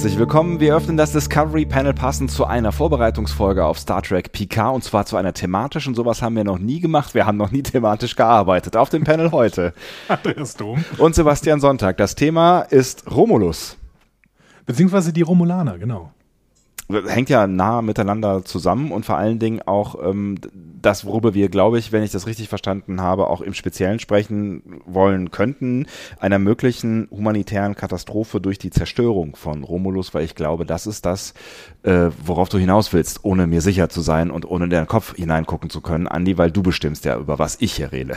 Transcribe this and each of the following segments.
Herzlich willkommen. Wir öffnen das Discovery Panel passend zu einer Vorbereitungsfolge auf Star Trek Picard und zwar zu einer thematischen. Sowas haben wir noch nie gemacht. Wir haben noch nie thematisch gearbeitet. Auf dem Panel heute. Andreas Dom. Und Sebastian Sonntag. Das Thema ist Romulus. Beziehungsweise die Romulaner, genau hängt ja nah miteinander zusammen und vor allen Dingen auch ähm, das, worüber wir, glaube ich, wenn ich das richtig verstanden habe, auch im Speziellen sprechen wollen könnten, einer möglichen humanitären Katastrophe durch die Zerstörung von Romulus, weil ich glaube, das ist das, äh, worauf du hinaus willst, ohne mir sicher zu sein und ohne in deinen Kopf hineingucken zu können, Andi, weil du bestimmst ja, über was ich hier rede.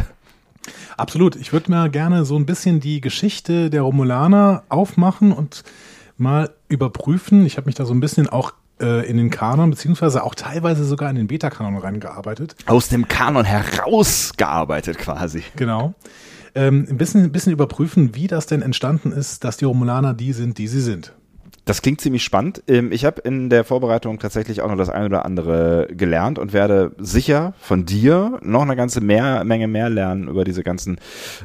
Absolut. Ich würde mir gerne so ein bisschen die Geschichte der Romulaner aufmachen und mal überprüfen. Ich habe mich da so ein bisschen auch äh, in den Kanon, beziehungsweise auch teilweise sogar in den Beta-Kanon reingearbeitet. Aus dem Kanon herausgearbeitet quasi. Genau. Ähm, ein, bisschen, ein bisschen überprüfen, wie das denn entstanden ist, dass die Romulaner die sind, die sie sind. Das klingt ziemlich spannend. Ähm, ich habe in der Vorbereitung tatsächlich auch noch das eine oder andere gelernt und werde sicher von dir noch eine ganze mehr, Menge mehr lernen über diese ganzen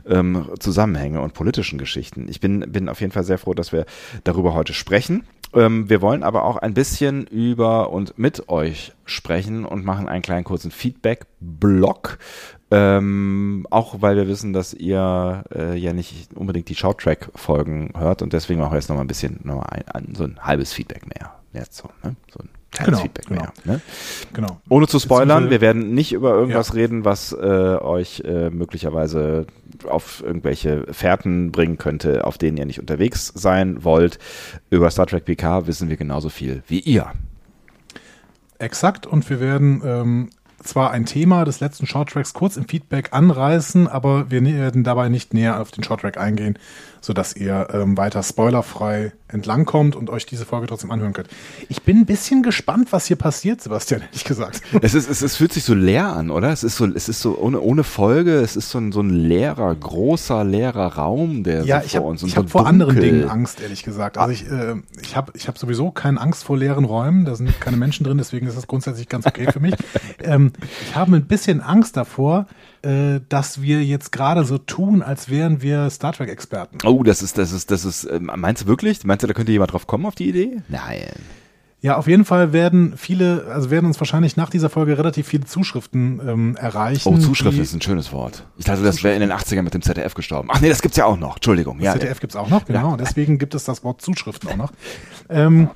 ähm, Zusammenhänge und politischen Geschichten. Ich bin, bin auf jeden Fall sehr froh, dass wir darüber heute sprechen. Ähm, wir wollen aber auch ein bisschen über und mit euch sprechen und machen einen kleinen kurzen Feedback-Blog. Ähm, auch weil wir wissen, dass ihr äh, ja nicht unbedingt die Shorttrack-Folgen hört und deswegen auch jetzt noch mal ein bisschen noch ein, ein, so ein halbes Feedback mehr. Jetzt so, ne? so ein kleines genau, Feedback genau. mehr. Ne? Genau. Ohne zu spoilern, wir werden nicht über irgendwas ja. reden, was äh, euch äh, möglicherweise auf irgendwelche Fährten bringen könnte, auf denen ihr nicht unterwegs sein wollt. Über Star Trek PK wissen wir genauso viel wie ihr. Exakt, und wir werden ähm, zwar ein Thema des letzten Shorttracks kurz im Feedback anreißen, aber wir werden dabei nicht näher auf den Shorttrack eingehen, sodass ihr ähm, weiter spoilerfrei entlangkommt und euch diese Folge trotzdem anhören könnt. Ich bin ein bisschen gespannt, was hier passiert, Sebastian, ehrlich gesagt. Es, ist, es, es fühlt sich so leer an, oder? Es ist so, es ist so ohne, ohne Folge, es ist so ein, so ein leerer, großer, leerer Raum, der ja, so ich hab, vor uns ist. Ich habe vor anderen Dingen Angst, ehrlich gesagt. Also ich, äh, ich habe ich hab sowieso keine Angst vor leeren Räumen, da sind keine Menschen drin, deswegen ist das grundsätzlich ganz okay für mich. ähm, ich habe ein bisschen Angst davor, äh, dass wir jetzt gerade so tun, als wären wir Star Trek-Experten. Oh, das ist, das ist, das ist, äh, meinst du wirklich? Meinst du, da könnte jemand drauf kommen auf die Idee? Nein. Ja, auf jeden Fall werden viele, also werden uns wahrscheinlich nach dieser Folge relativ viele Zuschriften ähm, erreichen. Oh, Zuschriften ist ein schönes Wort. Ich dachte, das wäre in den 80ern mit dem ZDF gestorben. Ach nee, das gibt's ja auch noch. Entschuldigung. Das ja, ZDF gibt's auch noch, genau. Ja. Deswegen gibt es das Wort Zuschriften auch noch. Ähm,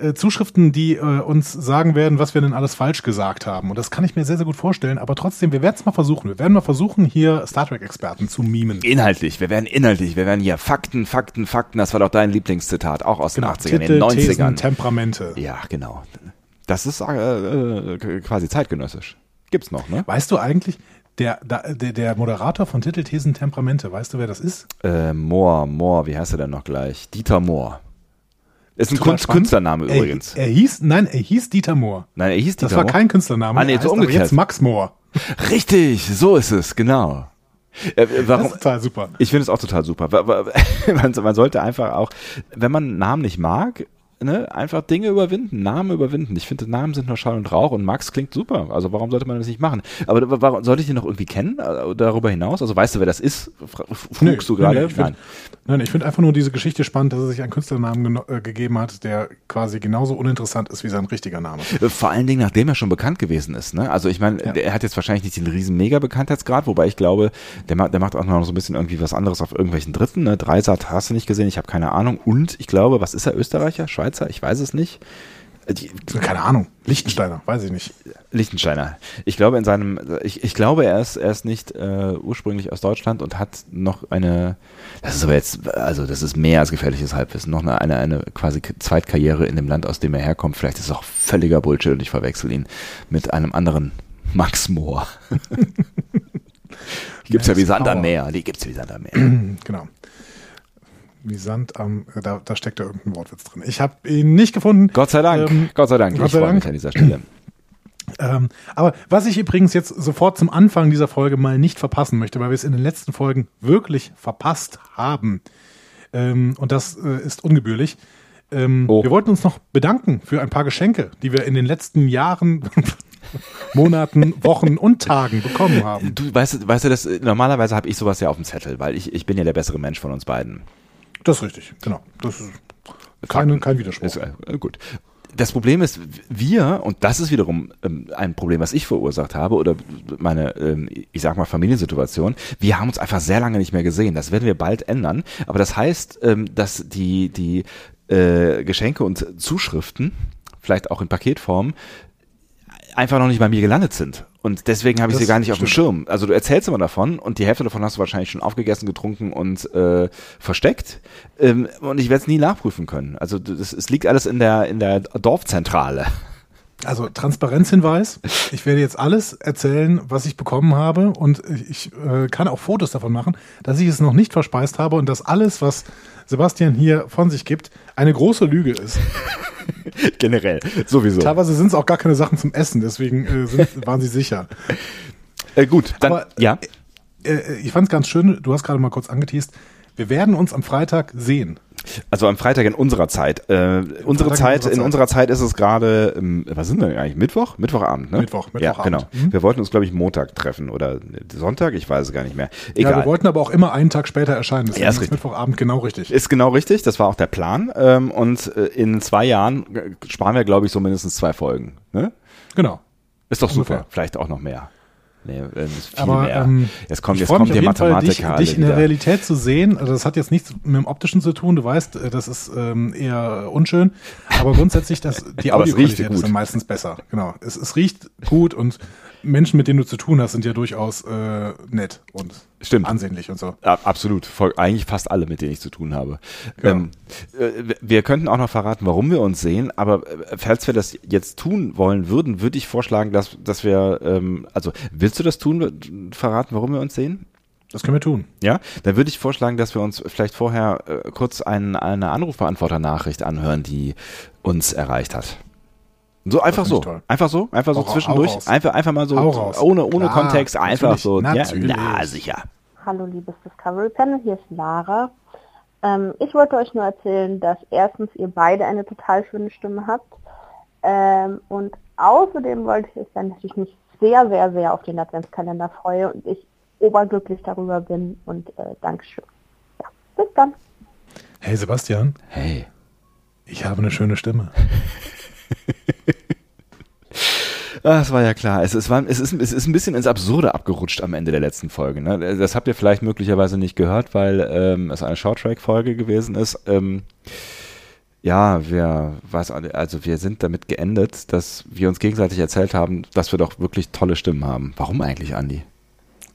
äh, Zuschriften, die äh, uns sagen werden, was wir denn alles falsch gesagt haben. Und das kann ich mir sehr, sehr gut vorstellen. Aber trotzdem, wir werden es mal versuchen. Wir werden mal versuchen, hier Star Trek-Experten zu mimen. Inhaltlich, wir werden inhaltlich, wir werden hier Fakten, Fakten, Fakten. Das war doch dein Lieblingszitat, auch aus genau, den 80ern, Titel, den 90ern. Thesen, Temperamente. Ja, genau. Das ist äh, äh, quasi zeitgenössisch. Gibt's noch, ne? Weißt du eigentlich, der, der, der Moderator von Titelthesen Temperamente, weißt du, wer das ist? Äh, Mohr, Mohr, wie heißt er denn noch gleich? Dieter Mohr. Ist ein Kunst, Künstlername er, übrigens. Er hieß, nein, er hieß Dieter Mohr. Nein, er hieß Dieter Das war Mohr? kein Künstlername. Ah, nee, so umgekehrt. jetzt Max Mohr. Richtig, so ist es, genau. Äh, warum? Das ist total super. Ich finde es auch total super. Man, man sollte einfach auch, wenn man einen Namen nicht mag, ne, einfach Dinge überwinden, Namen überwinden. Ich finde, Namen sind nur Schall und Rauch und Max klingt super. Also warum sollte man das nicht machen? Aber warum sollte ich den noch irgendwie kennen äh, darüber hinaus? Also weißt du, wer das ist? Frugst nee, du gerade? Nee, Nein. Nein, ich finde einfach nur diese Geschichte spannend, dass er sich einen Künstlernamen äh, gegeben hat, der quasi genauso uninteressant ist wie sein richtiger Name. Äh, vor allen Dingen, nachdem er schon bekannt gewesen ist. Ne? Also ich meine, ja. er hat jetzt wahrscheinlich nicht den riesen Mega-Bekanntheitsgrad, wobei ich glaube, der, macht, der macht auch noch so ein bisschen irgendwie was anderes auf irgendwelchen Dritten. Ne? Dreisat hast du nicht gesehen, ich habe keine Ahnung. Und ich glaube, was ist er, Österreicher, Schweizer? Ich weiß es nicht. Die, keine Ahnung. Lichtensteiner, weiß ich nicht. Lichtensteiner. Ich glaube in seinem, ich, ich glaube er ist, er ist nicht äh, ursprünglich aus Deutschland und hat noch eine, das ist aber jetzt, also das ist mehr als gefährliches Halbwissen, noch eine, eine, eine quasi Zweitkarriere in dem Land, aus dem er herkommt. Vielleicht ist es auch völliger Bullshit und ich verwechsel ihn mit einem anderen Max Mohr. die gibt's ja wie Sand am Meer, die gibt's wie Sand am Meer. genau wie Sand am, da, da steckt ja irgendein Wortwitz drin. Ich habe ihn nicht gefunden. Gott sei Dank. Ähm, Gott sei Dank. Gott sei Dank. an dieser Stelle. Ähm, aber was ich übrigens jetzt sofort zum Anfang dieser Folge mal nicht verpassen möchte, weil wir es in den letzten Folgen wirklich verpasst haben, ähm, und das äh, ist ungebührlich. Ähm, oh. Wir wollten uns noch bedanken für ein paar Geschenke, die wir in den letzten Jahren, Monaten, Wochen und Tagen bekommen haben. Du weißt, weißt du, das normalerweise habe ich sowas ja auf dem Zettel, weil ich, ich bin ja der bessere Mensch von uns beiden. Das ist richtig, genau. Das ist, Kein, kein Widerspruch. Ist, äh, gut. Das Problem ist, wir, und das ist wiederum ähm, ein Problem, was ich verursacht habe, oder meine, ähm, ich sag mal, Familiensituation, wir haben uns einfach sehr lange nicht mehr gesehen. Das werden wir bald ändern. Aber das heißt, ähm, dass die, die äh, Geschenke und Zuschriften, vielleicht auch in Paketform, einfach noch nicht bei mir gelandet sind. Und deswegen habe ich Das sie gar nicht auf dem stimmt. Schirm. Also du erzählst immer davon und die Hälfte davon hast du wahrscheinlich schon aufgegessen, getrunken und äh, versteckt. Ähm, und ich werde es nie nachprüfen können. Also das, es liegt alles in der in der Dorfzentrale. Also Transparenzhinweis. Ich werde jetzt alles erzählen, was ich bekommen habe und ich äh, kann auch Fotos davon machen, dass ich es noch nicht verspeist habe und dass alles, was Sebastian hier von sich gibt, eine große Lüge ist. Generell, sowieso. Teilweise sind es auch gar keine Sachen zum Essen, deswegen äh, sind, waren sie sicher. Äh, gut, dann Aber- ja. Äh, ich fand es ganz schön, du hast gerade mal kurz angeteased, wir werden uns am Freitag sehen. Also am Freitag in unserer Zeit. Äh, unsere Freitag in Zeit, unserer in Zeit. unserer Zeit ist es gerade, ähm, was sind wir denn eigentlich? Mittwoch? Mittwochabend, ne? Mittwoch, Ja, Mittwochabend. genau. Mhm. Wir wollten uns, glaube ich, Montag treffen oder Sonntag, ich weiß es gar nicht mehr. Ja, Egal. wir wollten aber auch immer einen Tag später erscheinen. Deswegen Ja, ist richtig. Mittwochabend genau richtig. Ist genau richtig, das war auch der Plan. Ähm, und äh, in zwei Jahren äh, sparen wir, glaube ich, so mindestens zwei Folgen. Ne? Genau. Ist doch super. Ungefähr. Vielleicht auch noch mehr. Nee, äh, Aber ähm, jetzt kommt, jetzt kommt der jeden Fall, dich, Mathematiker dich in der wieder. Realität zu sehen. Also das hat jetzt nichts mit dem Optischen zu tun. Du weißt, äh, das ist ähm, eher unschön. Aber grundsätzlich, das, die Audioqualität ist dann meistens besser. Genau. Es, es riecht gut und Menschen, mit denen du zu tun hast, sind ja durchaus äh, nett und Stimmt. ansehnlich und so. Ja, absolut. Voll, eigentlich fast alle, mit denen ich zu tun habe. Ja. Ähm, äh, wir könnten auch noch verraten, warum wir uns sehen, aber äh, falls wir das jetzt tun wollen würden, würde ich vorschlagen, dass, dass wir, ähm, also willst du das tun, verraten, warum wir uns sehen? Das können wir tun. Ja, dann würde ich vorschlagen, dass wir uns vielleicht vorher äh, kurz ein, eine Anrufbeantworter-Nachricht anhören, die uns erreicht hat. So einfach so, einfach so, einfach so hau zwischendurch, raus. einfach einfach mal so ohne ohne Klar, Kontext, einfach natürlich, so. natürlich. Ja, na sicher. Hallo liebes Discovery Panel, hier ist Lara. Ähm, ich wollte euch nur erzählen, dass erstens ihr beide eine total schöne Stimme habt. Ähm, und außerdem wollte ich euch sagen, dass ich mich sehr, sehr, sehr auf den Adventskalender freue und ich oberglücklich darüber bin und äh, Dankeschön. Ja, bis dann. Hey Sebastian, Hey. ich habe eine schöne Stimme. Ah, Das war ja klar. Es, es, war, es, ist, es ist ein bisschen ins Absurde abgerutscht am Ende der letzten Folge. Ne? Das habt ihr vielleicht möglicherweise nicht gehört, weil ähm, es eine Shorttrack-Folge gewesen ist. Ähm, ja, wir, nicht, also wir sind damit geendet, dass wir uns gegenseitig erzählt haben, dass wir doch wirklich tolle Stimmen haben. Warum eigentlich, Andi?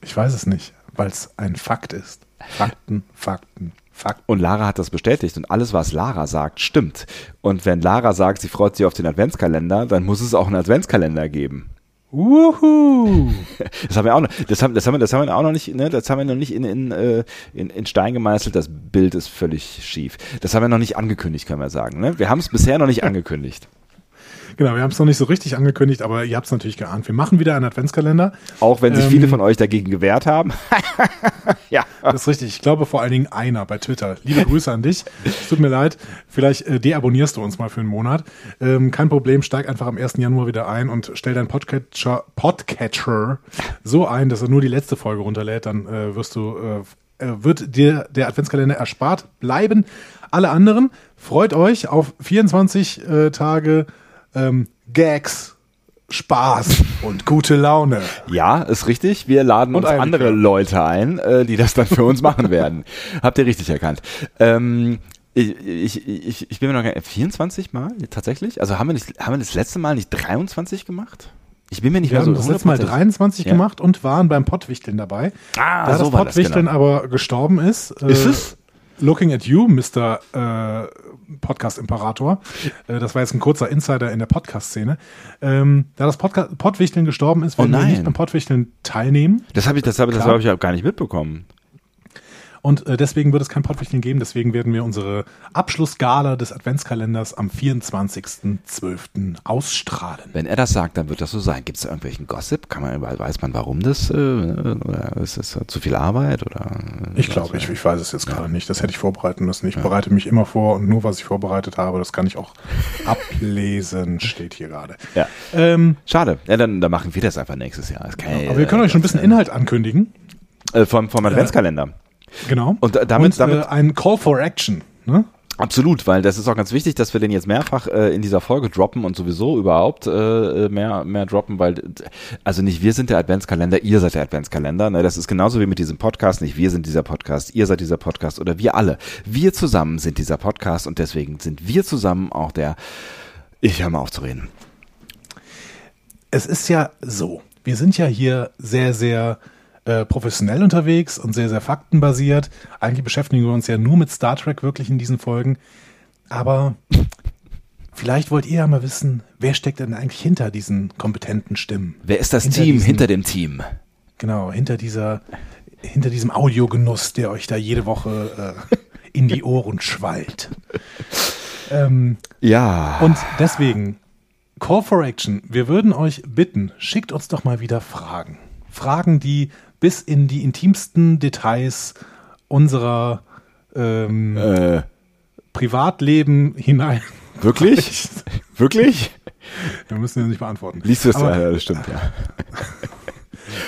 Ich weiß es nicht, weil es ein Fakt ist. Fakten, Fakten, Fakten. Und Lara hat das bestätigt und alles, was Lara sagt, stimmt. Und wenn Lara sagt, sie freut sich auf den Adventskalender, dann muss es auch einen Adventskalender geben. Wuhu! Das haben wir auch noch, das haben, das haben wir, das haben wir auch noch nicht, ne, das haben wir noch nicht in, in, äh, in, in Stein gemeißelt. Das Bild ist völlig schief. Das haben wir noch nicht angekündigt, können wir sagen. Ne? Wir haben es bisher noch nicht angekündigt. Genau, wir haben es noch nicht so richtig angekündigt, aber ihr habt es natürlich geahnt. Wir machen wieder einen Adventskalender. Auch wenn sich Ähm, viele von euch dagegen gewehrt haben. ja. Das ist richtig. Ich glaube vor allen Dingen einer bei Twitter. Liebe Grüße an dich. Es tut mir leid. Vielleicht äh, deabonnierst du uns mal für einen Monat. Ähm, kein Problem. Steig einfach am 1. Januar wieder ein und stell deinen Podcatcher, Podcatcher so ein, dass er nur die letzte Folge runterlädt. Dann äh, wirst du, äh, äh, wird dir der Adventskalender erspart bleiben. Alle anderen freut euch auf 24 äh, Tage ähm, Gags, Spaß und gute Laune. Ja, ist richtig. Wir laden Und uns andere Leute ein, äh, die das dann für uns machen werden. Habt ihr richtig erkannt. Ähm, ich, ich, ich, ich bin mir noch gar nicht, 24 Mal tatsächlich? Also haben wir, nicht, haben wir das letzte Mal nicht 23 gemacht? Ich bin mir nicht Wir mehr so haben das letzte Mal 100% 23 Ja. gemacht und waren beim Pottwichteln dabei. Ah, da so das war das, Pottwichteln genau. aber gestorben ist, äh, Ist es? Looking at You, Mr. Äh, Podcast-Imperator, äh, das war jetzt ein kurzer Insider in der Podcast-Szene, ähm, da das Podca Pottwichteln gestorben ist, Oh werden wir nein. nicht beim Pottwichteln teilnehmen Das habe ich, das habe, das habe ich gar nicht mitbekommen. Und äh, deswegen wird es kein Pottwichteln geben, deswegen werden wir unsere Abschlussgala des Adventskalenders am 24.12. ausstrahlen. Wenn er das sagt, dann wird das so sein. Gibt es da irgendwelchen Gossip? Kann man, weiß man, warum das? Äh, oder ist das zu viel Arbeit? Oder? Ich glaube, ich, ich weiß es jetzt gerade nicht. Das hätte ich vorbereiten müssen. Ich bereite mich immer vor und nur was ich vorbereitet habe, das kann ich auch ablesen, steht hier gerade. Ja. Ähm, Schade. Ja, dann, dann machen wir das einfach nächstes Jahr. Ja- aber wir können euch schon ein bisschen Inhalt ankündigen. äh, vom, vom Adventskalender. Genau. Und, damit- und damit- äh, ein Call for Action. Ne? Absolut, weil das ist auch ganz wichtig, dass wir den jetzt mehrfach äh, in dieser Folge droppen und sowieso überhaupt äh, mehr mehr droppen, weil also nicht wir sind der Adventskalender, ihr seid der Adventskalender. Ne? Das ist genauso wie mit diesem Podcast. Nicht wir sind dieser Podcast, ihr seid dieser Podcast oder wir alle. Wir zusammen sind dieser Podcast und deswegen sind wir zusammen auch der. Ich höre mal auf zu reden. Es ist ja so. Wir sind ja hier sehr sehr äh, professionell unterwegs und sehr, sehr faktenbasiert. Eigentlich beschäftigen wir uns ja nur mit Star Trek wirklich in diesen Folgen. Aber vielleicht wollt ihr ja mal wissen, wer steckt denn eigentlich hinter diesen kompetenten Stimmen? Wer ist das hinter Team diesen, hinter dem Team? Genau, hinter dieser, hinter diesem Audiogenuss, der euch da jede Woche äh, in die Ohren schwallt. Ähm, ja. Und deswegen, Call for Action. Wir würden euch bitten, schickt uns doch mal wieder Fragen. Fragen, die bis in die intimsten Details unserer ähm, äh. Privatleben hinein. Wirklich? Wirklich? Wir müssen ja nicht beantworten. Liest du es? Ja, das stimmt, ja.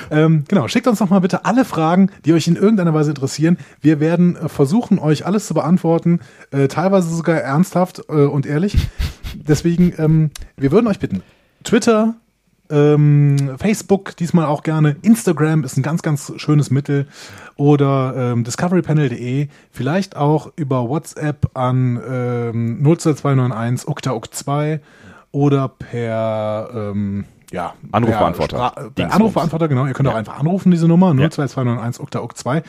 Ähm, genau, schickt uns doch mal bitte alle Fragen, die euch in irgendeiner Weise interessieren. Wir werden äh, versuchen, euch alles zu beantworten, äh, teilweise sogar ernsthaft äh, und ehrlich. Deswegen, ähm, wir würden euch bitten, Twitter, ähm, Facebook diesmal auch gerne. Instagram ist ein ganz, ganz schönes Mittel. Oder ähm, discoverypanel.de. Vielleicht auch über WhatsApp an ähm, 02291 okta 2 oder per ähm, ja, Anrufbeantworter. Per, Anrufbeantworter, genau. Ihr könnt ja. auch einfach anrufen, diese Nummer, 02291 okta 2.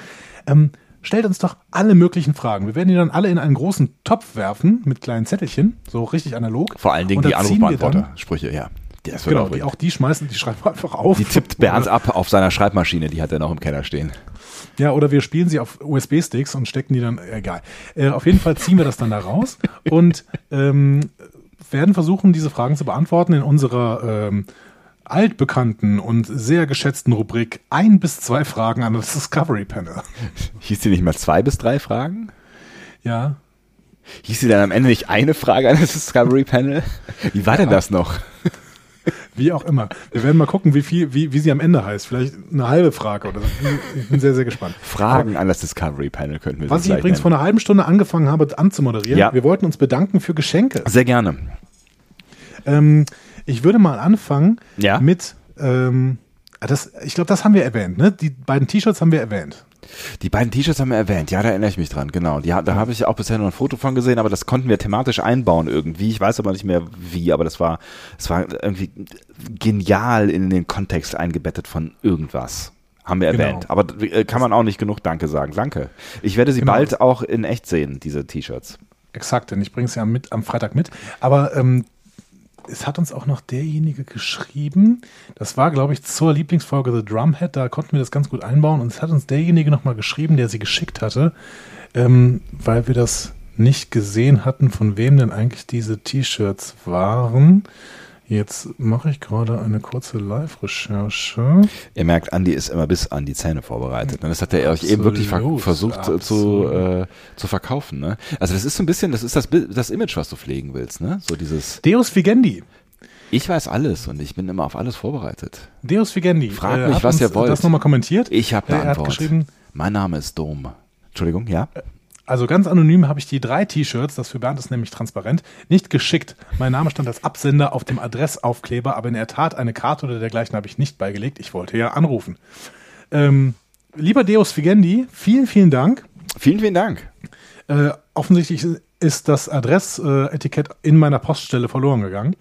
Ähm, stellt uns doch alle möglichen Fragen. Wir werden die dann alle in einen großen Topf werfen mit kleinen Zettelchen, so richtig analog. Vor allen Dingen die Anrufbeantworter-Sprüche, ja. Das genau, die, auch die schmeißen, die schreiben einfach auf. Die tippt Bernd ab auf seiner Schreibmaschine, die hat er noch im Keller stehen. Ja, oder wir spielen sie auf USB-Sticks und stecken die dann, egal. Äh, auf jeden Fall ziehen wir das dann da raus und ähm, werden versuchen, diese Fragen zu beantworten in unserer ähm, altbekannten und sehr geschätzten Rubrik ein bis zwei Fragen an das Discovery Panel. Hieß die nicht mal zwei bis drei Fragen? Ja. Hieß sie dann am Ende nicht eine Frage an das Discovery Panel? Wie war ja. denn das noch? Wie auch immer. Wir werden mal gucken, wie viel, wie, wie sie am Ende heißt. Vielleicht eine halbe Frage oder so. Ich bin sehr, sehr gespannt. Fragen Aber, an das Discovery Panel könnten wir Was ich übrigens nennen. vor einer halben Stunde angefangen habe anzumoderieren. Ja. Wir wollten uns bedanken für Geschenke. Sehr gerne. Ähm, ich würde mal anfangen ja. mit, ähm, das, ich glaube, das haben wir erwähnt, ne? Die beiden T-Shirts haben wir erwähnt. Die beiden T-Shirts haben wir erwähnt, ja, da erinnere ich mich dran, genau. Die, da habe ich auch bisher nur ein Foto von gesehen, aber das konnten wir thematisch einbauen irgendwie. Ich weiß aber nicht mehr wie, aber das war, das war irgendwie genial in den Kontext eingebettet von irgendwas. Haben wir genau. erwähnt. Aber äh, kann man auch nicht genug Danke sagen. Danke. Ich werde sie genau. bald auch in echt sehen, diese T-Shirts. Exakt, denn ich bringe es ja mit, am Freitag mit. Aber ähm, es hat uns auch noch derjenige geschrieben, das war, glaube ich, zur Lieblingsfolge The Drumhead, da konnten wir das ganz gut einbauen und es hat uns derjenige nochmal geschrieben, der sie geschickt hatte, ähm, weil wir das nicht gesehen hatten, von wem denn eigentlich diese T-Shirts waren. Jetzt mache ich gerade eine kurze Live-Recherche. Ihr merkt, Andi ist immer bis an die Zähne vorbereitet. Und das hat er euch eben wirklich ver versucht zu, äh, zu verkaufen. Ne? Also das ist so ein bisschen, das ist das, das Image, was du pflegen willst. Ne? So dieses Deus Vigendi. Ich weiß alles und ich bin immer auf alles vorbereitet. Deus Vigendi. Fragt äh, mich, was ihr wollt. das nochmal kommentiert? Ich habe eine er Antwort. Mein Name ist Dom. Entschuldigung, ja? Also ganz anonym habe ich die drei T-Shirts, das für Bernd ist nämlich transparent, nicht geschickt. Mein Name stand als Absender auf dem Adressaufkleber, aber in der Tat eine Karte oder dergleichen habe ich nicht beigelegt. Ich wollte ja anrufen. Ähm, lieber Deus Vigendi, vielen, vielen Dank. Vielen, vielen Dank. Äh, offensichtlich ist das Adressetikett in meiner Poststelle verloren gegangen.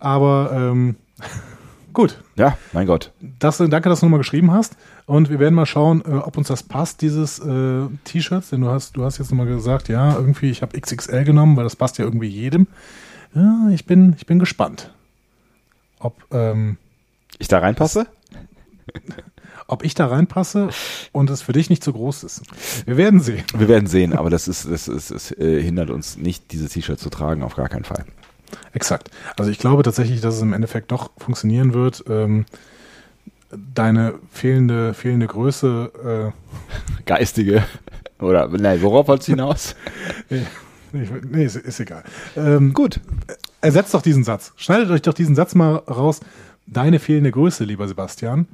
Aber ähm, gut. Ja, mein Gott. Das, danke, dass du nochmal geschrieben hast. Und wir werden mal schauen, äh, ob uns das passt, dieses äh, T-Shirt. Denn du hast, du hast jetzt nochmal gesagt, ja, irgendwie, ich habe XXL genommen, weil das passt ja irgendwie jedem. Ja, ich bin, ich bin gespannt. Ob ähm, ich da reinpasse? ob ich da reinpasse und es für dich nicht zu groß ist. Wir werden sehen. Wir werden sehen, aber das ist, das ist, es äh, hindert uns nicht, dieses T-Shirt zu tragen, auf gar keinen Fall. Exakt. Also ich glaube tatsächlich, dass es im Endeffekt doch funktionieren wird. Ähm, deine fehlende, fehlende Größe. Äh Geistige. Oder, nein, worauf wolltest du hinaus? nee, ist, ist egal. Ähm, Gut. Ersetzt doch diesen Satz. Schneidet euch doch diesen Satz mal raus. Deine fehlende Größe, lieber Sebastian.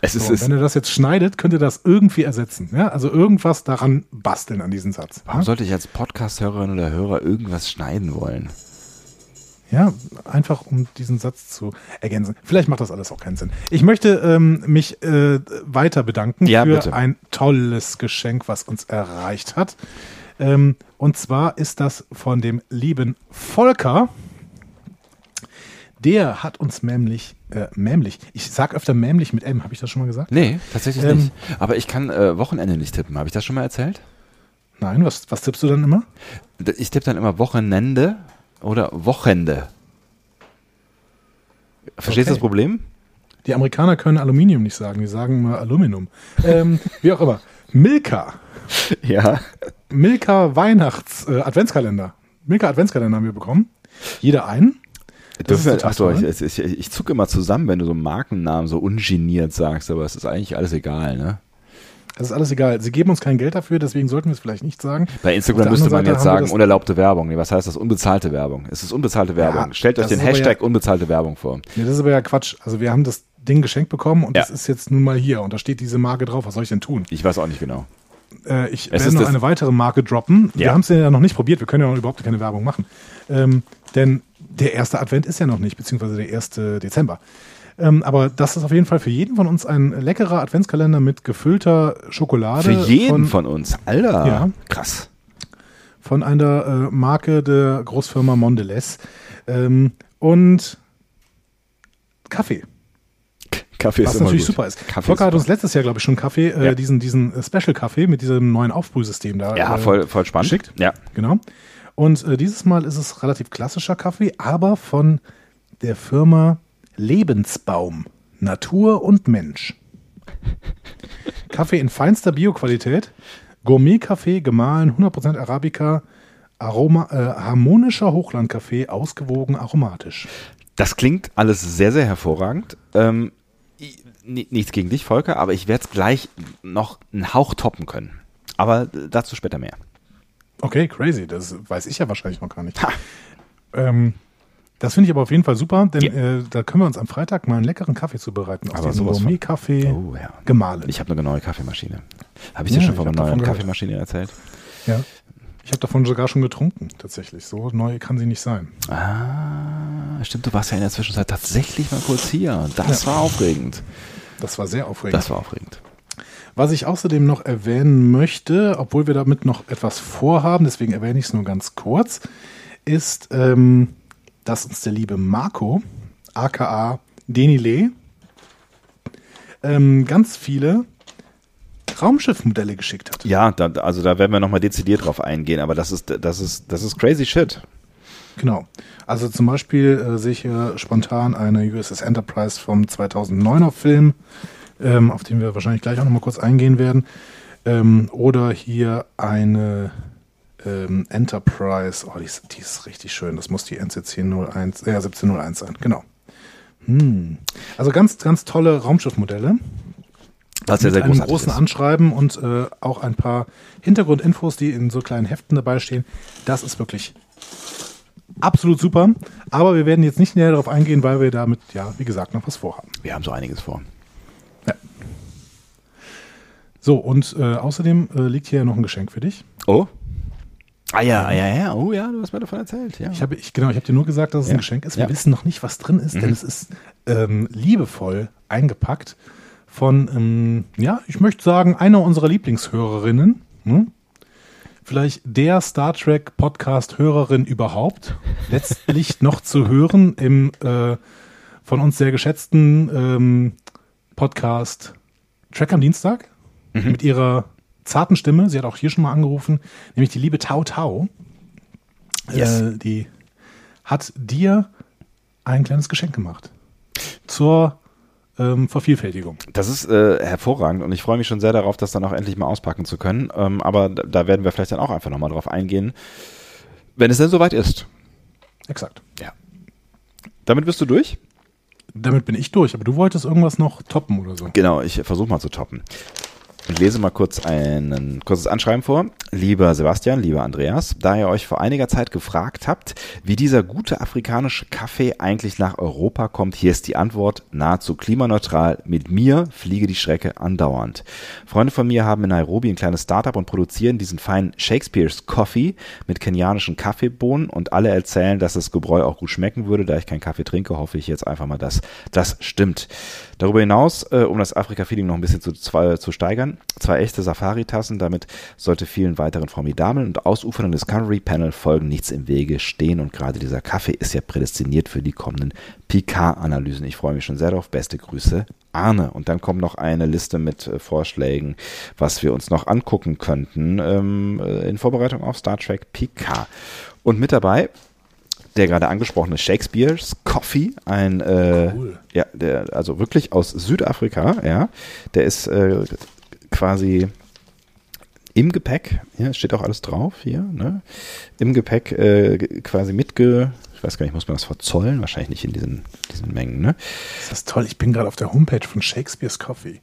Es ist, So, es, wenn ihr das jetzt schneidet, könnt ihr das irgendwie ersetzen. Ja? Also irgendwas daran basteln an diesen Satz. warum sollte ich als Podcast-Hörerin oder Hörer irgendwas schneiden wollen? Ja, einfach um diesen Satz zu ergänzen. Vielleicht macht das alles auch keinen Sinn. Ich möchte ähm, mich äh, weiter bedanken Ja, für bitte. ein tolles Geschenk, was uns erreicht hat. Ähm, und zwar ist das von dem lieben Volker. Der hat uns nämlich, äh, nämlich, ich sag öfter nämlich mit M, habe ich das schon mal gesagt? Nee, tatsächlich Ähm, nicht. Aber ich kann äh, Wochenende nicht tippen. Habe ich das schon mal erzählt? Nein, was, was tippst du dann immer? Ich tippe dann immer Wochenende oder Wochende. Verstehst du Okay. das Problem? Die Amerikaner können Aluminium nicht sagen, die sagen immer Aluminum. Ähm, wie auch immer. Milka. Ja. Milka Weihnachts äh, Adventskalender. Milka Adventskalender haben wir bekommen. Jeder einen. Wir, achso, ich, ich, ich, ich zucke immer zusammen, wenn du so Markennamen so ungeniert sagst, aber es ist eigentlich alles egal, ne? Das ist alles egal. Sie geben uns kein Geld dafür, deswegen sollten wir es vielleicht nicht sagen. Bei Instagram müsste man Seite jetzt sagen, unerlaubte Werbung. Nee, was heißt das? Unbezahlte Werbung. Es ist unbezahlte Werbung. Stellt euch den Hashtag ja- unbezahlte Werbung vor. Nee, das ist aber ja Quatsch. Also wir haben das Ding geschenkt bekommen und Ja. das ist jetzt nun mal hier und da steht diese Marke drauf. Was soll ich denn tun? Ich weiß auch nicht genau. Äh, ich Es werde noch eine weitere Marke droppen. Wir Ja. haben es ja noch nicht probiert. Wir können ja noch überhaupt keine Werbung machen. Ähm, denn der erste Advent ist ja noch nicht, beziehungsweise der erste Dezember. Ähm, aber das ist auf jeden Fall für jeden von uns ein leckerer Adventskalender mit gefüllter Schokolade. Für jeden von, von, uns. Alter. Ja. Krass. von einer äh, Marke der Großfirma Mondelez. Ähm, und Kaffee, Kaffee was ist natürlich gut. super ist. Kaffee Volker ist hat uns letztes Jahr, glaube ich, schon Kaffee, äh, Ja. diesen, diesen Special-Kaffee mit diesem neuen Aufbrühsystem da. Ja, äh, voll, voll spannend. geschickt. Ja. Genau. Und äh, dieses Mal ist es relativ klassischer Kaffee, aber von der Firma Lebensbaum. Natur und Mensch. Kaffee in feinster Bioqualität. Gourmet-Kaffee, gemahlen, 100% Arabica. Aroma, äh, harmonischer Hochlandkaffee, ausgewogen aromatisch. Das klingt alles sehr, sehr hervorragend. Ähm, nichts gegen dich, Volker, aber ich werde es gleich noch einen Hauch toppen können. Aber dazu später mehr. Okay, crazy. Das weiß ich ja wahrscheinlich noch gar nicht. Ähm, das finde ich aber auf jeden Fall super, denn Ja. äh, da können wir uns am Freitag mal einen leckeren Kaffee zubereiten. Aus Aber diesem von. Gourmet-Kaffee Oh, ja. gemahlen. Ich habe eine neue Kaffeemaschine. Habe ich Ja, dir schon von meiner neuen. Kaffeemaschine erzählt? Ja. Ich habe davon sogar schon getrunken, tatsächlich. So neu kann sie nicht sein. Ah, stimmt, du warst ja in der Zwischenzeit tatsächlich mal kurz hier. Das war aufregend. Das war sehr aufregend. Das war aufregend. Was ich außerdem noch erwähnen möchte, obwohl wir damit noch etwas vorhaben, deswegen erwähne ich es nur ganz kurz, ist, ähm, dass uns der liebe Marco, aka Denile, ähm, ganz viele Raumschiffmodelle geschickt hat. Ja, da, also da werden wir nochmal dezidiert drauf eingehen, aber das ist, das ist, das ist crazy shit. Genau. Also zum Beispiel äh, sehe ich hier spontan eine USS Enterprise vom 2009er Film, ähm, auf den wir wahrscheinlich gleich auch nochmal kurz eingehen werden. Ähm, oder hier eine ähm, Enterprise, oh, die ist, die ist richtig schön. Das muss die NCC 01, äh, 1701 sein, genau. Hm. Also ganz, ganz tolle Raumschiffmodelle Was sehr, mit einem großen ist. Anschreiben und äh, auch ein paar Hintergrundinfos, die in so kleinen Heften dabei stehen. Das ist wirklich absolut super. Aber wir werden jetzt nicht näher darauf eingehen, weil wir damit, ja, wie gesagt, noch was vorhaben. Wir haben so einiges vor. So, und äh, außerdem äh, liegt hier noch ein Geschenk für dich. Oh? Ah ja, ah, ja, ja. Oh ja, du hast mir davon erzählt. Ja. Ich habe, ich, genau, ich habe dir nur gesagt, dass es Ja. ein Geschenk ist. Wir Ja. Mhm. wissen noch nicht, was drin ist, denn es ist ähm, liebevoll eingepackt von, ähm, ja, ich möchte sagen, einer unserer Lieblingshörerinnen. Hm? Vielleicht der Star Trek Podcast-Hörerin überhaupt. Letztlich noch zu hören im äh, von uns sehr geschätzten ähm, Podcast Track am Dienstag Mhm. mit ihrer zarten Stimme. Sie hat auch hier schon mal angerufen, nämlich die liebe Tau Tau. Yes. Äh, die hat dir ein kleines Geschenk gemacht. Zur ähm, Vervielfältigung. Das ist äh, hervorragend und ich freue mich schon sehr darauf, das dann auch endlich mal auspacken zu können. Ähm, aber da, da werden wir vielleicht dann auch einfach nochmal drauf eingehen, wenn es denn soweit ist. Exakt. Ja. Damit bist du durch? Damit bin ich durch, aber du wolltest irgendwas noch toppen oder so. Genau, ich versuche mal zu toppen. Ich lese mal kurz ein kurzes Anschreiben vor. Lieber Sebastian, lieber Andreas, da ihr euch vor einiger Zeit gefragt habt, wie dieser gute afrikanische Kaffee eigentlich nach Europa kommt, hier ist die Antwort nahezu klimaneutral. Mit mir fliege die Strecke andauernd. Freunde von mir haben in Nairobi ein kleines Startup und produzieren diesen feinen Shakespeare's Coffee mit kenianischen Kaffeebohnen und alle erzählen, dass das Gebräu auch gut schmecken würde. Da ich keinen Kaffee trinke, hoffe ich jetzt einfach mal, dass das stimmt. Darüber hinaus, äh, um das Afrika-Feeling noch ein bisschen zu, zu steigern, zwei echte Safari-Tassen. Damit sollte vielen weiteren formidablen und ausufernden Discovery-Panel-Folgen nichts im Wege stehen. Und gerade dieser Kaffee ist ja prädestiniert für die kommenden Picard-Analysen. Ich freue mich schon sehr darauf. Beste Grüße, Arne. Und dann kommt noch eine Liste mit äh, Vorschlägen, was wir uns noch angucken könnten ähm, äh, in Vorbereitung auf Star Trek Picard. Und mit dabei der gerade angesprochene Shakespeare's Coffee, ein äh, cool. ja, der also wirklich aus Südafrika, ja, der ist äh, quasi im Gepäck, ja, steht auch alles drauf hier, ne? Im Gepäck äh, quasi mitge, ich weiß gar nicht, muss man das verzollen? Wahrscheinlich nicht in diesen, diesen Mengen, ne? Das ist toll, ich bin gerade auf der Homepage von Shakespeare's Coffee.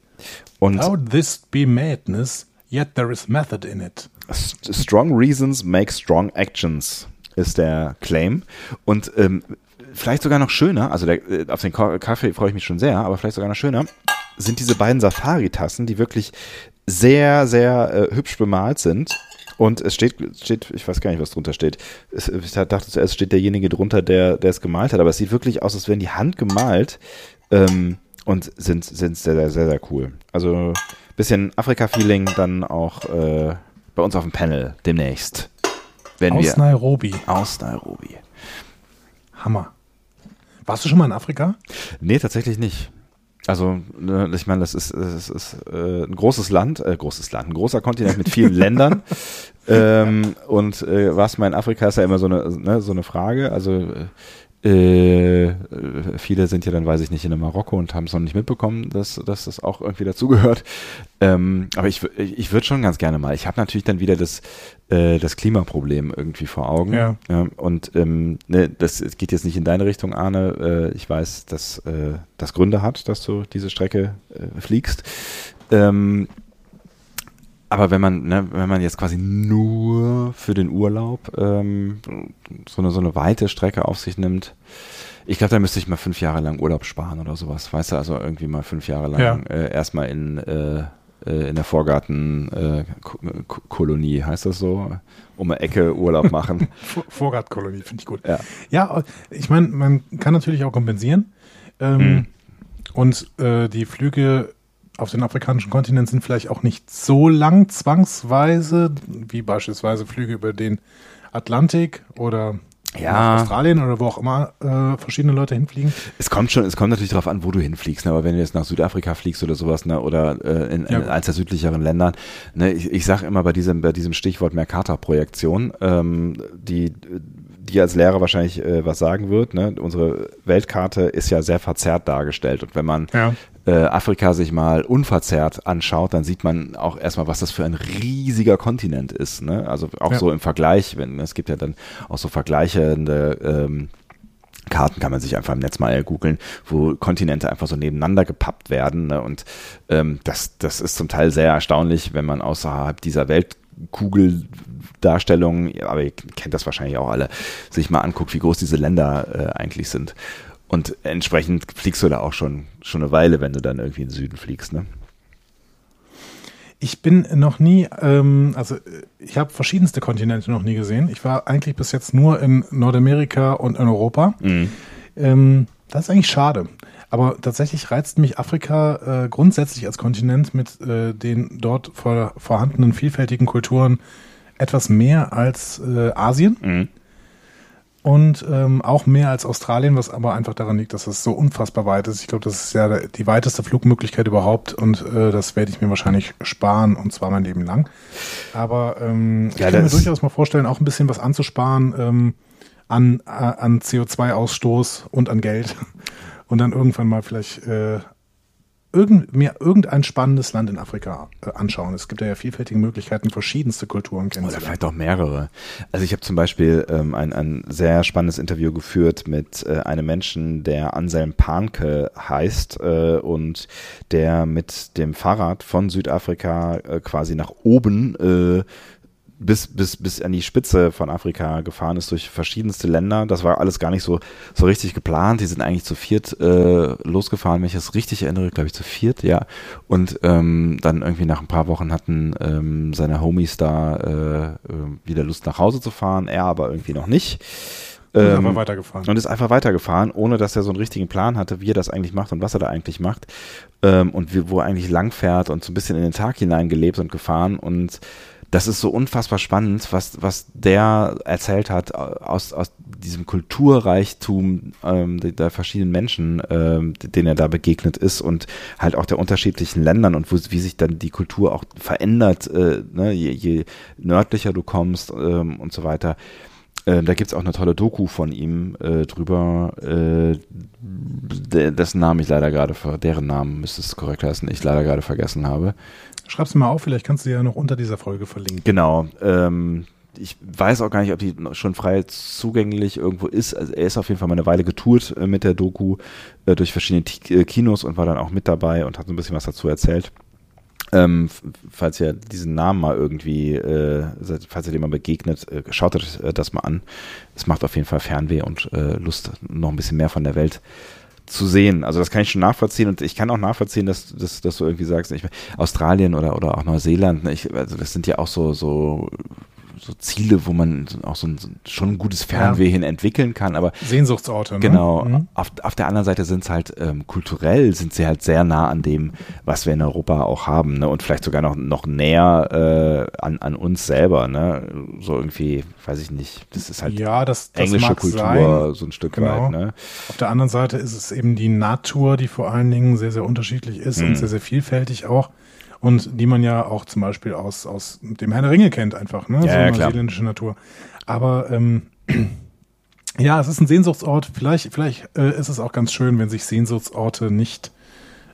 Und How this be madness, yet there is method in it. Strong reasons make strong actions ist der Claim. Und ähm, vielleicht sogar noch schöner, also der, äh, auf den Kaffee freue ich mich schon sehr, aber vielleicht sogar noch schöner, sind diese beiden Safari-Tassen, die wirklich sehr, sehr äh, hübsch bemalt sind. Und es steht, steht, ich weiß gar nicht, was drunter steht. Es, ich dachte zuerst steht derjenige drunter, der, der es gemalt hat, aber es sieht wirklich aus, als wären die Hand gemalt ähm, und sind, sind sehr, sehr, sehr, sehr cool. Also bisschen Afrika-Feeling dann auch äh, bei uns auf dem Panel demnächst. Wenn aus wir, Nairobi. Aus Nairobi. Hammer. Warst du schon mal in Afrika? Nee, tatsächlich nicht. Also, ne, ich meine, das ist, das ist äh, ein großes Land, äh, großes Land, ein großer Kontinent mit vielen Ländern. Ähm, und äh, was mal in Afrika ist ja immer so eine, ne, so eine Frage. Also äh, viele sind ja dann, weiß ich nicht, in Marokko und haben es noch nicht mitbekommen, dass, dass das auch irgendwie dazugehört. Ähm, aber ich, ich würde schon ganz gerne mal. Ich habe natürlich dann wieder das, äh, das Klimaproblem irgendwie vor Augen. Ja. ja und ähm, ne, das geht jetzt nicht in deine Richtung, Arne. Äh, ich weiß, dass äh, das Gründe hat, dass du diese Strecke äh, fliegst. Ähm, aber wenn man, ne, wenn man jetzt quasi nur für den Urlaub ähm, so, eine, so eine weite Strecke auf sich nimmt, ich glaube, da müsste ich mal fünf Jahre lang Urlaub sparen oder sowas. Weißt du, also irgendwie mal fünf Jahre lang ja. äh, erstmal in, äh, äh in der Vorgartenkolonie, äh, heißt das so? Um eine Ecke Urlaub machen. Vorgartenkolonie, finde ich gut. Ja, ja ich meine, man kann natürlich auch kompensieren. Ähm, mhm. Und äh, die Flüge auf den afrikanischen Kontinent sind vielleicht auch nicht so lang zwangsweise, wie beispielsweise Flüge über den Atlantik oder ja. Australien oder wo auch immer äh, verschiedene Leute hinfliegen. Es kommt schon, es kommt natürlich darauf an, wo du hinfliegst, ne? aber wenn du jetzt nach Südafrika fliegst oder sowas, ne? oder äh, in, ja, in eins der südlicheren Ländern, ne? ich, ich sage immer bei diesem, bei diesem Stichwort Mercator-Projektion, ähm, die die als Lehrer wahrscheinlich äh, was sagen wird. Ne? Unsere Weltkarte ist ja sehr verzerrt dargestellt. Und wenn man ja. äh, Afrika sich mal unverzerrt anschaut, dann sieht man auch erstmal, was das für ein riesiger Kontinent ist. Ne? Also auch ja. so im Vergleich, wenn es gibt ja dann auch so vergleichende ähm, Karten kann man sich einfach im Netz mal googeln, wo Kontinente einfach so nebeneinander gepappt werden. Ne? Und ähm, das, das ist zum Teil sehr erstaunlich, wenn man außerhalb dieser Welt Kugeldarstellungen, aber ihr kennt das wahrscheinlich auch alle, sich mal anguckt, wie groß diese Länder äh, eigentlich sind. Und entsprechend fliegst du da auch schon, schon eine Weile, wenn du dann irgendwie in den Süden fliegst, ne? Ich bin noch nie, ähm, also ich habe verschiedenste Kontinente noch nie gesehen. Ich war eigentlich bis jetzt nur in Nordamerika und in Europa. Mhm. Ähm, das ist eigentlich schade. Aber tatsächlich reizt mich Afrika äh, grundsätzlich als Kontinent mit äh, den dort vor, vorhandenen vielfältigen Kulturen etwas mehr als äh, Asien. Mhm. Und ähm, auch mehr als Australien, was aber einfach daran liegt, dass es so unfassbar weit ist. Ich glaube, das ist ja die weiteste Flugmöglichkeit überhaupt und äh, das werde ich mir wahrscheinlich sparen und zwar mein Leben lang. Aber ähm, ja, ich kann mir durchaus mal vorstellen, auch ein bisschen was anzusparen ähm, an, äh, an CO2-Ausstoß und an Geld und dann irgendwann mal vielleicht äh, irgend, mir irgendein spannendes Land in Afrika äh, anschauen. Es gibt ja, ja vielfältige Möglichkeiten, verschiedenste Kulturen kennenzulernen. Oder vielleicht auch mehrere. Also ich habe zum Beispiel ähm, ein, ein sehr spannendes Interview geführt mit äh, einem Menschen, der Anselm Panke heißt äh, und der mit dem Fahrrad von Südafrika äh, quasi nach oben äh, bis, bis, bis an die Spitze von Afrika gefahren ist durch verschiedenste Länder. Das war alles gar nicht so, so richtig geplant. Die sind eigentlich zu viert äh, losgefahren, wenn ich das richtig erinnere, glaube ich zu viert, ja. Und ähm, dann irgendwie nach ein paar Wochen hatten ähm, seine Homies da äh, äh wieder Lust nach Hause zu fahren, er aber irgendwie noch nicht. Und ist einfach ähm, weitergefahren. Und ist einfach weitergefahren, ohne dass er so einen richtigen Plan hatte, wie er das eigentlich macht und was er da eigentlich macht. Ähm, und wie, wo er eigentlich langfährt und so ein bisschen in den Tag hineingelebt und gefahren. Und das ist so unfassbar spannend, was, was der erzählt hat aus, aus diesem Kulturreichtum ähm, der, der verschiedenen Menschen, ähm, denen er da begegnet ist und halt auch der unterschiedlichen Ländern und wo, wie sich dann die Kultur auch verändert, äh, ne, je, je nördlicher du kommst ähm, und so weiter. Äh, da gibt's auch eine tolle Doku von ihm äh, drüber, äh, dessen Namen ich leider gerade, deren Namen müsste es korrekt heißen, ich leider gerade vergessen habe. Schreib's mal auf, vielleicht kannst du ja noch unter dieser Folge verlinken. Genau. Ähm, ich weiß auch gar nicht, ob die schon frei zugänglich irgendwo ist. Also er ist auf jeden Fall mal eine Weile getourt äh, mit der Doku äh, durch verschiedene T äh, Kinos und war dann auch mit dabei und hat so ein bisschen was dazu erzählt. Ähm, falls ihr diesen Namen mal irgendwie, äh, falls ihr dem mal begegnet, äh, schaut euch äh, das mal an. Es macht auf jeden Fall Fernweh und äh, Lust, noch ein bisschen mehr von der Welt zu sehen. Also das kann ich schon nachvollziehen und ich kann auch nachvollziehen, dass, dass, dass du irgendwie sagst, ich, Australien oder, oder auch Neuseeland, ne, ich, also das sind ja auch so, so so Ziele, wo man auch so ein, schon ein gutes Fernweh ja. hin entwickeln kann. Aber Sehnsuchtsorte. Ne? Genau. Mhm. Auf, auf der anderen Seite sind es halt ähm, kulturell sind sie halt sehr nah an dem, was wir in Europa auch haben, ne? Und vielleicht sogar noch noch näher äh, an an uns selber, ne? So irgendwie, weiß ich nicht. Das ist halt ja, das, das englische Kultur sein. so ein Stück genau. weit. Ne? Auf der anderen Seite ist es eben die Natur, die vor allen Dingen sehr sehr unterschiedlich ist mhm. und sehr sehr vielfältig auch und die man ja auch zum Beispiel aus, aus dem Herrn der Ringe kennt, einfach, ne? Ja, so ja, neuseeländische Natur. Aber ähm, ja, es ist ein Sehnsuchtsort. Vielleicht, vielleicht äh, ist es auch ganz schön, wenn sich Sehnsuchtsorte nicht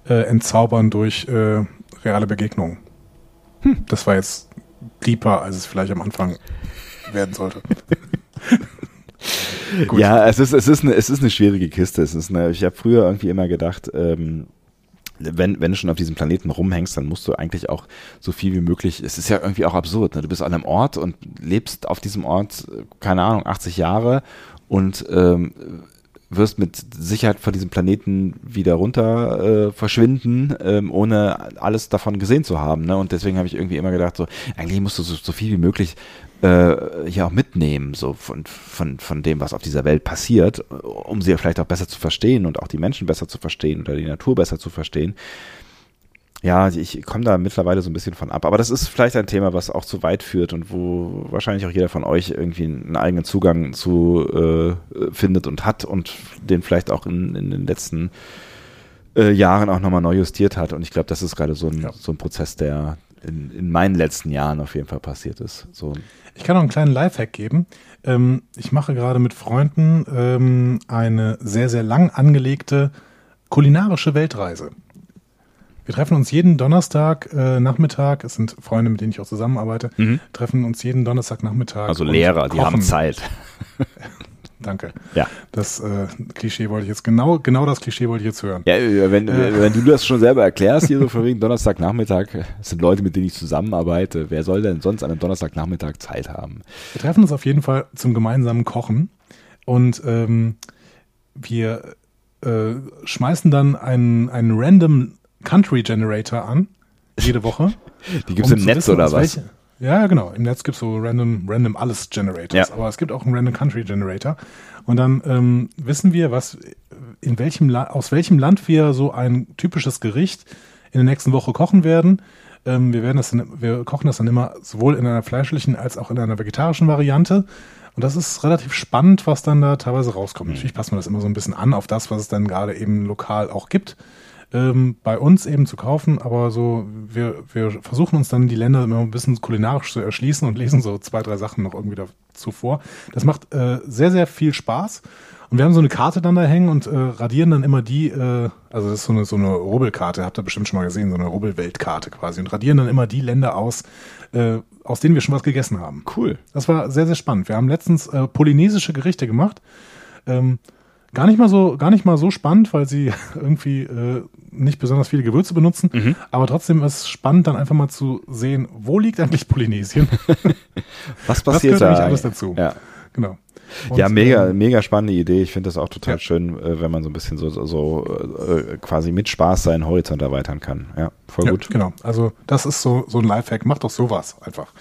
äh, entzaubern durch äh, reale Begegnungen. Hm, das war jetzt deeper, als es vielleicht am Anfang werden sollte. ja, es ist, es, ist eine, es ist eine schwierige Kiste. Es ist eine, ich habe früher irgendwie immer gedacht, ähm, wenn, wenn du schon auf diesem Planeten rumhängst, dann musst du eigentlich auch so viel wie möglich, es ist ja irgendwie auch absurd, ne? du bist an einem Ort und lebst auf diesem Ort, keine Ahnung, 80 Jahre und ähm, wirst mit Sicherheit von diesem Planeten wieder runter äh, verschwinden, ähm, ohne alles davon gesehen zu haben. Ne? Und deswegen habe ich irgendwie immer gedacht, so eigentlich musst du so, so viel wie möglich äh, ja auch mitnehmen, so von, von, von dem, was auf dieser Welt passiert, um sie vielleicht auch besser zu verstehen und auch die Menschen besser zu verstehen oder die Natur besser zu verstehen. Ja, ich komme da mittlerweile so ein bisschen von ab. Aber das ist vielleicht ein Thema, was auch zu weit führt und wo wahrscheinlich auch jeder von euch irgendwie einen eigenen Zugang zu äh, findet und hat und den vielleicht auch in, in den letzten äh, Jahren auch nochmal neu justiert hat. Und ich glaube, das ist gerade so ein, ja. so ein Prozess, der in, in meinen letzten Jahren auf jeden Fall passiert ist. So ich kann noch einen kleinen Lifehack geben. Ähm, ich mache gerade mit Freunden ähm, eine sehr, sehr lang angelegte kulinarische Weltreise. Wir treffen uns jeden Donnerstag äh, Nachmittag, es sind Freunde, mit denen ich auch zusammenarbeite, mhm. treffen uns jeden Donnerstag Nachmittag. Also Lehrer, die haben Zeit. Danke. Ja. Das äh, Klischee wollte ich jetzt genau, genau das Klischee wollte ich jetzt hören. Ja, wenn, äh, wenn du das schon selber erklärst, hier so von wegen Donnerstagnachmittag, es sind Leute, mit denen ich zusammenarbeite. Wer soll denn sonst an einem Donnerstagnachmittag Zeit haben? Wir treffen uns auf jeden Fall zum gemeinsamen Kochen und ähm, wir äh, schmeißen dann einen, einen random Country Generator an, jede Woche. Die gibt's um im Netz wissen, oder was? Welche, ja, genau. Im Netz gibt es so random, random alles Generators, ja. aber es gibt auch einen Random Country Generator. Und dann ähm, wissen wir, was in welchem La aus welchem Land wir so ein typisches Gericht in der nächsten Woche kochen werden. Ähm, wir werden das, dann, wir kochen das dann immer sowohl in einer fleischlichen als auch in einer vegetarischen Variante. Und das ist relativ spannend, was dann da teilweise rauskommt. Mhm. Natürlich passen wir das immer so ein bisschen an auf das, was es dann gerade eben lokal auch gibt ähm, bei uns eben zu kaufen, aber so, wir, wir versuchen uns dann die Länder immer ein bisschen kulinarisch zu erschließen und lesen so zwei, drei Sachen noch irgendwie dazu vor. Das macht äh, sehr, sehr viel Spaß. Und wir haben so eine Karte dann da hängen und äh, radieren dann immer die, äh, also das ist so eine, so eine Rubbelkarte, habt ihr bestimmt schon mal gesehen, so eine Rubbelweltkarte quasi und radieren dann immer die Länder aus, äh, aus denen wir schon was gegessen haben. Cool. Das war sehr, sehr spannend. Wir haben letztens äh, polynesische Gerichte gemacht. Ähm, Gar nicht mal so, gar nicht mal so spannend, weil sie irgendwie äh, nicht besonders viele Gewürze benutzen. Mhm. Aber trotzdem ist es spannend, dann einfach mal zu sehen, wo liegt eigentlich Polynesien? Was Was passiert gehört da? eigentlich alles dazu? Ja. Genau. Und, ja, mega, ähm, mega spannende Idee. Ich finde das auch total Ja. schön, äh, wenn man so ein bisschen so, so, so äh, quasi mit Spaß seinen Horizont erweitern kann. Ja, voll ja, gut. Genau. Also das ist so, so ein Lifehack. Macht doch sowas einfach.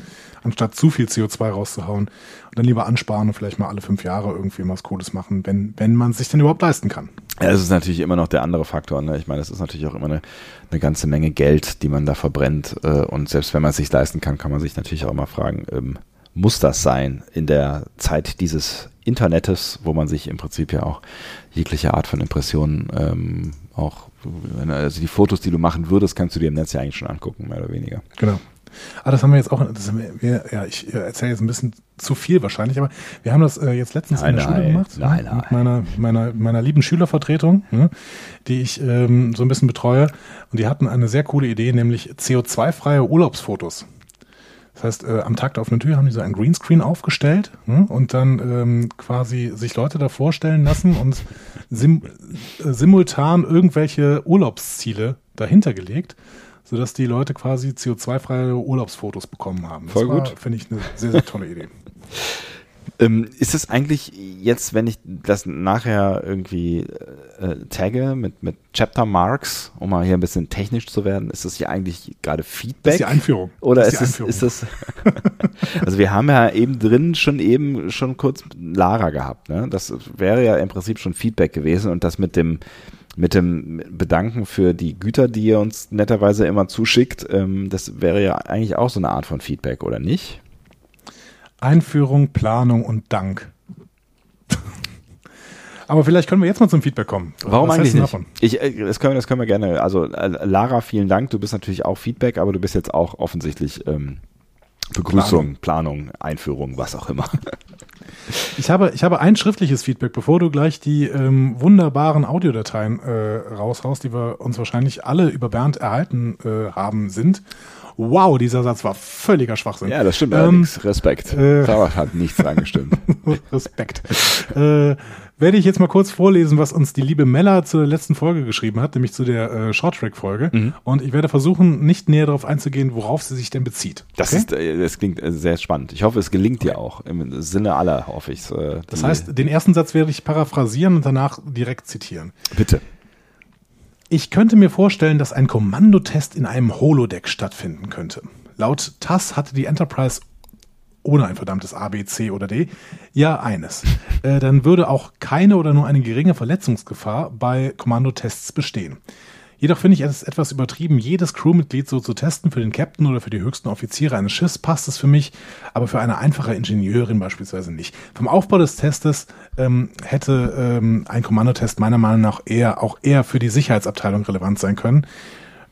Anstatt zu viel CO2 rauszuhauen. Und dann lieber ansparen und vielleicht mal alle fünf Jahre irgendwie was Cooles machen, wenn, wenn man es sich denn überhaupt leisten kann. Ja, das ist natürlich immer noch der andere Faktor. Ne? Ich meine, das ist natürlich auch immer eine, eine ganze Menge Geld, die man da verbrennt. Äh, und selbst wenn man es sich leisten kann, kann man sich natürlich auch mal fragen, ähm, muss das sein in der Zeit dieses Internetes, wo man sich im Prinzip ja auch jegliche Art von Impressionen ähm, auch, also die Fotos, die du machen würdest, kannst du dir im Netz ja eigentlich schon angucken, mehr oder weniger. Genau. Ah, das haben wir jetzt auch, das wir, ja, ich äh, erzähle jetzt ein bisschen zu viel wahrscheinlich, aber wir haben das äh, jetzt letztens Nein, in der Schule nein, gemacht. nein, ne, nein. Mit meiner, meiner, meiner lieben Schülervertretung, ne, die ich ähm, so ein bisschen betreue. Und die hatten eine sehr coole Idee, nämlich CO2-freie Urlaubsfotos. Das heißt, äh, am Tag der offenen Tür haben die so ein Greenscreen aufgestellt ne, und dann ähm, quasi sich Leute da vorstellen lassen und sim äh, simultan irgendwelche Urlaubsziele dahinter gelegt, sodass die Leute quasi CO2-freie Urlaubsfotos bekommen haben. Das Voll gut. Finde ich eine sehr, sehr tolle Idee. Ähm, ist es eigentlich jetzt, wenn ich das nachher irgendwie äh, tagge mit, mit Chapter Marks, um mal hier ein bisschen technisch zu werden, ist das hier eigentlich gerade Feedback? Das ist die Einführung. Oder Das ist, ist die es, ist das, also wir haben ja eben drin schon eben schon kurz Lara gehabt, ne? Das wäre ja im Prinzip schon Feedback gewesen und das mit dem, mit dem Bedanken für die Güter, die ihr uns netterweise immer zuschickt, ähm, das wäre ja eigentlich auch so eine Art von Feedback, oder nicht? Einführung, Planung und Dank. Aber vielleicht können wir jetzt mal zum Feedback kommen. Warum Was eigentlich nicht? Ich, äh, das, können wir, das können wir gerne. Also äh, Lara, vielen Dank. Du bist natürlich auch Feedback, aber du bist jetzt auch offensichtlich ähm, Begrüßung, Planung. Einführung, was auch immer. Ich habe, ich habe ein schriftliches Feedback, bevor du gleich die ähm, wunderbaren Audiodateien äh, raushaust, die wir uns wahrscheinlich alle über Bernd erhalten äh, haben, sind. Wow, dieser Satz war völliger Schwachsinn. Ja, das stimmt Ähm, allerdings. Respekt. äh, hat nichts dran gestimmt. Respekt. äh, werde ich jetzt mal kurz vorlesen, was uns die liebe Mella zur letzten Folge geschrieben hat, nämlich zu der äh, Shorttrack-Folge. Mhm. Und ich werde versuchen, nicht näher darauf einzugehen, worauf sie sich denn bezieht. Das, ist, äh, das klingt äh, sehr spannend. Ich hoffe, es gelingt dir auch. Im Sinne aller hoffe ich äh, Das heißt, den ersten Satz werde ich paraphrasieren und danach direkt zitieren. bitte. Ich könnte mir vorstellen, dass ein Kommandotest in einem Holodeck stattfinden könnte. Laut TASS hatte die Enterprise ohne ein verdammtes A, B, C oder D ja eines. Äh, dann würde auch keine oder nur eine geringe Verletzungsgefahr bei Kommandotests bestehen. Jedoch finde ich es etwas übertrieben, jedes Crewmitglied so zu testen. Für den Captain oder für die höchsten Offiziere eines Schiffs passt es für mich, aber für eine einfache Ingenieurin beispielsweise nicht. Vom Aufbau des Testes ähm, hätte ähm, ein Kommandotest meiner Meinung nach eher auch eher für die Sicherheitsabteilung relevant sein können.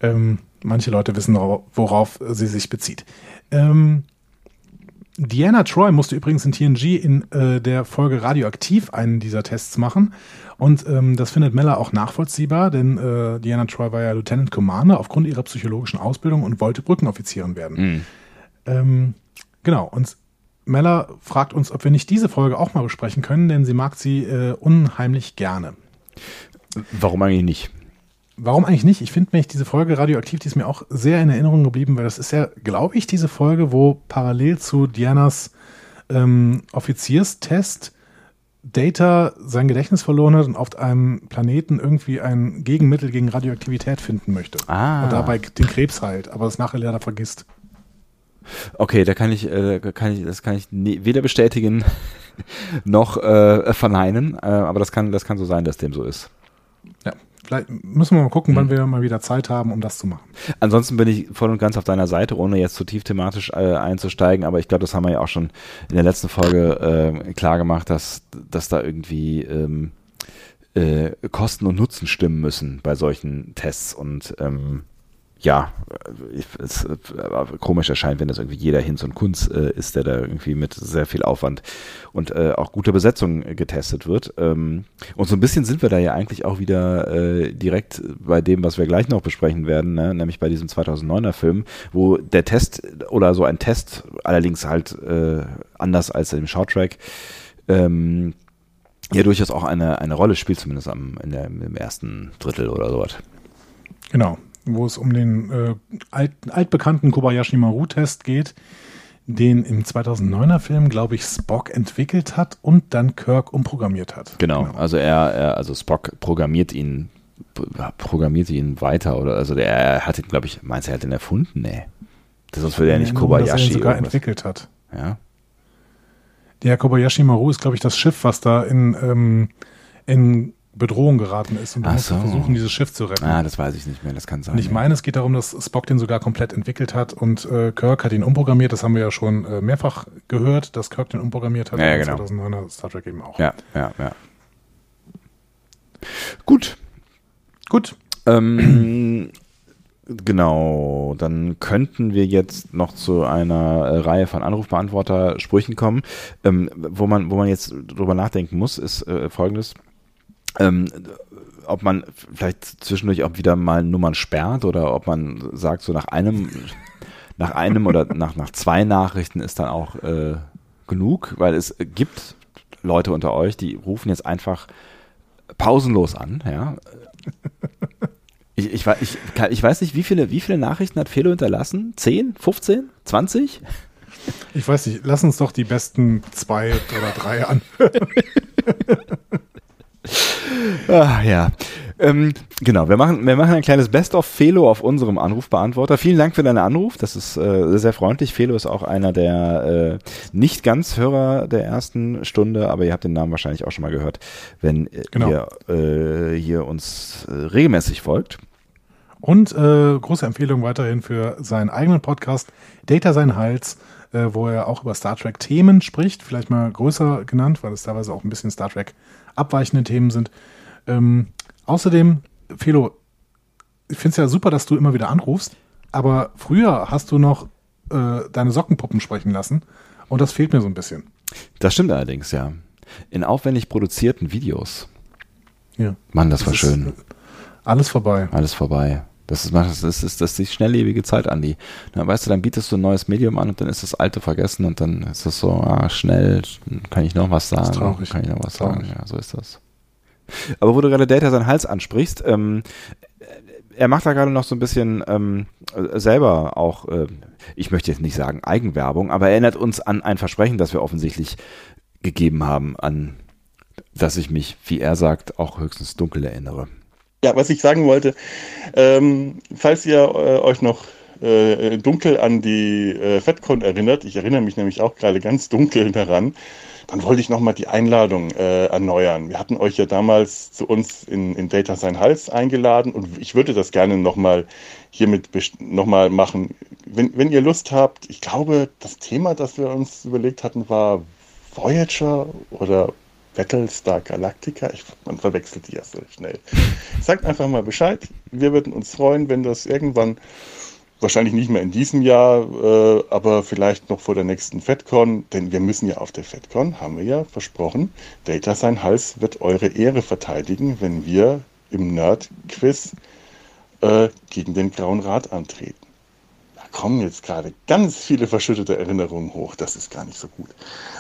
Ähm, manche Leute wissen, worauf sie sich bezieht. Ähm, Diana Troy musste übrigens in TNG in äh, der Folge Radioaktiv einen dieser Tests machen. Und ähm, das findet Mella auch nachvollziehbar, denn äh, Diana Troy war ja Lieutenant Commander aufgrund ihrer psychologischen Ausbildung und wollte Brückenoffizierin werden. Mhm. Ähm, genau, und Mella fragt uns, ob wir nicht diese Folge auch mal besprechen können, denn sie mag sie äh, unheimlich gerne. Warum eigentlich nicht? Warum eigentlich nicht? Ich finde nämlich diese Folge Radioaktiv, die ist mir auch sehr in Erinnerung geblieben, weil das ist ja, glaube ich, diese Folge, wo parallel zu Dianas ähm, Offizierstest Data sein Gedächtnis verloren hat und auf einem Planeten irgendwie ein Gegenmittel gegen Radioaktivität finden möchte. Ah. Und dabei den Krebs heilt, aber es nachher leider vergisst. Okay, da kann ich, äh, kann ich, das kann ich ne, weder bestätigen noch äh, verneinen, äh, aber das kann, das kann so sein, dass dem so ist. Vielleicht müssen wir mal gucken, wann wir mal wieder Zeit haben, um das zu machen. Ansonsten bin ich voll und ganz auf deiner Seite, ohne jetzt zu tief thematisch äh, einzusteigen, aber ich glaube, das haben wir ja auch schon in der letzten Folge äh, klar gemacht, dass, dass da irgendwie ähm, äh, Kosten und Nutzen stimmen müssen bei solchen Tests und ähm, ja, ich, es äh, komisch erscheint, wenn das irgendwie jeder Hinz und Kunz äh, ist, der da irgendwie mit sehr viel Aufwand und äh, auch guter Besetzung äh, getestet wird. Ähm, und so ein bisschen sind wir da ja eigentlich auch wieder äh, direkt bei dem, was wir gleich noch besprechen werden, ne? nämlich bei diesem 2009er Film, wo der Test oder so ein Test, allerdings halt äh, anders als im Shorttrack, ähm, ja durchaus auch eine, eine Rolle spielt, zumindest am, in der, im ersten Drittel oder sowas. Genau, wo es um den äh, alt, altbekannten Kobayashi Maru-Test geht, den im 2009er Film, glaube ich, Spock entwickelt hat und dann Kirk umprogrammiert hat. Genau, genau. also er, er, also Spock programmiert ihn, programmiert ihn weiter oder also der er hat ihn, glaube ich, meinst du, er hat ihn erfunden? Nee. Das sonst würde er nicht Kobayashi. Dass er ihn sogar irgendwas. entwickelt hat. Ja. Der Kobayashi Maru ist, glaube ich, das Schiff, was da in, ähm, in Bedrohung geraten ist und du musst so. versuchen, dieses Schiff zu retten. Ah, das weiß ich nicht mehr, das kann sein. Und ich meine, es geht darum, dass Spock den sogar komplett entwickelt hat und äh, Kirk hat ihn umprogrammiert. Das haben wir ja schon äh, mehrfach gehört, dass Kirk den umprogrammiert hat. Ja, ja genau. 2009er Star Trek eben auch. Ja, ja, ja. Gut. Gut. Ähm, Genau, dann könnten wir jetzt noch zu einer äh, Reihe von Anrufbeantworter-Sprüchen kommen. Ähm, wo, man, wo man jetzt drüber nachdenken muss, ist äh, folgendes. Ähm, ob man vielleicht zwischendurch auch wieder mal Nummern sperrt oder ob man sagt, so nach einem, nach einem oder nach, nach zwei Nachrichten ist dann auch äh, genug, weil es gibt Leute unter euch, die rufen jetzt einfach pausenlos an, ja. Ich, ich, ich, ich, weiß nicht, wie viele, wie viele Nachrichten hat Felo hinterlassen? 10, 15, 20? Ich weiß nicht, lass uns doch die besten zwei oder drei an. Ach, ja. Ähm, genau, wir machen, wir machen ein kleines Best-of Felo auf unserem Anrufbeantworter. Vielen Dank für deinen Anruf. Das ist äh, sehr freundlich. Felo ist auch einer der äh, nicht ganz Hörer der ersten Stunde, aber ihr habt den Namen wahrscheinlich auch schon mal gehört, wenn äh, genau. ihr äh, hier uns äh, regelmäßig folgt. Und äh, große Empfehlung weiterhin für seinen eigenen Podcast Data sein Hals, äh, wo er auch über Star Trek Themen spricht, vielleicht mal größer genannt, weil es teilweise auch ein bisschen Star Trek abweichende Themen sind. Ähm, außerdem, Felo, ich finde es ja super, dass du immer wieder anrufst, aber früher hast du noch äh, deine Sockenpuppen sprechen lassen und das fehlt mir so ein bisschen. Das stimmt allerdings, ja. In aufwendig produzierten Videos. Ja. Mann, das, das war schön. Alles vorbei. Alles vorbei. Das ist, das ist, das ist die schnelllebige Zeit, Andi. Dann weißt du, dann bietest du ein neues Medium an und dann ist das alte vergessen und dann ist es so, ah, schnell, kann ich noch was sagen? Das ist traurig. Kann ich noch was traurig. sagen? Ja, so ist das. Aber wo du gerade Data seinen Hals ansprichst, ähm, er macht da gerade noch so ein bisschen ähm, selber auch, äh, ich möchte jetzt nicht sagen Eigenwerbung, aber erinnert uns an ein Versprechen, das wir offensichtlich gegeben haben, an das ich mich, wie er sagt, auch höchstens dunkel erinnere. Ja, was ich sagen wollte, ähm, falls ihr äh, euch noch äh, dunkel an die äh, FedCon erinnert, ich erinnere mich nämlich auch gerade ganz dunkel daran, dann wollte ich nochmal die Einladung äh, erneuern. Wir hatten euch ja damals zu uns in, in Data Sein Hals eingeladen und ich würde das gerne nochmal hiermit nochmal machen. Wenn, wenn ihr Lust habt, ich glaube, das Thema, das wir uns überlegt hatten, war Voyager oder Battlestar Galactica. Ich, man verwechselt die ja so schnell. Sagt einfach mal Bescheid. Wir würden uns freuen, wenn das irgendwann, wahrscheinlich nicht mehr in diesem Jahr, äh, aber vielleicht noch vor der nächsten FedCon, denn wir müssen ja auf der FedCon, haben wir ja versprochen, Data sein Hals wird eure Ehre verteidigen, wenn wir im Nerd-Quiz äh, gegen den Grauen Rat antreten. Da kommen jetzt gerade ganz viele verschüttete Erinnerungen hoch. Das ist gar nicht so gut.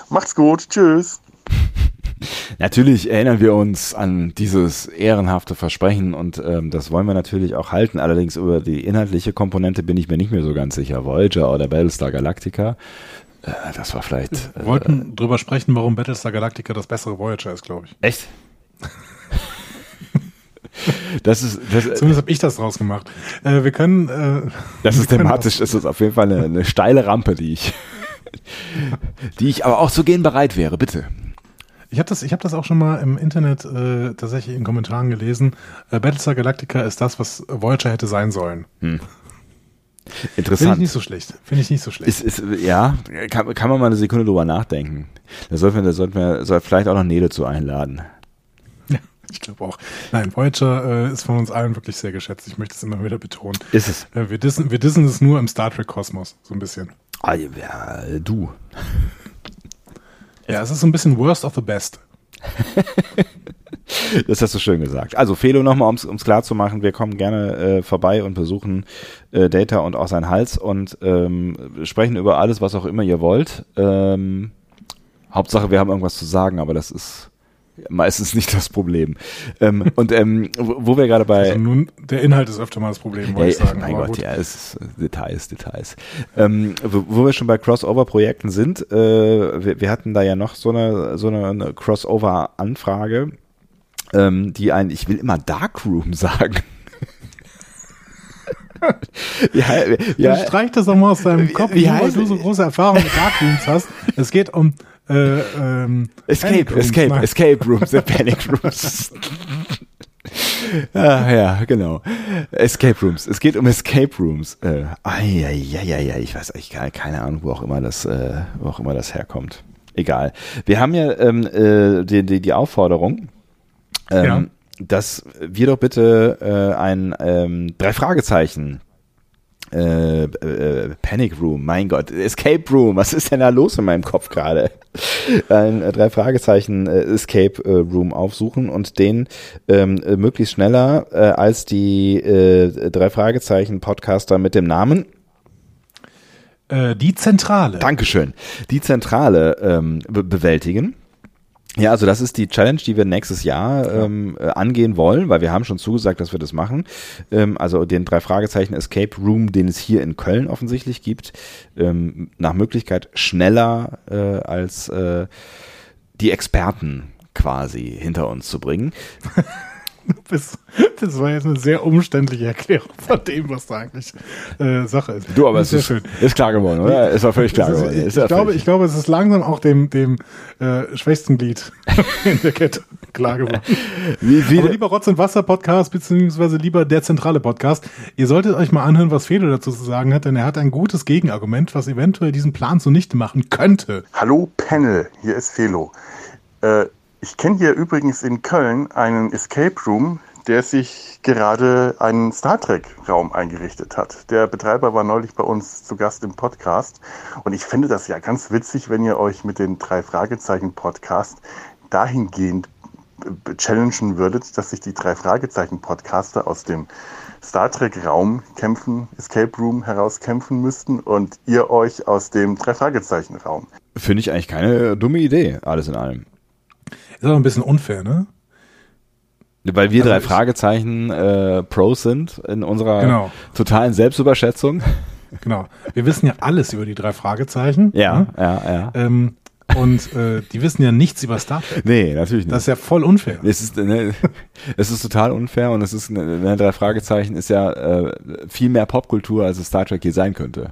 Macht's gut. Tschüss. Natürlich erinnern wir uns an dieses ehrenhafte Versprechen und ähm, das wollen wir natürlich auch halten. Allerdings über die inhaltliche Komponente bin ich mir nicht mehr so ganz sicher. Voyager oder Battlestar Galactica, äh, das war vielleicht. Wir wollten äh, drüber sprechen, warum Battlestar Galactica das bessere Voyager ist, glaube ich. Echt? Das ist, das, Zumindest habe ich das draus gemacht. Äh, wir können. Äh, das ist thematisch, das ist auf jeden Fall eine, eine steile Rampe, die ich, die ich aber auch zu gehen bereit wäre. Bitte. Ich habe das, ich hab das auch schon mal im Internet äh, tatsächlich in Kommentaren gelesen. Äh, Battlestar Galactica ist das, was Voyager hätte sein sollen. Hm. Interessant. Finde ich nicht so schlecht. Finde ich nicht so schlecht. Ist, ist, ja, kann, kann man mal eine Sekunde drüber nachdenken. Da sollten wir, da sollten wir soll vielleicht auch noch Nele zu einladen. Ja, ich glaube auch. Nein, Voyager äh, ist von uns allen wirklich sehr geschätzt. Ich möchte es immer wieder betonen. Ist es. Äh, wir, dissen, wir dissen es nur im Star Trek-Kosmos, so ein bisschen. Ah, ja, du. Ja, es ist so ein bisschen worst of the best. das hast du schön gesagt. Also Felo nochmal, um es klar zu machen, wir kommen gerne äh, vorbei und besuchen äh, Data und auch seinen Hals und ähm, sprechen über alles, was auch immer ihr wollt. Ähm, Hauptsache, wir haben irgendwas zu sagen, aber das ist meistens nicht das Problem. Ähm, und ähm, wo, wo wir gerade bei. Also nun, der Inhalt ist öfter mal das Problem, wollte Hey, ich sagen. mein aber Gott, gut. ja, es ist äh, Details, Details. Ähm, wo, wo wir schon bei Crossover-Projekten sind, äh, wir, wir hatten da ja noch so eine, so eine, eine Crossover-Anfrage, ähm, die ein, ich will immer Darkroom sagen. ja, ja, streich das doch mal aus deinem Wie- Kopf, wie nur weil du so große Erfahrung mit Darkrooms hast. Es geht um äh, ähm, Escape, Panic Rooms. Escape, Nein. Escape Rooms, the Panic Rooms. ah, ja, genau. Escape Rooms. Es geht um Escape Rooms. Äh, ai, ai, ai, ai, ich weiß eigentlich keine, keine Ahnung, wo auch immer das, äh, wo auch immer das herkommt. Egal. Wir haben ja ähm, äh, die, die, die Aufforderung, ähm, Ja. dass wir doch bitte äh, ein ähm, drei Fragezeichen äh, äh, Panic Room, mein Gott, Escape Room, was ist denn da los in meinem Kopf gerade? Ein äh, drei Fragezeichen äh, Escape äh, Room aufsuchen und den ähm, äh, möglichst schneller als die drei Fragezeichen Podcaster mit dem Namen die Zentrale. Dankeschön. Die Zentrale ähm, be bewältigen. Ja, also das ist die Challenge, die wir nächstes Jahr ähm, äh, angehen wollen, weil wir haben schon zugesagt, dass wir das machen. Ähm, also den drei Fragezeichen Escape Room, den es hier in Köln offensichtlich gibt, ähm, nach Möglichkeit schneller äh, als äh, die Experten quasi hinter uns zu bringen. Das, das war jetzt eine sehr umständliche Erklärung von dem, was da eigentlich äh, Sache ist. Du, aber es sehr ist, schön. ist klar geworden, oder? Ist doch völlig klar Es ist, geworden. ich, Ist glaube, völlig- ich glaube, es ist langsam auch dem, dem äh, schwächsten Glied in der Kette klar geworden. wie, wie, Aber lieber Rotz und Wasser Podcast, beziehungsweise lieber der zentrale Podcast, ihr solltet euch mal anhören, was Felo dazu zu sagen hat, denn er hat ein gutes Gegenargument, was eventuell diesen Plan zunichte machen könnte. Hallo Panel, hier ist Felo. Äh, ich kenne hier übrigens in Köln einen Escape Room, der sich gerade einen Star Trek Raum eingerichtet hat. Der Betreiber war neulich bei uns zu Gast im Podcast und ich finde das ja ganz witzig, wenn ihr euch mit den drei Fragezeichen Podcast dahingehend challengen würdet, dass sich die drei Fragezeichen Podcaster aus dem Star Trek Raum kämpfen, Escape Room herauskämpfen müssten und ihr euch aus dem drei Fragezeichen Raum. Finde ich eigentlich keine dumme Idee, alles in allem. Ist aber ein bisschen unfair, ne? Weil wir Also drei ich- Fragezeichen äh, Pros sind in unserer Genau. totalen Selbstüberschätzung. Genau. Wir wissen ja alles über die drei Fragezeichen. Ja, ne? ja, ja. Ähm, und äh, die wissen ja nichts über Star Trek. Nee, natürlich nicht. Das ist ja voll unfair. es ist, ne, es ist total unfair und es ist, ne, ne, drei Fragezeichen ist ja äh, viel mehr Popkultur, als es Star Trek je sein könnte.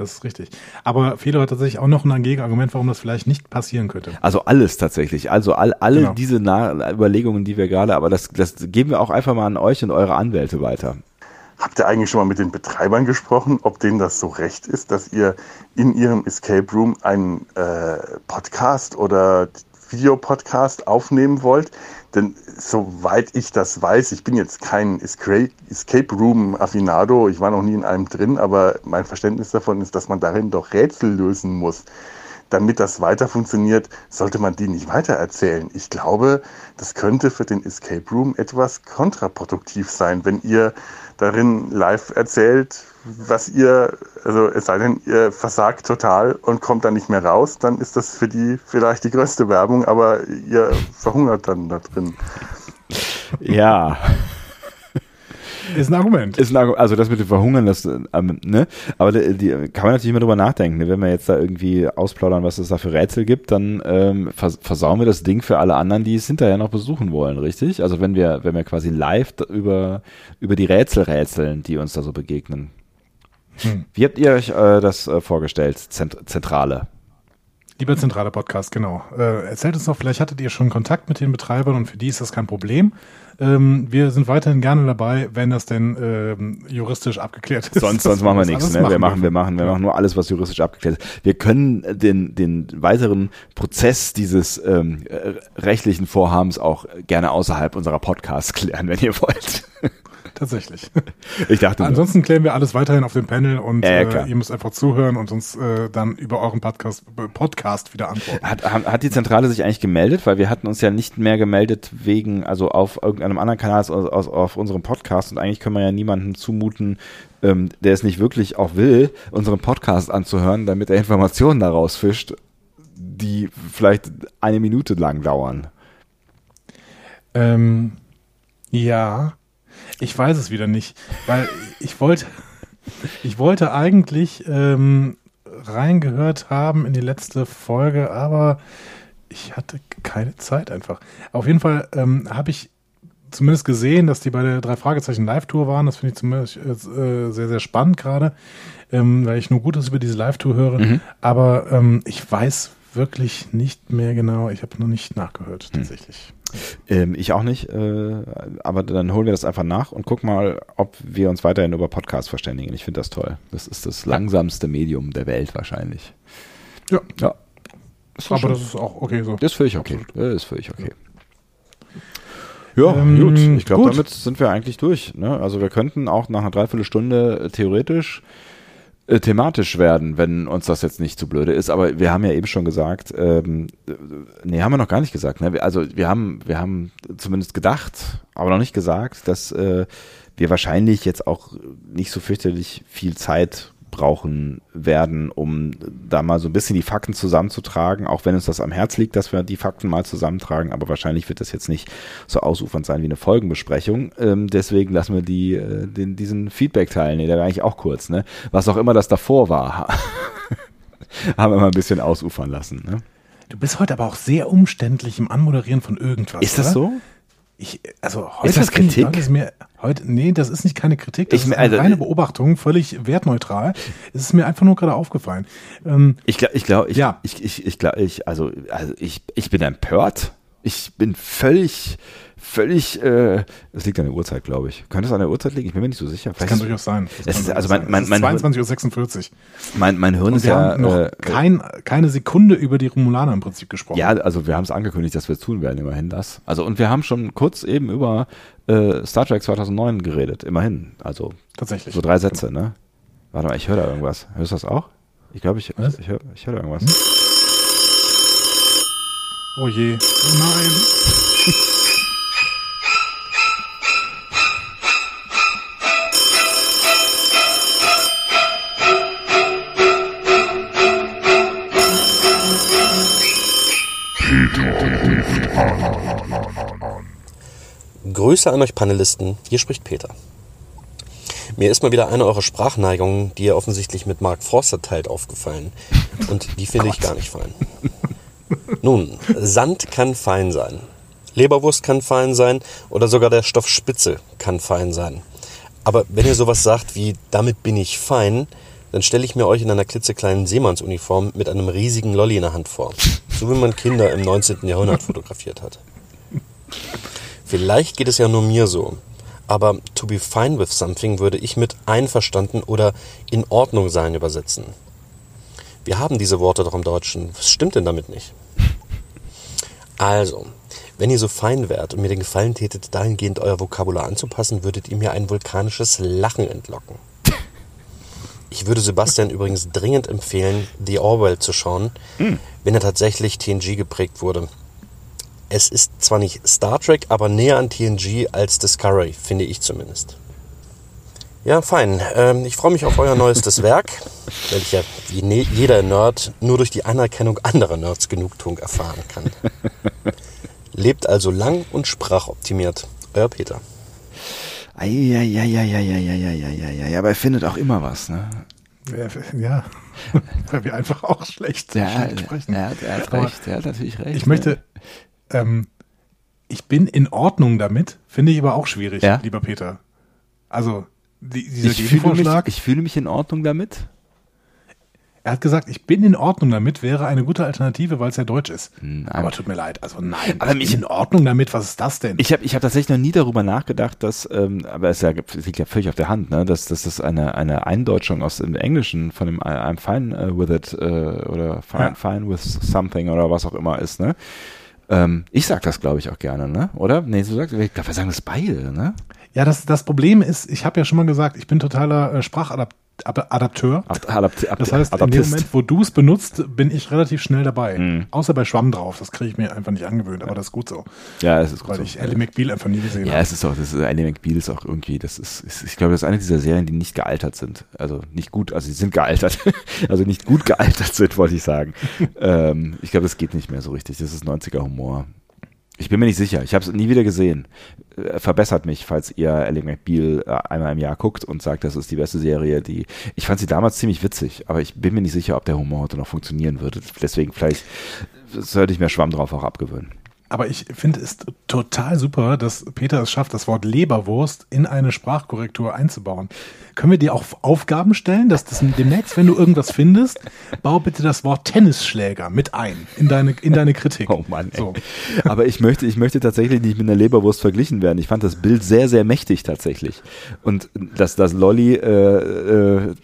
Das ist richtig. Aber Felo hat tatsächlich auch noch ein Gegenargument, warum das vielleicht nicht passieren könnte. Also alles tatsächlich. Also all, alle Genau. diese Na Überlegungen, die wir gerade, aber das, das geben wir auch einfach mal an euch und eure Anwälte weiter. Habt ihr eigentlich schon mal mit den Betreibern gesprochen, ob denen das so recht ist, dass ihr in ihrem Escape Room einen äh, Podcast oder Videopodcast aufnehmen wollt? Denn soweit ich das weiß, ich bin jetzt kein Escape, Room Affinado, ich war noch nie in einem drin, aber mein Verständnis davon ist, dass man darin doch Rätsel lösen muss. Damit das weiter funktioniert, sollte man die nicht weiter erzählen. Ich glaube, das könnte für den Escape Room etwas kontraproduktiv sein, wenn ihr darin live erzählt, was ihr, also es sei denn, ihr versagt total und kommt dann nicht mehr raus, dann ist das für die vielleicht die größte Werbung, aber ihr verhungert dann da drin. Ja. Ist ein Argument. Ist ein Argument, also das mit dem Verhungern, das, ähm, ne? Aber die, die kann man natürlich immer drüber nachdenken. Ne? Wenn wir jetzt da irgendwie ausplaudern, was es da für Rätsel gibt, dann ähm, vers versauen wir das Ding für alle anderen, die es hinterher noch besuchen wollen, richtig? Also wenn wir, wenn wir quasi live über, über die Rätsel rätseln, die uns da so begegnen. Hm. Wie habt ihr euch äh, das äh, vorgestellt? Zent Zentrale. Lieber zentraler Podcast, genau. Äh, erzählt uns doch, vielleicht hattet ihr schon Kontakt mit den Betreibern und für die ist das kein Problem. Ähm, wir sind weiterhin gerne dabei, wenn das denn ähm, juristisch abgeklärt ist. Sonst, sonst machen wir nichts. Ne? Wir machen, wir machen, wir machen nur alles, was juristisch abgeklärt ist. Wir können den, den weiteren Prozess dieses ähm, äh, rechtlichen Vorhabens auch gerne außerhalb unserer Podcasts klären, wenn ihr wollt. Tatsächlich. Ich dachte, Ansonsten klären wir alles weiterhin auf dem Panel und Ja, ja, äh, ihr müsst einfach zuhören und uns äh, dann über euren Podcast, Podcast wieder antworten. hat, hat die Zentrale sich eigentlich gemeldet? Weil wir hatten uns ja nicht mehr gemeldet wegen, also auf irgendeinem anderen Kanal als aus, aus, auf unserem Podcast und eigentlich können wir ja niemandem zumuten, ähm, der es nicht wirklich auch will, unseren Podcast anzuhören, damit er Informationen daraus fischt, die vielleicht eine Minute lang dauern. Ähm, ja, ich weiß es wieder nicht, weil ich wollte, ich wollte eigentlich ähm, reingehört haben in die letzte Folge, aber ich hatte keine Zeit einfach. Auf jeden Fall ähm, habe ich zumindest gesehen, dass die bei der drei Fragezeichen Live-Tour waren. Das finde ich zumindest äh, sehr, sehr spannend gerade, ähm, weil ich nur Gutes über diese Live-Tour höre. Mhm. Aber ähm, ich weiß wirklich nicht mehr genau. Ich habe noch nicht nachgehört, tatsächlich. Ähm, ich auch nicht, äh, aber dann holen wir das einfach nach und gucken mal, ob wir uns weiterhin über Podcasts verständigen. Ich finde das toll. Das ist das langsamste Medium der Welt wahrscheinlich. Ja. Ja. Aber schon- das ist auch okay so. Das ist völlig okay. Das ist völlig okay. Ja, Ähm, gut. Ich glaube, damit sind wir eigentlich durch. Ne? Also wir könnten auch nach einer Dreiviertelstunde äh, theoretisch äh, thematisch werden, wenn uns das jetzt nicht zu blöde ist. Aber wir haben ja eben schon gesagt, ähm, äh, nee, haben wir noch gar nicht gesagt. Ne? Also wir haben, wir haben zumindest gedacht, aber noch nicht gesagt, dass äh, wir wahrscheinlich jetzt auch nicht so fürchterlich viel Zeit brauchen werden, um da mal so ein bisschen die Fakten zusammenzutragen, auch wenn uns das am Herz liegt, dass wir die Fakten mal zusammentragen, aber wahrscheinlich wird das jetzt nicht so ausufernd sein wie eine Folgenbesprechung. Ähm, deswegen lassen wir die, äh, den, diesen Feedback-Teil, nee, der war eigentlich auch kurz, ne? Was auch immer das davor war, haben wir mal ein bisschen ausufern lassen. Ne? Du bist heute aber auch sehr umständlich im Anmoderieren von irgendwas. Ist das oder? so? Ich, also heute Ist das ich, Kritik? Ist mir, heute, nee, das ist nicht keine Kritik, das Ich ist eine also- reine Beobachtung, völlig wertneutral. Es ist mir einfach nur gerade aufgefallen. Ähm, Ich glaube, ich glaube, ich, Ja. ich, ich, ich glaube, ich, also, also ich, ich bin empört. Ich bin völlig, völlig, äh, das liegt an der Uhrzeit, glaube ich. Könnte es an der Uhrzeit liegen? Ich bin mir nicht so sicher. das Vielleicht kann ist- durchaus sein. Das Es kann ist- also mein- mein- mein- 22.46 Uhr. mein, mein Hirn ist wir ja, haben noch äh, kein, keine Sekunde über die Romulaner im Prinzip gesprochen. ja, also wir haben es angekündigt, dass wir es tun werden, immerhin das. Also und wir haben schon kurz eben über äh, Star Trek 2009 geredet, immerhin. Also Tatsächlich. so drei Sätze, ne? Warte mal, ich höre da irgendwas. Hörst du das auch? Ich glaube, ich, Was? ich, höre ich hör da irgendwas. Oh je. Oh nein. Grüße an euch Panelisten, hier spricht Peter. Mir ist mal wieder eine eurer Sprachneigungen, die ihr offensichtlich mit Mark Forster teilt, aufgefallen. Und die finde ich gar nicht fein. Nun, Sand kann fein sein. Leberwurst kann fein sein oder sogar der Stoff Spitze kann fein sein. Aber wenn ihr sowas sagt wie, damit bin ich fein, dann stelle ich mir euch in einer klitzekleinen Seemannsuniform mit einem riesigen Lolli in der Hand vor. So wie man Kinder im 19. Jahrhundert fotografiert hat. Vielleicht geht es ja nur mir so. Aber to be fine with something würde ich mit einverstanden oder in Ordnung sein übersetzen. Wir haben diese Worte doch im Deutschen. Was stimmt denn damit nicht? Also, wenn ihr so fein wärt und mir den Gefallen tätet, dahingehend euer Vokabular anzupassen, würdet ihr mir ein vulkanisches Lachen entlocken. Ich würde Sebastian übrigens dringend empfehlen, The Orwell zu schauen, wenn er tatsächlich TNG geprägt wurde. Es ist zwar nicht Star Trek, aber näher an TNG als Discovery, finde ich zumindest. Ja, fein. Ähm, ich freue mich auf euer neuestes Werk, welcher wie ne jeder Nerd nur durch die Anerkennung anderer Nerds Genugtuung erfahren kann. Lebt also lang und sprachoptimiert. Euer Peter. Ja, aber er findet auch immer was, ne? Ja. Weil wir einfach auch schlecht, schlecht sprechen. er, hat, er hat recht, er hat natürlich recht. Ich möchte, ähm, ich bin in Ordnung damit, finde ich aber auch schwierig, Ja? lieber Peter. Also, die, dieser ich fühle, mich, Gegenvorschlag, ich fühle mich in Ordnung damit. er hat gesagt, ich bin in Ordnung damit, wäre eine gute Alternative, weil es ja deutsch ist. Nein. Aber tut mir leid, also nein, Aber ich mich- in Ordnung damit, was ist das denn? Ich habe ich hab tatsächlich noch nie darüber nachgedacht, dass, ähm, aber es, ja, liegt ja völlig auf der Hand, ne, dass, dass das eine, eine Eindeutschung aus dem Englischen von dem I'm fine äh, with it äh, oder fine, Ja. fine with something oder was auch immer ist, ne? Ähm, ich sag das, glaube ich, auch gerne, ne? Oder? Nee, du sagst, ich glaube, wir sagen das beide, ne? Ja, das, das Problem ist, ich habe ja schon mal gesagt, ich bin totaler äh, Sprachadapteur. Das heißt, in dem Adaptist. Moment, wo du es benutzt, bin ich relativ schnell dabei. Mhm. Außer bei Schwamm drauf. Das kriege ich mir einfach nicht angewöhnt, aber das ist gut so. Ja, es ist gut Weil so. ich Ellie McBeal einfach nie gesehen Ja, habe. es ist auch, das ist Annie McBeal ist auch irgendwie, das ist, ist ich glaube, das ist eine dieser Serien, die nicht gealtert sind. Also nicht gut, also sie sind gealtert, also nicht gut gealtert sind, wollte ich sagen. ähm, ich glaube, das geht nicht mehr so richtig. Das ist 90er Humor. Ich bin mir nicht sicher. Ich habe es nie wieder gesehen. Äh, Verbessert mich, falls ihr Ellie McBeal äh, einmal im Jahr guckt und sagt, das ist die beste Serie, die. Ich fand sie damals ziemlich witzig, aber ich bin mir nicht sicher, ob der Humor heute noch funktionieren würde. Deswegen vielleicht sollte ich mir Schwamm drauf auch abgewöhnen. Aber ich finde es total super, dass Peter es schafft, das Wort Leberwurst in eine Sprachkorrektur einzubauen. Können wir dir auch Aufgaben stellen, dass das demnächst, wenn du irgendwas findest, bau bitte das Wort Tennisschläger mit ein in deine, in deine Kritik. Oh Mann. Ey. So. Aber ich möchte, ich möchte tatsächlich nicht mit einer Leberwurst verglichen werden. Ich fand das Bild sehr, sehr mächtig tatsächlich. Und das, das Lolly äh, äh,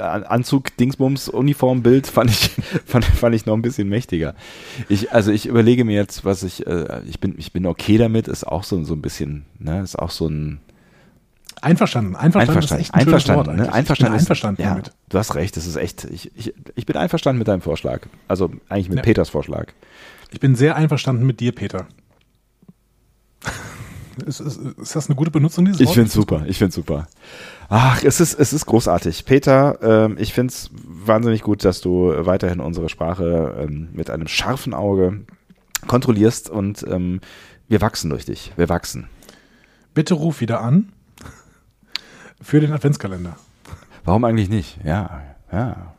Anzug, Dingsbums, Uniformbild fand ich, fand, fand ich noch ein bisschen mächtiger. Ich, also ich überlege mir jetzt, was ich, äh, ich bin, ich bin okay damit, ist auch so, so ein bisschen, ne, ist auch so ein, Einverstanden, einverstanden, einverstanden, ist einverstanden, ne? einverstanden, ist, einverstanden ja, damit. Du hast recht, das ist echt. Ich, ich, ich bin einverstanden mit deinem Vorschlag. Also eigentlich mit ja. Peters Vorschlag. Ich bin sehr einverstanden mit dir, Peter. ist, ist, ist, das eine gute Benutzung dieses Ich finde es super. Ich finde super. Ach, es ist, es ist großartig. Peter, ähm, ich finde es wahnsinnig gut, dass du weiterhin unsere Sprache ähm, mit einem scharfen Auge kontrollierst und ähm, wir wachsen durch dich. Wir wachsen. Bitte ruf wieder an für den Adventskalender. Warum eigentlich nicht? Ja, ja.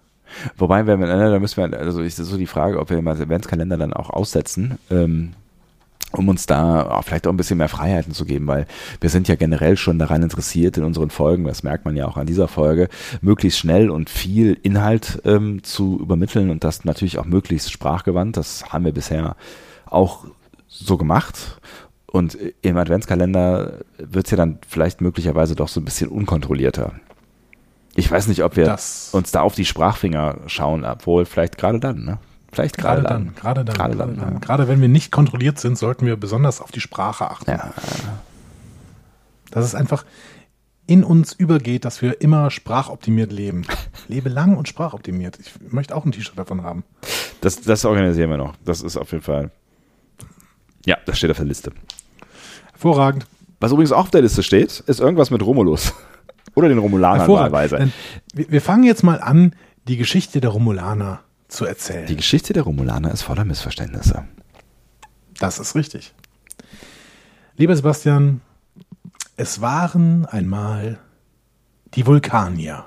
Wobei, wenn wir, da müssen wir, also ist so die Frage, ob wir den Adventskalender dann auch aussetzen, ähm, um uns da auch vielleicht auch ein bisschen mehr Freiheiten zu geben, weil wir sind ja generell schon daran interessiert in unseren Folgen, das merkt man ja auch an dieser Folge, möglichst schnell und viel Inhalt ähm, zu übermitteln und das natürlich auch möglichst sprachgewandt. Das haben wir bisher auch so gemacht. Und im Adventskalender wird es ja dann vielleicht möglicherweise doch so ein bisschen unkontrollierter. Ich weiß nicht, ob wir das uns da auf die Sprachfinger schauen, obwohl vielleicht gerade dann, ne? Vielleicht gerade dann. dann. Gerade dann. Gerade dann. dann. Ja. Gerade wenn wir nicht kontrolliert sind, sollten wir besonders auf die Sprache achten. Ja. Dass es einfach in uns übergeht, dass wir immer sprachoptimiert leben. Lebe lang und sprachoptimiert. Ich möchte auch ein T-Shirt davon haben. Das, das organisieren wir noch. Das ist auf jeden Fall. Ja, das steht auf der Liste. Hervorragend. Was übrigens auch auf der Liste steht, ist irgendwas mit Romulus. Oder den Romulanern wahlweise. Wir fangen jetzt mal an, die Geschichte der Romulaner zu erzählen. Die Geschichte der Romulaner ist voller Missverständnisse. Das ist richtig. Lieber Sebastian, es waren einmal die Vulkanier.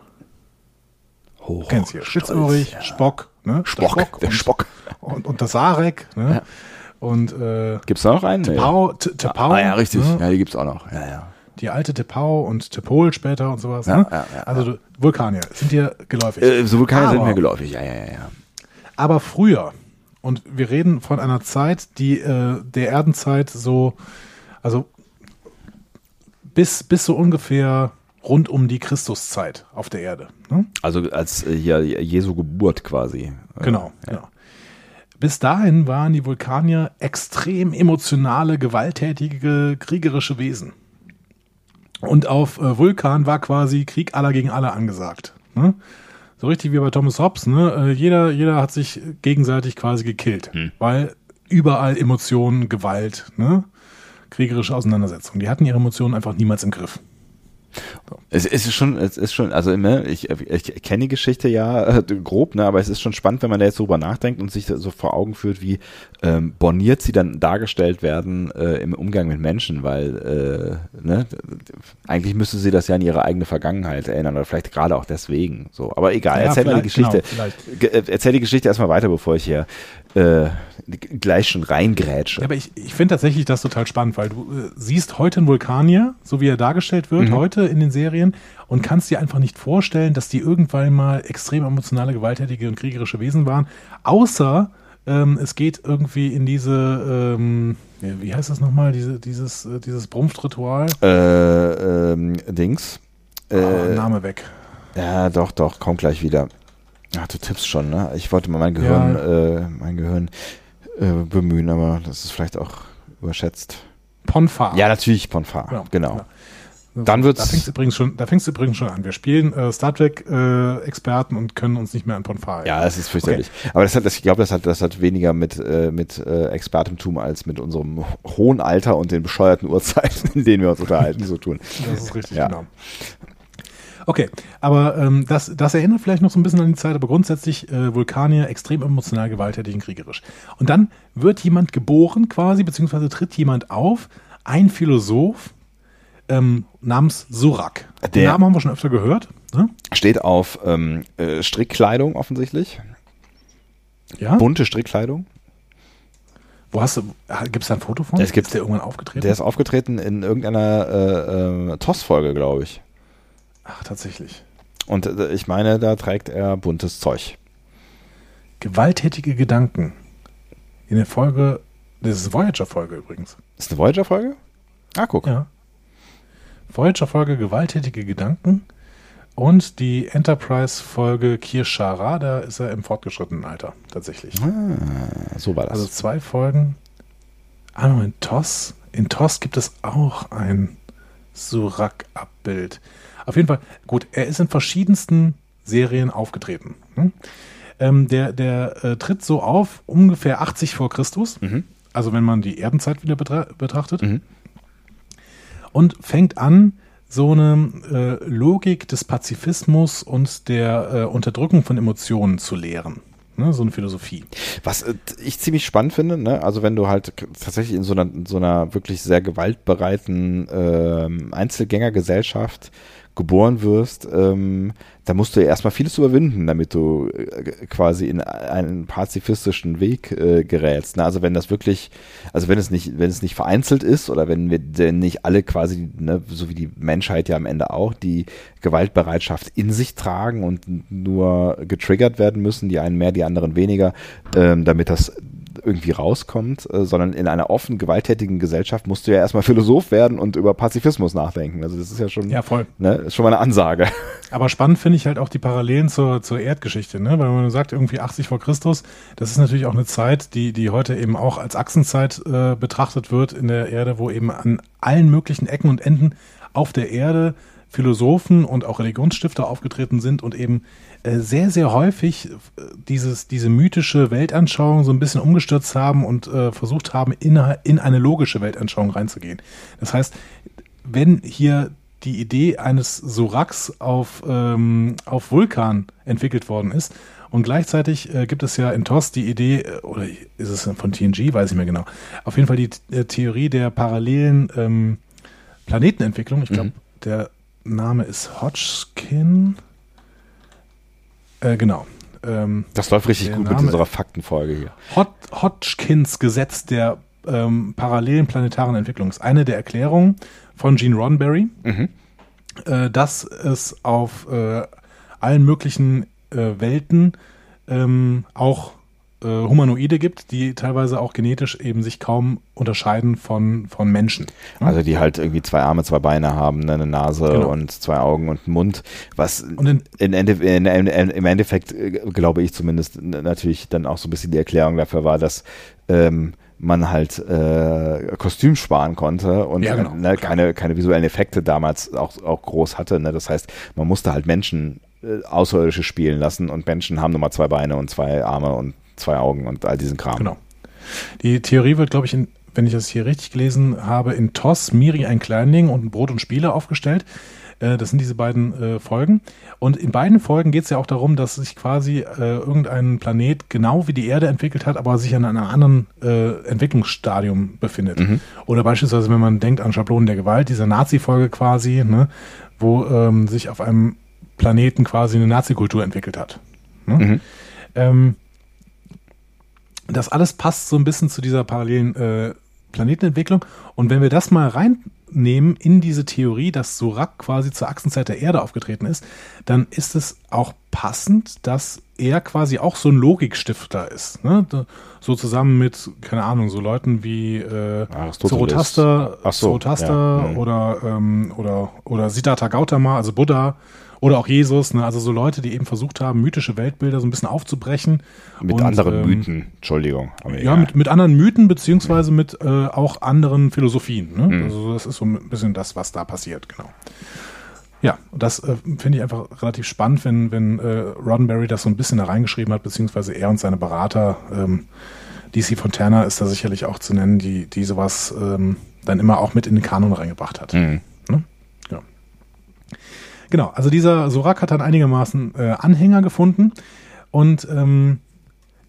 Hoch, Kennst du? Spitzohrig, ja. Spock, ne? Spock, der Spock. Der und, Spock. Und, und das Sarek, ne? Ja. Und äh, gibt's da noch einen? Tepau, Tepau. Ah, ja, richtig. Ne? Ja, die gibt's auch noch. Ja, ja. Die alte Tepau und Tepol später und sowas. Ja, ne? ja, ja, also Vulkanier sind dir geläufig. Äh, so Vulkanier aber, sind mir geläufig, ja, ja, ja, ja. Aber früher, und wir reden von einer Zeit, die äh, der Erdenzeit so, also bis, bis so ungefähr rund um die Christuszeit auf der Erde. Ne? Also als äh, hier Jesu Geburt quasi. Genau, ja. genau. Bis dahin waren die Vulkanier extrem emotionale, gewalttätige, kriegerische Wesen. Und auf äh, Vulkan war quasi Krieg aller gegen alle angesagt. Ne? So richtig wie bei Thomas Hobbes. Ne? Äh, jeder, jeder hat sich gegenseitig quasi gekillt, hm. weil überall Emotionen, Gewalt, ne? kriegerische Auseinandersetzungen. Die hatten ihre Emotionen einfach niemals im Griff. So. Es ist schon, es ist schon, also ne, ich, ich kenne die Geschichte ja äh, grob, ne, aber es ist schon spannend, wenn man da jetzt drüber nachdenkt und sich so vor Augen führt, wie ähm, borniert sie dann dargestellt werden äh, im Umgang mit Menschen, weil äh, ne, eigentlich müsste sie das ja an ihre eigene Vergangenheit erinnern oder vielleicht gerade auch deswegen. So, aber egal, ja, erzähl mal die Geschichte. Genau, äh, erzähl die Geschichte erstmal weiter, bevor ich hier äh, gleich schon reingrätsche. Ja, aber ich, ich finde tatsächlich das total spannend, weil du äh, siehst heute einen Vulkanier, so wie er dargestellt wird, mhm. heute in den Serien, und kannst dir einfach nicht vorstellen, dass die irgendwann mal extrem emotionale, gewalttätige und kriegerische Wesen waren, außer ähm, es geht irgendwie in diese, ähm, wie heißt das nochmal, diese, dieses, äh, dieses Brumpfritual? Äh, ähm, Dings. Äh, oh, Name weg. Ja, doch, doch, kommt gleich wieder. Ach, du tippst schon, ne? Ich wollte mal mein Gehirn, ja. äh, mein Gehirn äh, bemühen, aber das ist vielleicht auch überschätzt. Ponfar. Ja, natürlich Ponfar, genau. genau. Ja. Dann wird's. Da fängst du übrigens schon, da fängst du übrigens schon an. Wir spielen äh, Star Trek äh, Experten und können uns nicht mehr an Ponfar. Ja, das ist fürchterlich. Okay. Aber das hat, das, ich glaube, das hat, das hat weniger mit äh, mit äh, Expertentum als mit unserem hohen Alter und den bescheuerten Uhrzeiten, in denen wir uns unterhalten, zu tun. Das ist richtig, ja. genau. Okay, aber ähm, das, das erinnert vielleicht noch so ein bisschen an die Zeit, aber grundsätzlich äh, Vulkanier extrem emotional, gewalttätig und kriegerisch. Und dann wird jemand geboren quasi, beziehungsweise tritt jemand auf, ein Philosoph ähm, namens Surak. Den Namen haben wir schon öfter gehört. Ne? Steht auf ähm, äh, Strickkleidung offensichtlich. Ja. Bunte Strickkleidung. Wo hast du, gibt es da ein Foto von? Es gibt- ist der irgendwann aufgetreten? Der ist aufgetreten in irgendeiner äh, äh, TOS-Folge, glaube ich. Ach, tatsächlich. Und äh, ich meine, da trägt er buntes Zeug. Gewalttätige Gedanken. In der Folge, das ist Voyager-Folge übrigens. Ist eine Voyager-Folge? Ah, guck. Ja. Voyager-Folge Gewalttätige Gedanken und die Enterprise-Folge Kirshara, da ist er im fortgeschrittenen Alter, tatsächlich. Ah, so war das. Also zwei Folgen. Ah, in TOS. In TOS gibt es auch ein Surak-Abbild. Auf jeden Fall, gut, er ist in verschiedensten Serien aufgetreten. Hm? Ähm, der der äh, tritt so auf, ungefähr 80 vor Christus. Mhm. Also wenn man die Erdenzeit wieder betra betrachtet. Mhm. Und fängt an, so eine äh, Logik des Pazifismus und der äh, Unterdrückung von Emotionen zu lehren. Ne? So eine Philosophie. Was äh, ich ziemlich spannend finde, ne? also wenn du halt tatsächlich in so einer, in so einer wirklich sehr gewaltbereiten ähm, Einzelgängergesellschaft geboren wirst, ähm, da musst du ja erstmal vieles überwinden, damit du äh, quasi in einen pazifistischen Weg äh, gerätst. Ne? Also wenn das wirklich, also wenn es nicht, wenn es nicht vereinzelt ist oder wenn wir denn nicht alle quasi, ne, so wie die Menschheit ja am Ende auch, die Gewaltbereitschaft in sich tragen und nur getriggert werden müssen, die einen mehr, die anderen weniger, ähm, damit das irgendwie rauskommt, äh, sondern in einer offen gewalttätigen Gesellschaft musst du ja erstmal Philosoph werden und über Pazifismus nachdenken. Also das ist ja schon, Ja, voll. ne, ist schon mal eine Ansage. Aber spannend finde ich halt auch die Parallelen zur, zur Erdgeschichte, ne? Weil man sagt irgendwie 80 vor Christus, das ist natürlich auch eine Zeit, die, die heute eben auch als Achsenzeit äh, betrachtet wird in der Erde, wo eben an allen möglichen Ecken und Enden auf der Erde Philosophen und auch Religionsstifter aufgetreten sind und eben äh, sehr, sehr häufig äh, dieses, diese mythische Weltanschauung so ein bisschen umgestürzt haben und äh, versucht haben, in, in eine logische Weltanschauung reinzugehen. Das heißt, wenn hier die Idee eines Suraks auf, ähm, auf Vulkan entwickelt worden ist. Und gleichzeitig äh, gibt es ja in TOS die Idee, äh, oder ist es von TNG, weiß ich mehr genau, auf jeden Fall die äh, Theorie der parallelen ähm, Planetenentwicklung. Ich glaube, der Name ist Hodgkin. Äh, genau. Ähm, Das läuft richtig gut mit Name- unserer Faktenfolge hier. Hod Hodgkins Gesetz der ähm, parallelen planetaren Entwicklung ist eine der Erklärungen von Gene Roddenberry, Mhm. äh, dass es auf äh, allen möglichen äh, Welten ähm, auch äh, Humanoide gibt, die teilweise auch genetisch eben sich kaum unterscheiden von, von Menschen. Also die halt irgendwie zwei Arme, zwei Beine haben, ne, eine Nase Genau. und zwei Augen und einen Mund, was Und in, in in, im Endeffekt, äh, glaube ich zumindest, natürlich dann auch so ein bisschen die Erklärung dafür war, dass ähm, man halt äh, Kostüm sparen konnte und Ja, genau, ne, keine, keine visuellen Effekte damals auch, auch groß hatte. Ne? Das heißt, man musste halt Menschen äh, Außerirdische spielen lassen und Menschen haben nochmal zwei Beine und zwei Arme und zwei Augen und all diesen Kram. Genau. Die Theorie wird, glaube ich, in, wenn ich das hier richtig gelesen habe, in TOS, Miri ein Kleinling und ein Brot und Spiele aufgestellt. Äh, das sind diese beiden äh, Folgen. Und in beiden Folgen geht es ja auch darum, dass sich quasi äh, irgendein Planet genau wie die Erde entwickelt hat, aber sich an einem anderen äh, Entwicklungsstadium befindet. Oder beispielsweise, wenn man denkt an Schablonen der Gewalt, dieser Nazi-Folge quasi, ne, wo ähm, sich auf einem Planeten quasi eine Nazi-Kultur entwickelt hat. Ne? Mhm. Ähm, das alles passt so ein bisschen zu dieser parallelen äh, Planetenentwicklung. Und wenn wir das mal reinnehmen in diese Theorie, dass Surak quasi zur Achsenzeit der Erde aufgetreten ist, dann ist es auch passend, dass er quasi auch so ein Logikstifter ist. Ne? So zusammen mit, keine Ahnung, so Leuten wie äh, Ach so, Zoroaster ja, mhm. oder, ähm, oder, oder Siddhartha Gautama, also Buddha. Oder auch Jesus, ne? also so Leute, die eben versucht haben, mythische Weltbilder so ein bisschen aufzubrechen. Mit Und, anderen ähm, Mythen, Entschuldigung. ja, egal. mit, mit anderen Mythen, beziehungsweise mit äh, auch anderen Philosophien. Ne? Mhm. Also das ist so ein bisschen das, was da passiert, genau. Ja, das äh, finde ich einfach relativ spannend, wenn, wenn äh, Roddenberry das so ein bisschen da reingeschrieben hat, beziehungsweise er und seine Berater. Ähm, DC Fontana ist da sicherlich auch zu nennen, die, die sowas ähm, dann immer auch mit in den Kanon reingebracht hat. Mhm. Genau, also dieser Sorak hat dann einigermaßen äh, Anhänger gefunden und ähm,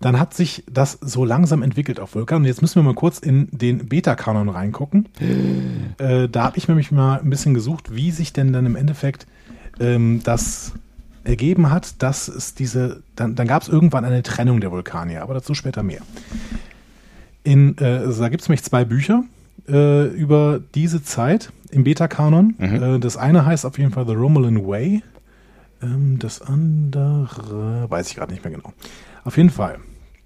dann hat sich das so langsam entwickelt auf Vulkan. Und jetzt müssen wir mal kurz in den Beta-Kanon reingucken. äh, da habe ich nämlich mal ein bisschen gesucht, wie sich denn dann im Endeffekt ähm, das ergeben hat, dass es diese, dann, dann gab es irgendwann eine Trennung der Vulkanier, aber dazu später mehr. In, äh, also da gibt es nämlich zwei Bücher äh, über diese Zeit im Beta-Kanon. Äh, das eine heißt auf jeden Fall The Romulan Way. Ähm, das andere weiß ich gerade nicht mehr genau. Auf jeden Fall.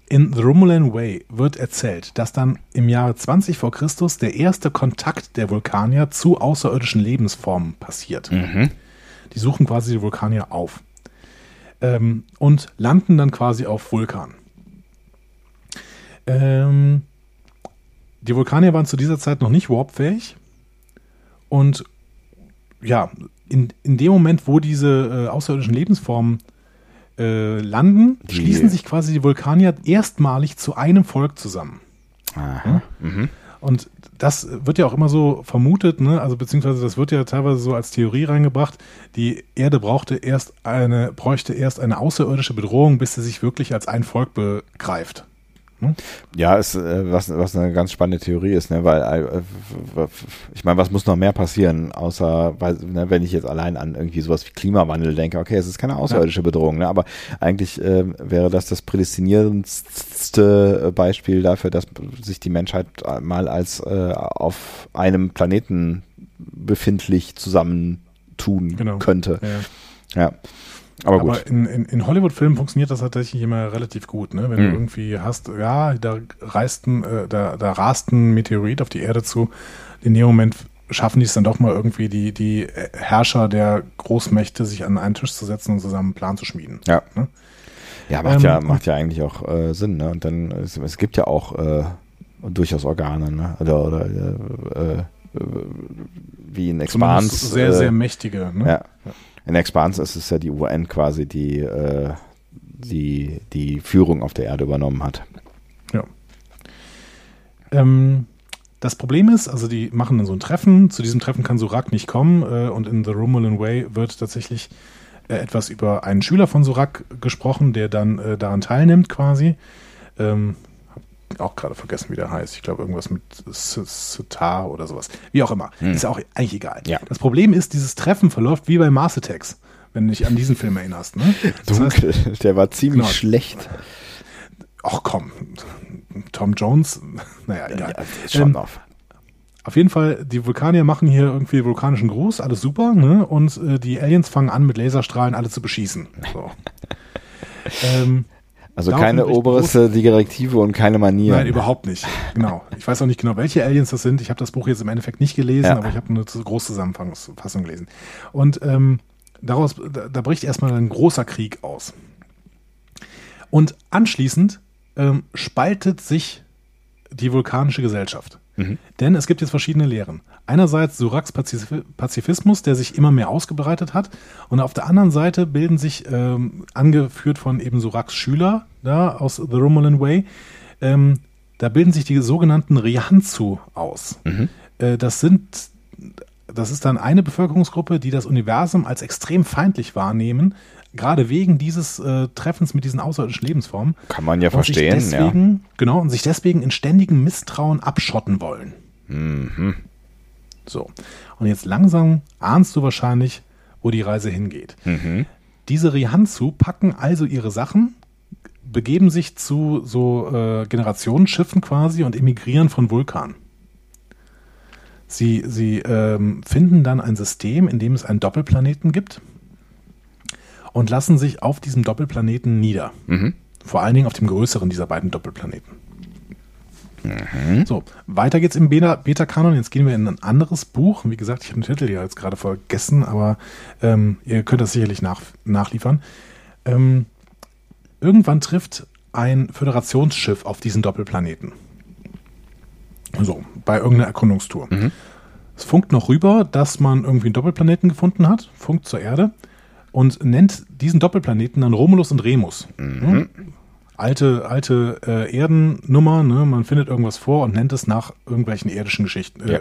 In The Romulan Way wird erzählt, dass dann im Jahre 20 vor Christus der erste Kontakt der Vulkanier zu außerirdischen Lebensformen passiert. Die suchen quasi die Vulkanier auf ähm, und landen dann quasi auf Vulkan. Ähm, die Vulkanier waren zu dieser Zeit noch nicht warpfähig und ja, in, in dem Moment, wo diese äh, außerirdischen Lebensformen äh, landen, Die- schließen sich quasi die Vulkanier erstmalig zu einem Volk zusammen. Aha. Und das wird ja auch immer so vermutet, ne? also beziehungsweise das wird ja teilweise so als Theorie reingebracht, die Erde brauchte erst eine, bräuchte erst eine außerirdische Bedrohung, bis sie sich wirklich als ein Volk begreift. Ja, ist, äh, was, was eine ganz spannende Theorie ist, ne? weil äh, ich meine, was muss noch mehr passieren, außer, weil, ne, wenn ich jetzt allein an irgendwie sowas wie Klimawandel denke, okay, es ist keine außerirdische Bedrohung, ne? aber eigentlich äh, wäre das das prädestinierendste Beispiel dafür, dass sich die Menschheit mal als äh, auf einem Planeten befindlich zusammentun Genau. könnte. Ja. Ja. Aber gut. Aber in, in, in Hollywood-Filmen funktioniert das tatsächlich immer relativ gut, ne? Wenn Hm. du irgendwie hast, ja, da reisten, äh, da, da rast ein Meteorit auf die Erde zu. In dem Moment schaffen die es dann doch mal irgendwie, die, die Herrscher der Großmächte sich an einen Tisch zu setzen und zusammen einen Plan zu schmieden. Ja. Ne? Ja, macht Ähm, ja, macht ja eigentlich auch äh, Sinn, ne? Und dann, es, es gibt ja auch äh, durchaus Organe, ne? Oder, oder äh, äh, wie in Expanse. Zumindest sehr, äh, sehr mächtige. Ne? Ja. In Expanse ist es ja die UN quasi, die, äh, die die Führung auf der Erde übernommen hat. Ja. Ähm, das Problem ist, also die machen dann so ein Treffen. Zu diesem Treffen kann Surak nicht kommen äh, und in The Romulan Way wird tatsächlich äh, etwas über einen Schüler von Surak gesprochen, der dann äh, daran teilnimmt quasi. Ähm, auch gerade vergessen, wie der heißt. Ich glaube irgendwas mit Sitar oder sowas. Wie auch immer. Ist auch eigentlich egal. Ja. Das Problem ist, dieses Treffen verläuft wie bei Mars Attacks, wenn du dich an diesen Film erinnerst. Ne? Das heißt, Dunkel, der war ziemlich Genau. schlecht. ach komm, Tom Jones, naja, egal. Ja, ist schon Ähm, auf. Auf jeden Fall, die Vulkanier machen hier irgendwie vulkanischen Gruß, alles super, ne? Und äh, die Aliens fangen an, mit Laserstrahlen alle zu beschießen. So. ähm, Also daraufhin keine oberste Direktive und keine Manieren. nein, überhaupt nicht. Genau. Ich weiß auch nicht genau, welche Aliens das sind. Ich habe das Buch jetzt im Endeffekt nicht gelesen, Ja. aber ich habe eine zu- Großzusammenfassung gelesen. Und ähm, daraus, da, da bricht erstmal ein großer Krieg aus. Und anschließend ähm, spaltet sich die vulkanische Gesellschaft. Denn es gibt jetzt verschiedene Lehren. Einerseits Suraks Pazif Pazifismus, der sich immer mehr ausgebreitet hat. Und auf der anderen Seite bilden sich, ähm, angeführt von eben Suraks Schüler da aus The Romulan Way, ähm, da bilden sich die sogenannten Rianzu aus. Äh, das sind, das ist dann eine Bevölkerungsgruppe, die das Universum als extrem feindlich wahrnehmen, gerade wegen dieses äh, Treffens mit diesen außerirdischen Lebensformen. Kann man ja Und sich verstehen, ja. deswegen, Genau, und sich deswegen in ständigem Misstrauen abschotten wollen. Mhm. So. Und jetzt langsam ahnst du wahrscheinlich, wo die Reise hingeht. Mhm. Diese Rihanzu packen also ihre Sachen, begeben sich zu so äh, Generationsschiffen quasi und emigrieren von Vulkan. Sie, sie ähm, finden dann ein System, in dem es einen Doppelplaneten gibt und lassen sich auf diesem Doppelplaneten nieder. Mhm. Vor allen Dingen auf dem größeren dieser beiden Doppelplaneten. Mhm. So, weiter geht's im Beta- Beta-Kanon. Jetzt gehen wir in ein anderes Buch. Wie gesagt, ich habe den Titel ja jetzt gerade vergessen, aber ähm, ihr könnt das sicherlich nach, nachliefern. Ähm, irgendwann trifft ein Föderationsschiff auf diesen Doppelplaneten. So, bei irgendeiner Erkundungstour. Es funkt noch rüber, dass man irgendwie einen Doppelplaneten gefunden hat, funkt zur Erde und nennt diesen Doppelplaneten dann Romulus und Remus. Hm? Alte, alte äh, Erdennummer, ne? man findet irgendwas vor und nennt es nach irgendwelchen irdischen Geschichten, äh, Ja.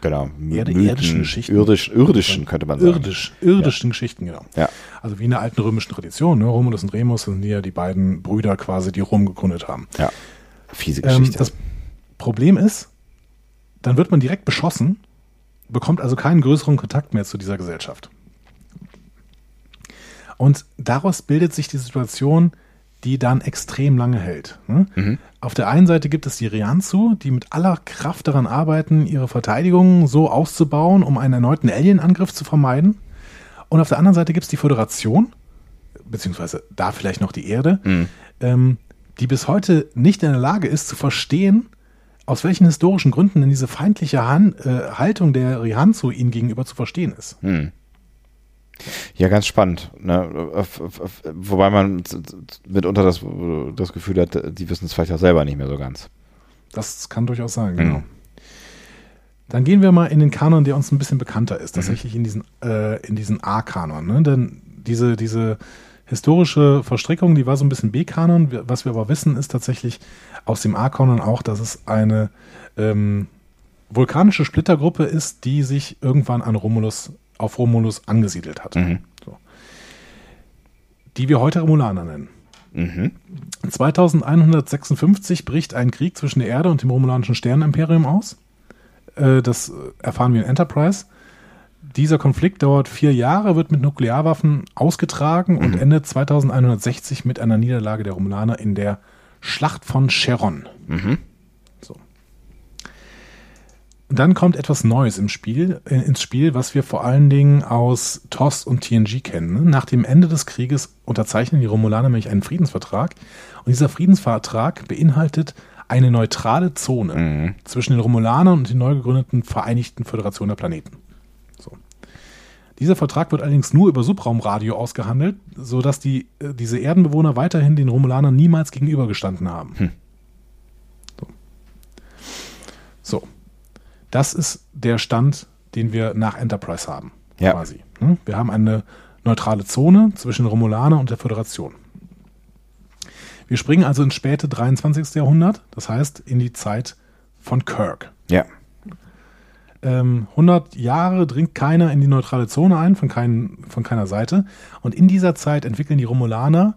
Genau. Erde, Mythen, irdischen Geschichten. Irdisch, irdischen könnte man sagen. Irdisch, irdischen Geschichten, genau. Ja. Also wie in der alten römischen Tradition, ne? Romulus und Remus sind ja die beiden Brüder quasi, die Rom gegründet haben. Ja. Fiese Ähm, Geschichte. das Problem ist, dann wird man direkt beschossen, bekommt also keinen größeren Kontakt mehr zu dieser Gesellschaft. Und daraus bildet sich die Situation, die dann extrem lange hält. ne? Auf der einen Seite gibt es die Rianzu, die mit aller Kraft daran arbeiten, ihre Verteidigung so auszubauen, um einen erneuten Alien-Angriff zu vermeiden. Und auf der anderen Seite gibt es die Föderation, beziehungsweise da vielleicht noch die Erde, ähm, die bis heute nicht in der Lage ist zu verstehen, aus welchen historischen Gründen denn diese feindliche Han äh, Haltung der Rihanzu ihnen gegenüber zu verstehen ist. Ja, ganz spannend. Ne? Wobei man mitunter das, das Gefühl hat, die wissen es vielleicht auch selber nicht mehr so ganz. Das kann durchaus sein, genau. Dann gehen wir mal in den Kanon, der uns ein bisschen bekannter ist, tatsächlich in diesen, äh, in diesen A-Kanon. Ne? Denn diese, diese historische Verstrickung, die war so ein bisschen B-Kanon. Was wir aber wissen, ist tatsächlich aus dem A-Kanon auch, dass es eine ähm, vulkanische Splittergruppe ist, die sich irgendwann an Romulus, auf Romulus angesiedelt hat. So. Die wir heute Romulaner nennen. 2156 bricht ein Krieg zwischen der Erde und dem romulanischen Sternenimperium aus. Äh, Das erfahren wir in Enterprise. Dieser Konflikt dauert vier Jahre, wird mit Nuklearwaffen ausgetragen und endet 2160 mit einer Niederlage der Romulaner in der Schlacht von Cheron. So. Dann kommt etwas Neues im Spiel, äh, ins Spiel, was wir vor allen Dingen aus TOS und TNG kennen. ne? Nach dem Ende des Krieges unterzeichnen die Romulaner nämlich einen Friedensvertrag. Und dieser Friedensvertrag beinhaltet eine neutrale Zone zwischen den Romulanern und den neu gegründeten Vereinigten Föderation der Planeten. So. Dieser Vertrag wird allerdings nur über Subraumradio ausgehandelt, sodass die, äh, diese Erdenbewohner weiterhin den Romulanern niemals gegenübergestanden haben. So. so. Das ist der Stand, den wir nach Enterprise haben. Ja. Quasi. ne? Wir haben eine neutrale Zone zwischen Romulaner und der Föderation. Wir springen also ins späte 23. Jahrhundert, das heißt in die Zeit von Kirk. Ja. Ähm, 100 Jahre dringt keiner in die neutrale Zone ein, von, kein, von keiner Seite. Und in dieser Zeit entwickeln die Romulaner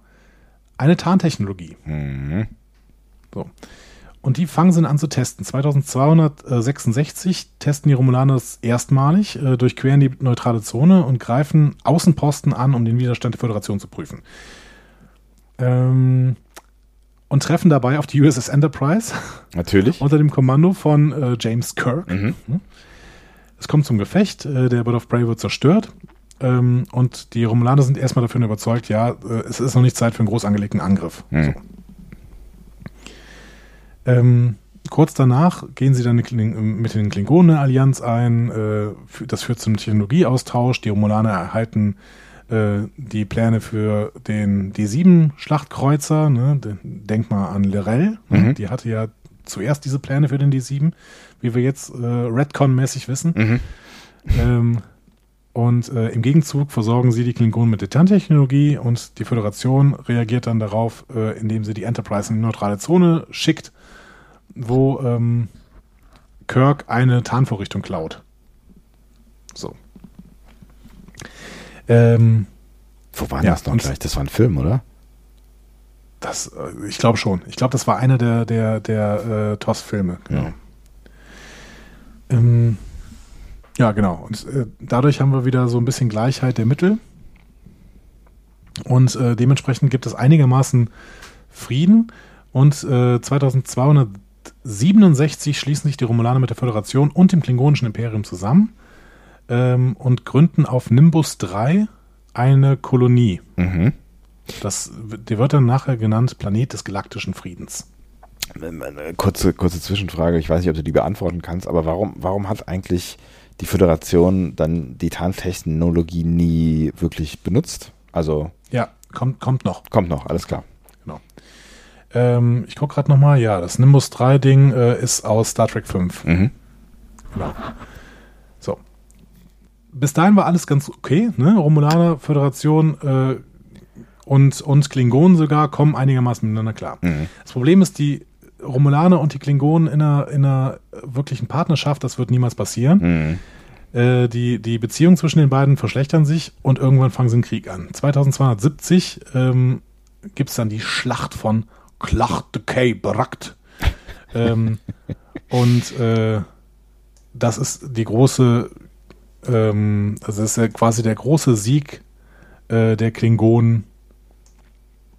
eine Tarntechnologie. So. Und die fangen sie an zu testen. 2266 testen die Romulaner das erstmalig, äh, durchqueren die neutrale Zone und greifen Außenposten an, um den Widerstand der Föderation zu prüfen. Ähm, und treffen dabei auf die USS Enterprise Natürlich. unter dem Kommando von äh, James Kirk. Hm? Es kommt zum Gefecht, äh, der Bird of Prey wird zerstört. Ähm, und die Romulaner sind erstmal davon überzeugt, ja, äh, es ist noch nicht Zeit für einen groß angelegten Angriff. So. Ähm, kurz danach gehen sie dann mit den Klingonen eine Allianz ein. Äh, das führt zum Technologieaustausch. Die Romulaner erhalten äh, die Pläne für den D7-Schlachtkreuzer. Ne? De- Denk mal an Lorel. Ne? Die hatte ja zuerst diese Pläne für den D7, wie wir jetzt äh, Redcon-mäßig wissen. Ähm, und äh, im Gegenzug versorgen sie die Klingonen mit der Tarntechnologie und die Föderation reagiert dann darauf, äh, indem sie die Enterprise in die neutrale Zone schickt, wo ähm, Kirk eine Tarnvorrichtung klaut. So. Ähm, Wo war Ja, das noch gleich? Das war ein Film, oder? das, äh, ich glaube schon. Ich glaube, das war einer der, der, der äh, TOS-Filme. Genau. Ja. Ähm, ja, genau. Und äh, dadurch haben wir wieder so ein bisschen Gleichheit der Mittel. Und äh, dementsprechend gibt es einigermaßen Frieden. Und äh, 2267 schließen sich die Romulaner mit der Föderation und dem Klingonischen Imperium zusammen ähm, und gründen auf Nimbus 3 eine Kolonie. Mhm. Das, die wird dann nachher genannt Planet des galaktischen Friedens. Äh, Kurze, kurze Zwischenfrage, ich weiß nicht, ob du die beantworten kannst, aber warum, warum hat eigentlich die Föderation dann die Tarntechnologie nie wirklich benutzt? Also, Ja, kommt, kommt noch. kommt noch, alles klar. Ähm, ich gucke gerade nochmal. Ja, das Nimbus 3 Ding äh, ist aus Star Trek 5. Mhm. Genau. So. Bis dahin war alles ganz okay. Ne? Romulaner, Föderation äh, und, und Klingonen sogar kommen einigermaßen miteinander klar. Das Problem ist, die Romulaner und die Klingonen in einer, in einer wirklichen Partnerschaft, das wird niemals passieren. Mhm. Äh, die, die Beziehungen zwischen den beiden verschlechtern sich und irgendwann fangen sie einen Krieg an. 2270 ähm, gibt es dann die Schlacht von Clach de Kay Brakt. ähm, und äh, das ist die große, ähm, das ist ja quasi der große Sieg äh, der Klingonen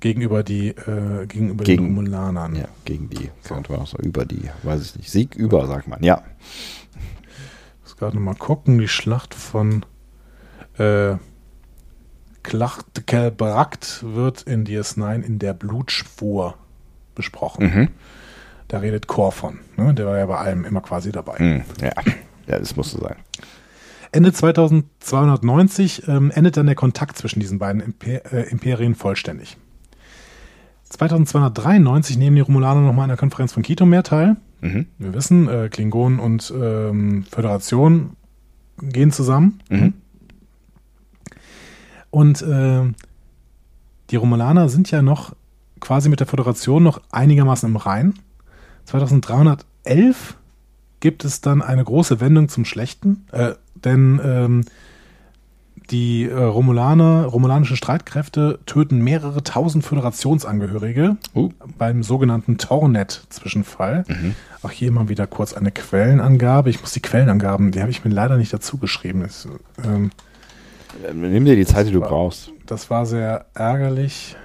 gegenüber die äh, gegenüber Gegen- den Romulanern. Ja, gegen die. Könnte man auch so über die, weiß ich nicht. Sieg über, sagt man. Ja. Ich muss gerade noch mal gucken, die Schlacht von äh, Klachtekelbrakt wird in DS9 in der Blutspur besprochen. Mhm. Da redet Kor von. Ne? Der war ja bei allem immer quasi dabei. Mhm. Ja. Ja, das musste sein. Ende 2290 ähm, endet dann der Kontakt zwischen diesen beiden Imper äh, Imperien vollständig. 2293 nehmen die Romulaner nochmal an der Konferenz von Kitomer teil. Mhm. Wir wissen, äh, Klingonen und ähm, Föderation gehen zusammen. Mhm. Und äh, die Romulaner sind ja noch quasi mit der Föderation noch einigermaßen im Rein. 2311 gibt es dann eine große Wendung zum Schlechten, äh, denn ähm, die äh, Romulaner, romulanische Streitkräfte töten mehrere tausend Föderationsangehörige Uh. beim sogenannten Tornet-Zwischenfall. Auch hier mal wieder kurz eine Quellenangabe. Ich muss die Quellenangaben, die habe ich mir leider nicht dazu geschrieben. Das, ähm, Äh, Nimm dir die Zeit, die du brauchst. das war sehr ärgerlich.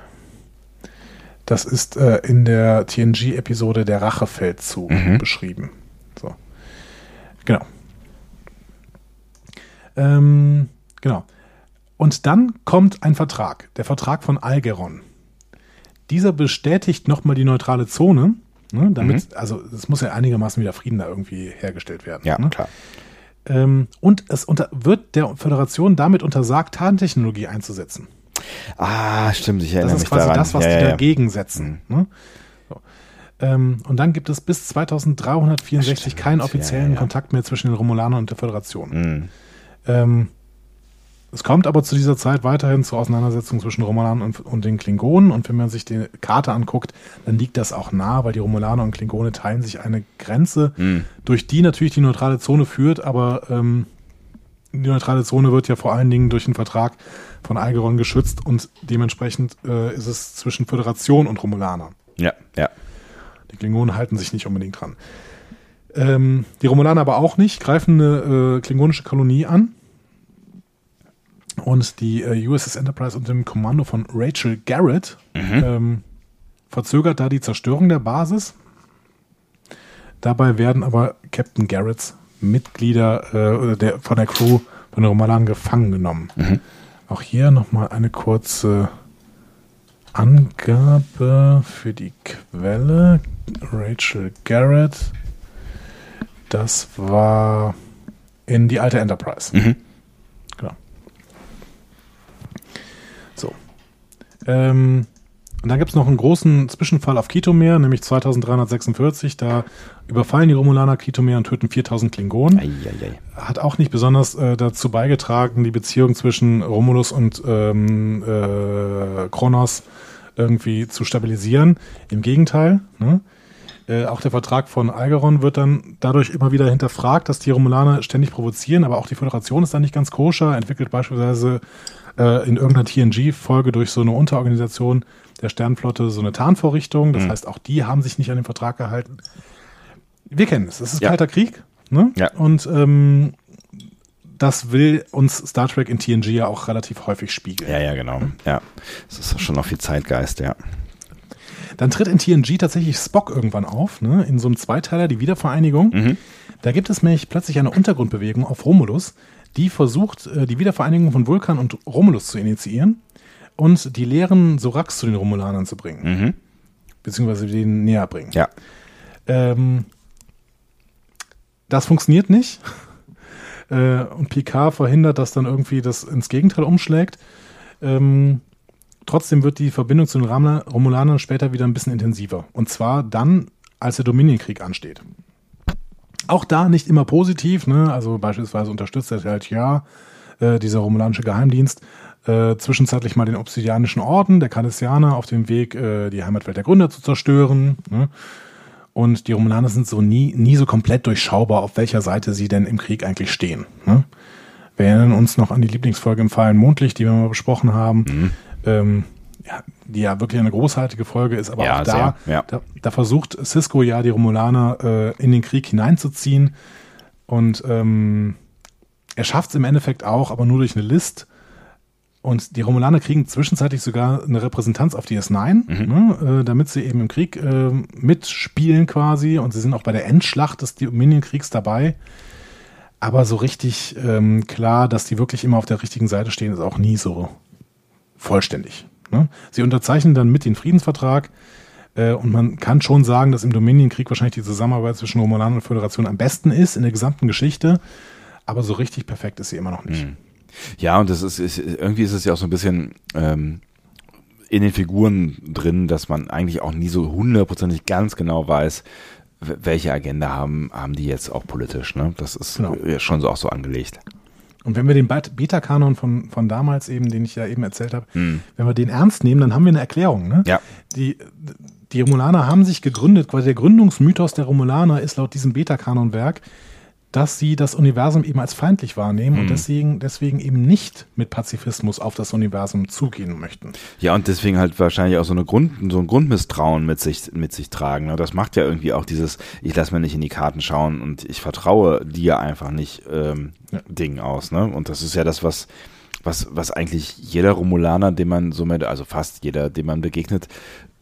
Das ist äh, in der TNG-Episode der Rachefeldzug Mhm. beschrieben. So. Genau. Ähm, genau. Und dann kommt ein Vertrag, der Vertrag von Algeron. Dieser bestätigt nochmal die neutrale Zone, ne, damit, also es muss ja einigermaßen wieder Frieden da irgendwie hergestellt werden. Ja, ne? klar. Ähm, und es unter, wird der Föderation damit untersagt, Tarntechnologie einzusetzen. Ah, stimmt, ich erinnere Das ist mich quasi daran. das, was ja, die ja, dagegen setzen. Ne? So. Ähm, und dann gibt es bis 2364 Stimmt, keinen offiziellen. Kontakt mehr zwischen den Romulanern und der Föderation. Mhm. Ähm, es kommt aber zu dieser Zeit weiterhin zur Auseinandersetzung zwischen Romulanern und, und den Klingonen. Und wenn man sich die Karte anguckt, dann liegt das auch nah, weil die Romulaner und Klingone teilen sich eine Grenze, Mhm. durch die natürlich die neutrale Zone führt, aber ähm, die neutrale Zone wird ja vor allen Dingen durch den Vertrag von Algeron geschützt und dementsprechend äh, ist es zwischen Föderation und Romulaner. Ja, ja. Die Klingonen halten sich nicht unbedingt dran. Ähm, die Romulaner aber auch nicht, greifen eine äh, klingonische Kolonie an. Und die äh, USS Enterprise unter dem Kommando von Rachel Garrett ähm, verzögert da die Zerstörung der Basis. Dabei werden aber Captain Garretts Mitglieder äh, der, von der Crew von den Romulanern gefangen genommen. Auch hier nochmal eine kurze Angabe für die Quelle. Rachel Garrett. Das war in die alte Enterprise. Mhm. Genau. So. Ähm, und dann gibt es noch einen großen Zwischenfall auf Kitomer, nämlich 2346. Da überfallen die Romulaner Kitomer und töten 4000 Klingonen Eieiei. hat auch nicht besonders äh, dazu beigetragen, die Beziehung zwischen Romulus und ähm, äh, Kronos irgendwie zu stabilisieren. Im Gegenteil. Ne? Äh, auch der Vertrag von Algeron wird dann dadurch immer wieder hinterfragt, dass die Romulaner ständig provozieren, aber auch die Föderation ist dann nicht ganz koscher, entwickelt beispielsweise äh, in irgendeiner TNG-Folge durch so eine Unterorganisation der Sternflotte so eine Tarnvorrichtung. Das heißt, auch die haben sich nicht an den Vertrag gehalten. Wir kennen es. Es ist Ja. kalter Krieg. Ne? Ja. Und ähm, das will uns Star Trek in TNG ja auch relativ häufig spiegeln. Ja, ja, genau. Ja. Das ist schon noch viel Zeitgeist, ja. Dann tritt in TNG tatsächlich Spock irgendwann auf, ne? in so einem Zweiteiler, die Wiedervereinigung. Mhm. Da gibt es nämlich plötzlich eine Untergrundbewegung auf Romulus, die versucht, äh, die Wiedervereinigung von Vulkan und Romulus zu initiieren und die leeren Sorax zu den Romulanern zu bringen, Mhm. beziehungsweise denen näher bringen. Ja. Ähm, das funktioniert nicht. Äh, und Picard verhindert, dass dann irgendwie das ins Gegenteil umschlägt. Ähm, trotzdem wird die Verbindung zu den Ramla- Romulanern später wieder ein bisschen intensiver. Und zwar dann, als der Dominienkrieg ansteht. Auch da nicht immer positiv, ne? Also beispielsweise unterstützt er halt ja äh, dieser romulanische Geheimdienst äh, zwischenzeitlich mal den Obsidianischen Orden der Cardassianer auf dem Weg, äh, die Heimatwelt der Gründer zu zerstören. Ne? Und die Romulaner sind so nie, nie so komplett durchschaubar, auf welcher Seite sie denn im Krieg eigentlich stehen. Ne? Wir erinnern uns noch an die Lieblingsfolge im Fallen Mondlicht, die wir mal besprochen haben. Mhm. Ähm, ja, die ja wirklich eine großartige Folge ist, aber Ja, auch da, sehr, ja. da, da versucht Cisco ja die Romulaner äh, in den Krieg hineinzuziehen und ähm, er schafft es im Endeffekt auch, aber nur durch eine List. Und die Romulaner kriegen zwischenzeitlich sogar eine Repräsentanz auf DS9, ne, äh, damit sie eben im Krieg äh, mitspielen quasi. Und sie sind auch bei der Endschlacht des Dominion-Kriegs dabei. Aber so richtig ähm, klar, dass die wirklich immer auf der richtigen Seite stehen, ist auch nie so vollständig. Ne? Sie unterzeichnen dann mit den Friedensvertrag. Äh, und man kann schon sagen, dass im Dominion-Krieg wahrscheinlich die Zusammenarbeit zwischen Romulan und Föderation am besten ist in der gesamten Geschichte. Aber so richtig perfekt ist sie immer noch nicht. Ja, und das ist, ist irgendwie ist es ja auch so ein bisschen ähm, in den Figuren drin, dass man eigentlich auch nie so hundertprozentig ganz genau weiß, welche Agenda haben, haben die jetzt auch politisch. Ne? Das ist Genau. schon so auch so angelegt. Und wenn wir den Bet- Beta-Kanon von, von damals eben, den ich ja eben erzählt habe, Hm. wenn wir den ernst nehmen, dann haben wir eine Erklärung. Ne? Ja. Die, die Romulaner haben sich gegründet, quasi der Gründungsmythos der Romulaner ist laut diesem Beta-Kanon-Werk, dass sie das Universum eben als feindlich wahrnehmen Hm. und deswegen, deswegen eben nicht mit Pazifismus auf das Universum zugehen möchten. Ja, und deswegen halt wahrscheinlich auch so, eine Grund, so ein Grundmisstrauen mit sich, mit sich tragen. Ne? Das macht ja irgendwie auch dieses, ich lasse mir nicht in die Karten schauen und ich vertraue dir einfach nicht ähm, Ja. Ding aus. Ne? Und das ist ja das, was, was, was eigentlich jeder Romulaner, dem man somit, also fast jeder, dem man begegnet,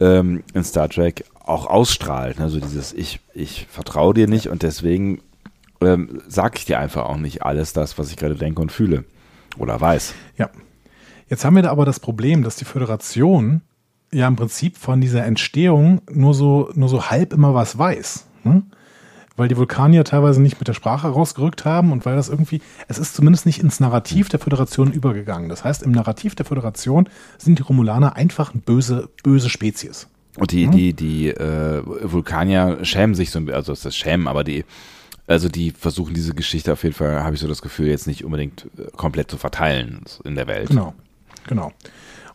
ähm, in Star Trek auch ausstrahlt. Ne? So dieses, ich, ich vertraue dir nicht und deswegen ähm, sage ich dir einfach auch nicht alles das, was ich gerade denke und fühle. Oder weiß. Ja. Jetzt haben wir da aber das Problem, dass die Föderation ja im Prinzip von dieser Entstehung nur so, nur so halb immer was weiß. Ne? Weil die Vulkanier teilweise nicht mit der Sprache rausgerückt haben und weil das irgendwie, es ist zumindest nicht ins Narrativ der Föderation übergegangen. Das heißt, im Narrativ der Föderation sind die Romulaner einfach eine böse, böse Spezies. Und die, die, die äh, Vulkanier schämen sich so ein bisschen, also das ist Schämen, aber die, also die versuchen diese Geschichte auf jeden Fall, habe ich so das Gefühl, jetzt nicht unbedingt äh, komplett zu verteilen in der Welt. Genau, genau.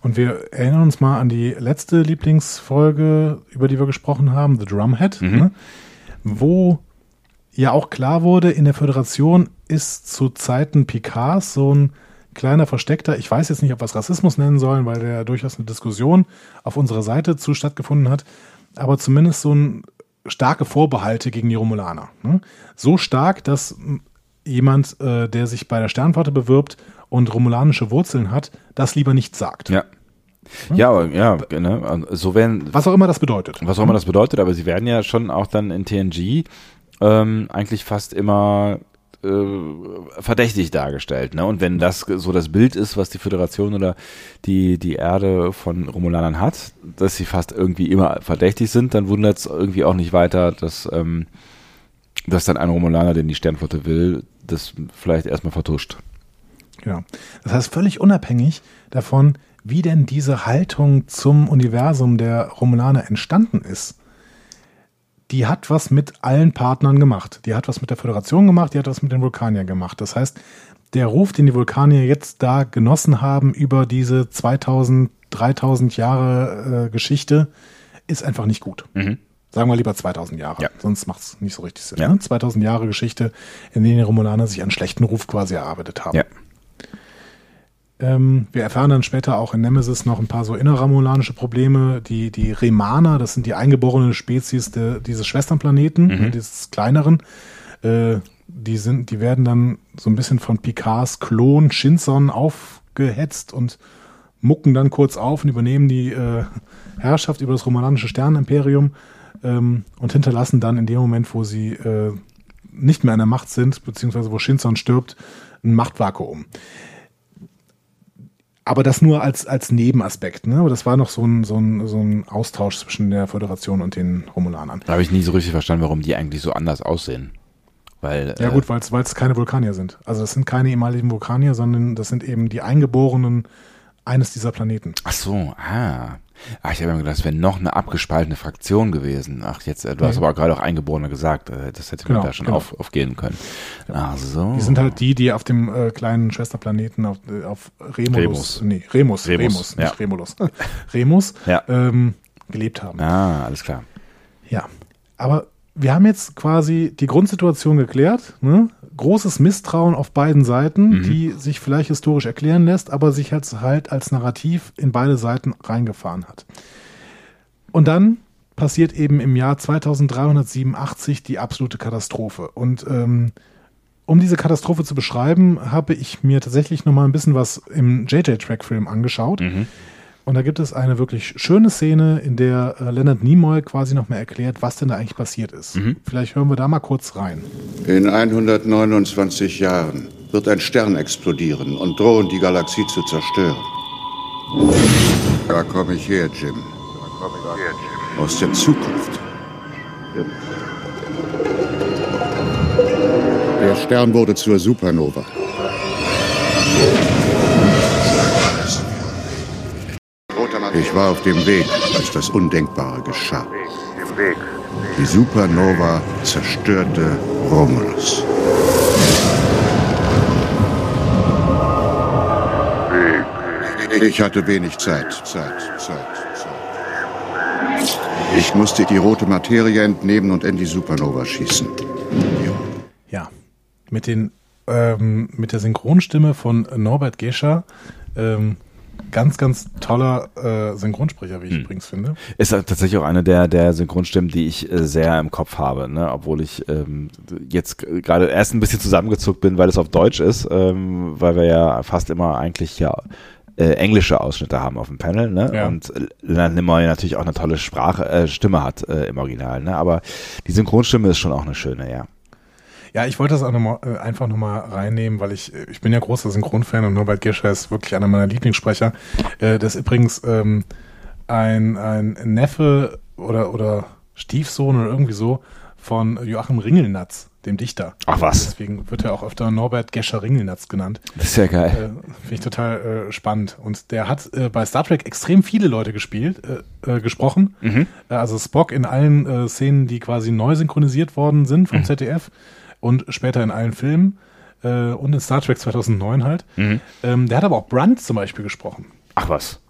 Und wir erinnern uns mal an die letzte Lieblingsfolge, über die wir gesprochen haben, The Drumhead, ne? wo ja auch klar wurde, in der Föderation ist zu Zeiten Picards so ein kleiner versteckter, ich weiß jetzt nicht, ob wir es Rassismus nennen sollen, weil der durchaus eine Diskussion auf unserer Seite zu stattgefunden hat, aber zumindest so ein starke Vorbehalte gegen die Romulaner. Ne? So stark, dass m, jemand, äh, der sich bei der Sternflotte bewirbt und romulanische Wurzeln hat, das lieber nicht sagt. Ja. Ja, aber, ja, ne, so werden, Was auch immer das bedeutet. was auch immer das bedeutet, aber sie werden ja schon auch dann in TNG ähm, eigentlich fast immer äh, verdächtig dargestellt. Ne? Und wenn das so das Bild ist, was die Föderation oder die, die Erde von Romulanern hat, dass sie fast irgendwie immer verdächtig sind, dann wundert es irgendwie auch nicht weiter, dass, ähm, dass dann ein Romulaner, den die Sternflotte will, das vielleicht erstmal vertuscht. Genau. Das heißt, völlig unabhängig davon, wie denn diese Haltung zum Universum der Romulaner entstanden ist, die hat was mit allen Partnern gemacht. Die hat was mit der Föderation gemacht, die hat was mit den Vulkaniern gemacht. Das heißt, der Ruf, den die Vulkanier jetzt da genossen haben über diese 2000, 3000 Jahre äh, Geschichte, ist einfach nicht gut. Sagen wir lieber 2000 Jahre, Ja. sonst macht es nicht so richtig Sinn. Ja. Ne? 2000 Jahre Geschichte, in denen die Romulaner sich einen schlechten Ruf quasi erarbeitet haben. Ja. Ähm, wir erfahren dann später auch in Nemesis noch ein paar so innerramulanische Probleme. Die, die Remaner, das sind die eingeborenen Spezies de, dieses Schwesternplaneten, ne, dieses kleineren. Äh, die, sind, die werden dann so ein bisschen von Picards Klon Shinson aufgehetzt und mucken dann kurz auf und übernehmen die äh, Herrschaft über das romulanische Sternenimperium ähm, und hinterlassen dann in dem Moment, wo sie äh, nicht mehr an der Macht sind, beziehungsweise wo Shinson stirbt, ein Machtvakuum. Aber das nur als, als Nebenaspekt. Ne? Aber das war noch so ein, so, ein, so ein Austausch zwischen der Föderation und den Romulanern. Da habe ich nie so richtig verstanden, warum die eigentlich so anders aussehen. Weil, Ja äh, gut, weil es keine Vulkanier sind. Also das sind keine ehemaligen Vulkanier, sondern das sind eben die Eingeborenen eines dieser Planeten. Ach so, ah. Ach, ich habe mir gedacht, das wäre noch eine abgespaltene Fraktion gewesen. Ach, jetzt, äh, du hast Nee. aber gerade auch Eingeborene gesagt. äh, Das hätte Genau, mir da schon genau. auf, aufgehen können. Ach so. Die sind halt die, die auf dem äh, kleinen Schwesterplaneten auf, äh, auf Remulus, Remus. nee, Remus, Remus, Remus, nicht ja. Remulus, Remus Ja. ähm, gelebt haben. Ah, alles klar. Ja, aber wir haben jetzt quasi die Grundsituation geklärt. Ne? Großes Misstrauen auf beiden Seiten, Mhm. die sich vielleicht historisch erklären lässt, aber sich halt, halt als Narrativ in beide Seiten reingefahren hat. Und dann passiert eben im Jahr 2387 die absolute Katastrophe. Und ähm, um diese Katastrophe zu beschreiben, habe ich mir tatsächlich noch mal ein bisschen was im JJ-Track-Film angeschaut. Und da gibt es eine wirklich schöne Szene, in der äh, Leonard Nimoy quasi noch mal erklärt, was denn da eigentlich passiert ist. Vielleicht hören wir da mal kurz rein. In 129 Jahren wird ein Stern explodieren und drohen, die Galaxie zu zerstören. Da komme ich her, Jim. Aus der Zukunft. Der Stern wurde zur Supernova. Ich war auf dem Weg, als das Undenkbare geschah. Die Supernova zerstörte Romulus. Ich hatte wenig Zeit, Zeit, Zeit, Zeit. Ich musste die rote Materie entnehmen und in die Supernova schießen. Ja, mit den ähm, mit der Synchronstimme von Norbert Gescher. Ähm, ganz, ganz toller äh, Synchronsprecher, wie ich übrigens finde. Ist tatsächlich auch eine der, der Synchronstimmen, die ich äh, sehr im Kopf habe, ne? obwohl ich ähm, jetzt gerade erst ein bisschen zusammengezuckt bin, weil es auf Deutsch ist, ähm, weil wir ja fast immer eigentlich ja äh, englische Ausschnitte haben auf dem Panel, ne? Ja. Und Leonard Nimoy natürlich auch eine tolle Sprache, äh, Stimme hat äh, im Original, ne? Aber die Synchronstimme ist schon auch eine schöne, ja. Ja, ich wollte das auch noch mal, äh, einfach nochmal reinnehmen, weil ich, äh, ich bin ja großer Synchronfan und Norbert Gescher ist wirklich einer meiner Lieblingssprecher. Äh, das ist übrigens ähm, ein, ein Neffe oder, oder Stiefsohn oder irgendwie so von Joachim Ringelnatz, dem Dichter. Ach was. Deswegen wird er auch öfter Norbert Gescher Ringelnatz genannt. Das ist ja geil. Äh, Finde ich total äh, spannend. Und der hat äh, bei Star Trek extrem viele Leute gespielt, äh, gesprochen. Äh, also Spock in allen Szenen, die quasi neu synchronisiert worden sind vom ZDF und später in allen Filmen äh, und in Star Trek 2009 halt. Ähm, der hat aber auch Brunt zum Beispiel gesprochen. Ach was.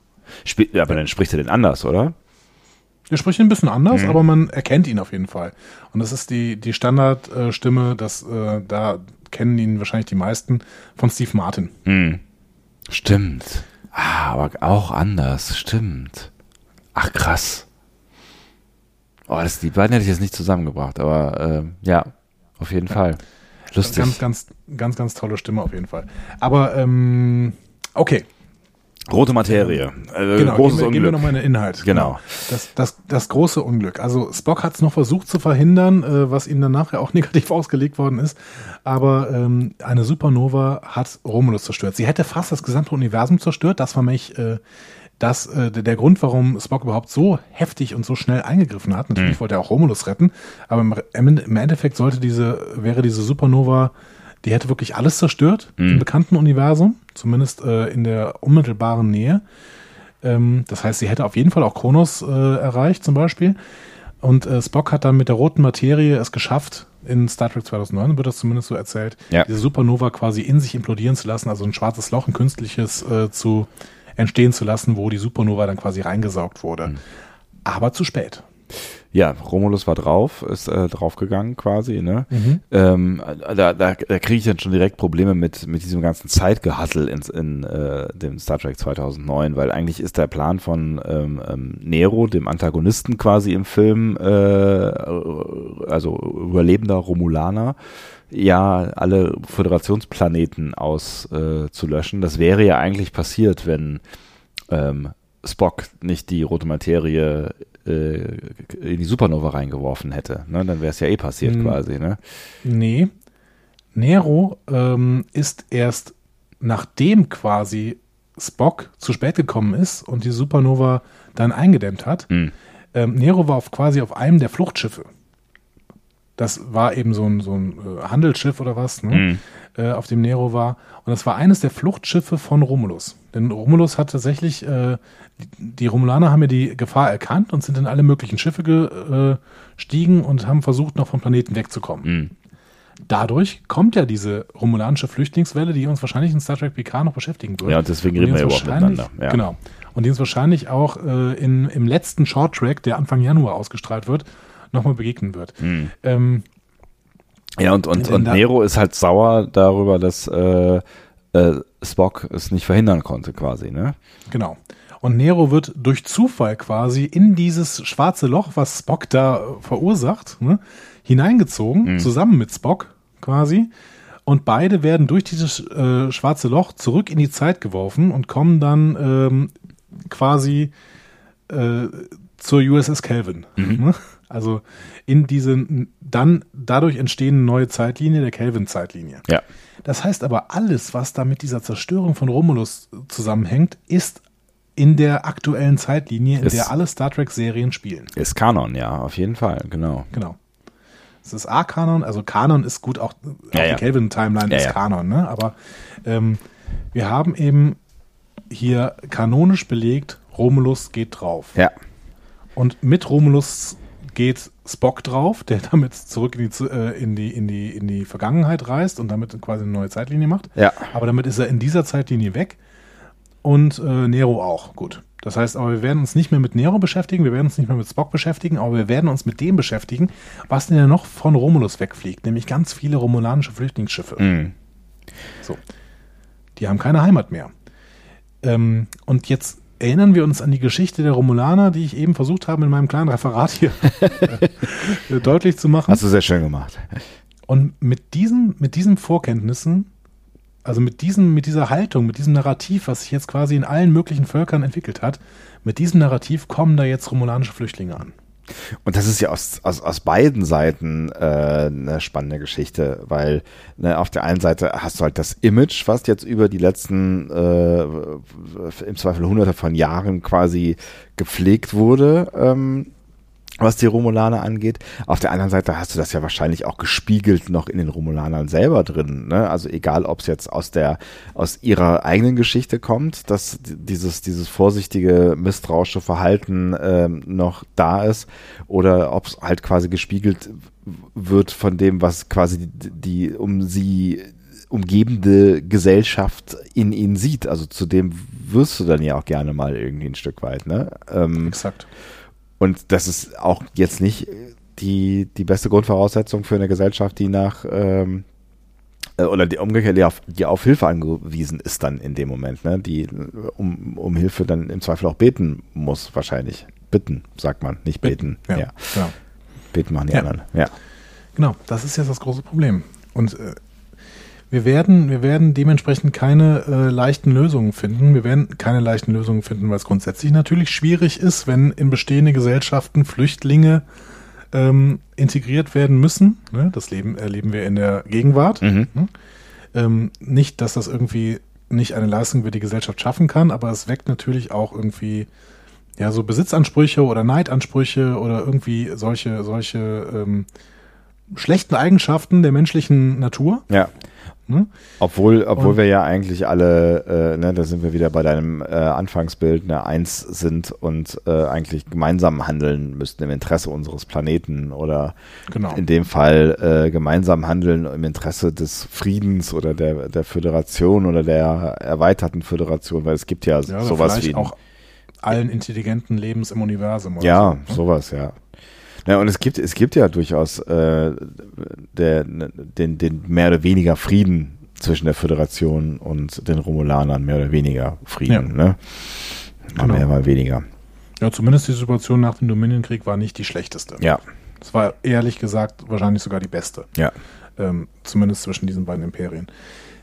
Spiel, aber dann spricht er den anders, oder? Der spricht ein bisschen anders, aber man erkennt ihn auf jeden Fall. Und das ist die, die Standardstimme, das, äh, da kennen ihn wahrscheinlich die meisten, von Steve Martin. Stimmt. Ah, aber auch anders. Stimmt. Ach, krass. Oh, das, die beiden hätte ich jetzt nicht zusammengebracht, aber ähm, ja, auf jeden Fall. Lustig. Ganz, ganz, ganz, ganz tolle Stimme auf jeden Fall. Aber ähm, okay, Rote Materie. Äh, genau, großes gehen wir, gehen wir Unglück. nochmal in den Inhalt. Genau. Das, das, das große Unglück. Also Spock hat es noch versucht zu verhindern, äh, was ihm dann nachher auch negativ ausgelegt worden ist. Aber ähm, eine Supernova hat Romulus zerstört. Sie hätte fast das gesamte Universum zerstört. Das war nämlich äh, das, äh, der Grund, warum Spock überhaupt so heftig und so schnell eingegriffen hat. Natürlich wollte er auch Romulus retten, aber im, im Endeffekt sollte diese, wäre diese Supernova, die hätte wirklich alles zerstört im bekannten Universum, zumindest äh, in der unmittelbaren Nähe. Ähm, das heißt, sie hätte auf jeden Fall auch Kronos äh, erreicht, zum Beispiel. Und äh, Spock hat dann mit der roten Materie es geschafft, in Star Trek 2009 wird das zumindest so erzählt, Ja. diese Supernova quasi in sich implodieren zu lassen, also ein schwarzes Loch, ein künstliches äh, zu entstehen zu lassen, wo die Supernova dann quasi reingesaugt wurde. Aber zu spät. Ja, Romulus war drauf, ist äh, draufgegangen quasi, ne? Mhm. Ähm, da da, da kriege ich dann schon direkt Probleme mit, mit diesem ganzen Zeitgehassel in, in äh, dem Star Trek 2009, weil eigentlich ist der Plan von ähm, ähm, Nero, dem Antagonisten quasi im Film, äh, also überlebender Romulaner, ja, alle Föderationsplaneten auszulöschen. Äh, das wäre ja eigentlich passiert, wenn ähm, Spock nicht die rote Materie äh, in die Supernova reingeworfen hätte. Ne? Dann wäre es ja eh passiert Hm. quasi. Ne? Nee. Nero ähm, ist erst nachdem quasi Spock zu spät gekommen ist und die Supernova dann eingedämmt hat. Hm. Ähm, Nero war auf, quasi auf einem der Fluchtschiffe. Das war eben so ein, so ein äh, Handelsschiff oder was, ne? äh, auf dem Nero war. Und das war eines der Fluchtschiffe von Romulus. Denn Romulus hat tatsächlich, äh, die, Romulaner haben ja die Gefahr erkannt und sind in alle möglichen Schiffe gestiegen und haben versucht, noch vom Planeten wegzukommen. Dadurch kommt ja diese romulanische Flüchtlingswelle, die uns wahrscheinlich in Star Trek PK noch beschäftigen wird. Ja, und deswegen reden wir überhaupt wahrscheinlich- miteinander. Ja. Genau. Und die uns wahrscheinlich auch äh, in, im letzten Short Track, der Anfang Januar ausgestrahlt wird, nochmal begegnen wird. Ähm, Ja, und, und, Denn und Nero ist halt sauer darüber, dass äh, äh, Spock es nicht verhindern konnte, quasi, ne? Genau. Und Nero wird durch Zufall quasi in dieses schwarze Loch, was Spock da verursacht, ne, hineingezogen, zusammen mit Spock quasi. Und beide werden durch dieses äh, schwarze Loch zurück in die Zeit geworfen und kommen dann ähm, quasi äh, zur USS Kelvin. Ne? Also in diese dann dadurch entstehen eine neue Zeitlinie, der Kelvin-Zeitlinie. Ja. Das heißt aber, alles, was da mit dieser Zerstörung von Romulus zusammenhängt, ist in der aktuellen Zeitlinie, in Ist- der alle Star Trek-Serien spielen. Ist Kanon, ja, auf jeden Fall, genau. Genau. Es ist A-Kanon, also Kanon ist gut, auch, auch Ja, die Kelvin-Timeline Ja, ist ja. Kanon, ne? aber ähm, wir haben eben hier kanonisch belegt, Romulus geht drauf. Ja. Und mit Romulus geht Spock drauf, der damit zurück in die, äh, in die, in die, in die Vergangenheit reist und damit quasi eine neue Zeitlinie macht. Ja. Aber damit ist er in dieser Zeitlinie weg. Und äh, Nero auch. Gut. Das heißt, aber wir werden uns nicht mehr mit Nero beschäftigen, wir werden uns nicht mehr mit Spock beschäftigen, aber wir werden uns mit dem beschäftigen, was denn ja noch von Romulus wegfliegt, nämlich ganz viele romulanische Flüchtlingsschiffe. Mhm. So. Die haben keine Heimat mehr. Ähm, und jetzt erinnern wir uns an die Geschichte der Romulaner, die ich eben versucht habe, in meinem kleinen Referat hier äh, deutlich zu machen. Hast du sehr schön gemacht. Und mit diesen, mit diesen Vorkenntnissen, also mit diesem, mit dieser Haltung, mit diesem Narrativ, was sich jetzt quasi in allen möglichen Völkern entwickelt hat, mit diesem Narrativ kommen da jetzt romulanische Flüchtlinge an. Und das ist ja aus, aus, aus beiden Seiten äh, eine spannende Geschichte, weil ne, auf der einen Seite hast du halt das Image, was jetzt über die letzten äh, im Zweifel hunderte von Jahren quasi gepflegt wurde, ähm, was die Romulaner angeht. Auf der anderen Seite hast du das ja wahrscheinlich auch gespiegelt noch in den Romulanern selber drin. Ne? Also egal, ob es jetzt aus der aus ihrer eigenen Geschichte kommt, dass dieses dieses vorsichtige misstrauische Verhalten ähm, noch da ist, oder ob es halt quasi gespiegelt wird von dem, was quasi die, die um sie umgebende Gesellschaft in ihnen sieht. Also zu dem wirst du dann ja auch gerne mal irgendwie ein Stück weit. Ne? Ähm, Exakt. Und das ist auch jetzt nicht die, die beste Grundvoraussetzung für eine Gesellschaft, die nach ähm, äh, oder die umgekehrt, die auf, die auf Hilfe angewiesen ist dann in dem Moment, ne? Die äh, um, um Hilfe dann im Zweifel auch beten muss, wahrscheinlich. Bitten, sagt man, nicht beten. Ja, Ja. Genau. Beten machen die Ja. anderen. Ja. genau, das ist jetzt das große Problem. Und äh, wir werden, wir werden dementsprechend keine äh, leichten Lösungen finden. Wir werden keine leichten Lösungen finden, weil es grundsätzlich natürlich schwierig ist, wenn in bestehende Gesellschaften Flüchtlinge ähm, integriert werden müssen. Ne? Das Leben erleben wir in der Gegenwart. Mhm. Ne? Ähm, nicht, dass das irgendwie nicht eine Leistung für die Gesellschaft schaffen kann, aber es weckt natürlich auch irgendwie ja so Besitzansprüche oder Neidansprüche oder irgendwie solche solche ähm, schlechten Eigenschaften der menschlichen Natur. Ja. Ne? Obwohl, obwohl Und- wir ja eigentlich alle, äh, ne, da sind wir wieder bei deinem äh, Anfangsbild, ne, eins sind und äh, eigentlich gemeinsam handeln müssten im Interesse unseres Planeten oder Genau. in dem Fall äh, gemeinsam handeln im Interesse des Friedens oder der, der Föderation oder der erweiterten Föderation, weil es gibt ja, Ja, sowas wie auch allen intelligenten Lebens im Universum. Ja, so, ne? sowas, ja. Ja, und es gibt, es gibt ja durchaus äh, der, den, den mehr oder weniger Frieden zwischen der Föderation und den Romulanern, mehr oder weniger Frieden, Ja. ne? Mal Genau. mehr, mal weniger. Ja, zumindest die Situation nach dem Dominion-Krieg war nicht die schlechteste. Ja, Es war ehrlich gesagt wahrscheinlich sogar die beste. ja. Ähm, zumindest zwischen diesen beiden Imperien.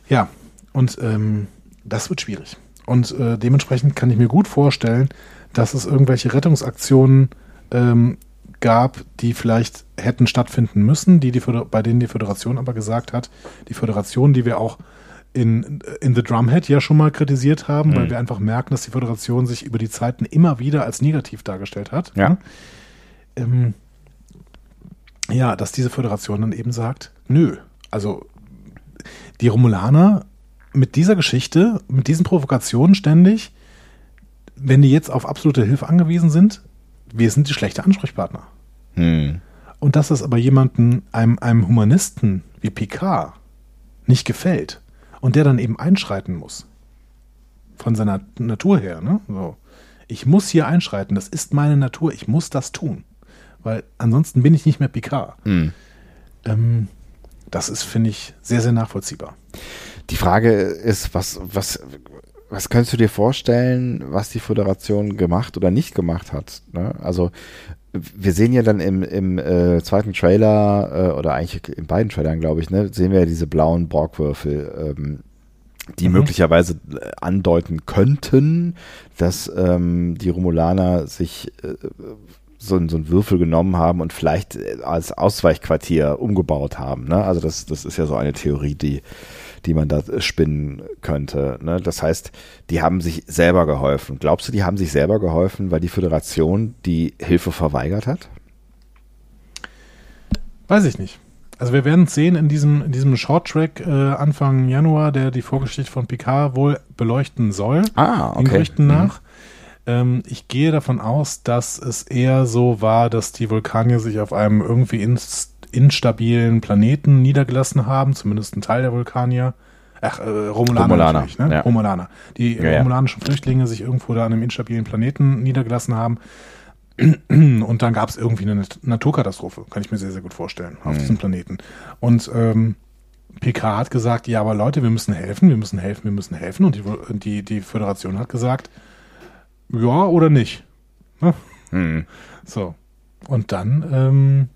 Ja, und ähm, das wird schwierig. Und äh, dementsprechend kann ich mir gut vorstellen, dass es irgendwelche Rettungsaktionen ähm, gab, die vielleicht hätten stattfinden müssen, die die bei denen die Föderation aber gesagt hat, die Föderation, die wir auch in, in The Drumhead ja schon mal kritisiert haben, weil wir einfach merken, dass die Föderation sich über die Zeiten immer wieder als negativ dargestellt hat. Ja. Ähm, ja, dass diese Föderation dann eben sagt, nö, also die Romulaner mit dieser Geschichte, mit diesen Provokationen ständig, wenn die jetzt auf absolute Hilfe angewiesen sind, wir sind die schlechte Ansprechpartner. Hm. Und dass das aber jemanden, einem, einem Humanisten wie Picard nicht gefällt und der dann eben einschreiten muss. Von seiner Natur her, ne? So. Ich muss hier einschreiten, das ist meine Natur, ich muss das tun. weil ansonsten bin ich nicht mehr Picard. Hm. Ähm, das ist, finde ich, sehr, sehr nachvollziehbar. Die Frage ist, was, was, was könntest du dir vorstellen, was die Föderation gemacht oder nicht gemacht hat? Ne? Also wir sehen ja dann im, im äh, zweiten Trailer äh, oder eigentlich in beiden Trailern, glaube ich, ne, sehen wir ja diese blauen Borgwürfel, ähm, die Mhm. möglicherweise äh, andeuten könnten, dass ähm, die Romulaner sich äh, so, so einen Würfel genommen haben und vielleicht äh, als Ausweichquartier umgebaut haben. Ne? Also das, das ist ja so eine Theorie, die, die man da spinnen könnte. Ne? Das heißt, die haben sich selber geholfen. Glaubst du, die haben sich selber geholfen, weil die Föderation die Hilfe verweigert hat? Weiß ich nicht. Also wir werden es sehen in diesem, in diesem Shorttrack äh, Anfang Januar, der die Vorgeschichte von Picard wohl beleuchten soll. Ah, den Gerüchten nach. Ähm, ich gehe davon aus, dass es eher so war, dass die Vulkanier sich auf einem irgendwie inst instabilen Planeten niedergelassen haben, zumindest ein Teil der Vulkanier. Ach, äh, Romulaner, Romulaner, ne? ja. Romulaner. Die Ja, romulanischen Flüchtlinge sich irgendwo da an einem instabilen Planeten niedergelassen haben. Und dann gab es irgendwie eine Nat- Naturkatastrophe, kann ich mir sehr, sehr gut vorstellen, auf diesem Planeten. Und ähm, PK hat gesagt, ja, aber Leute, wir müssen helfen, wir müssen helfen, wir müssen helfen. Und die, die, die Föderation hat gesagt, ja oder nicht. Ne? Hm. So. Und dann ähm,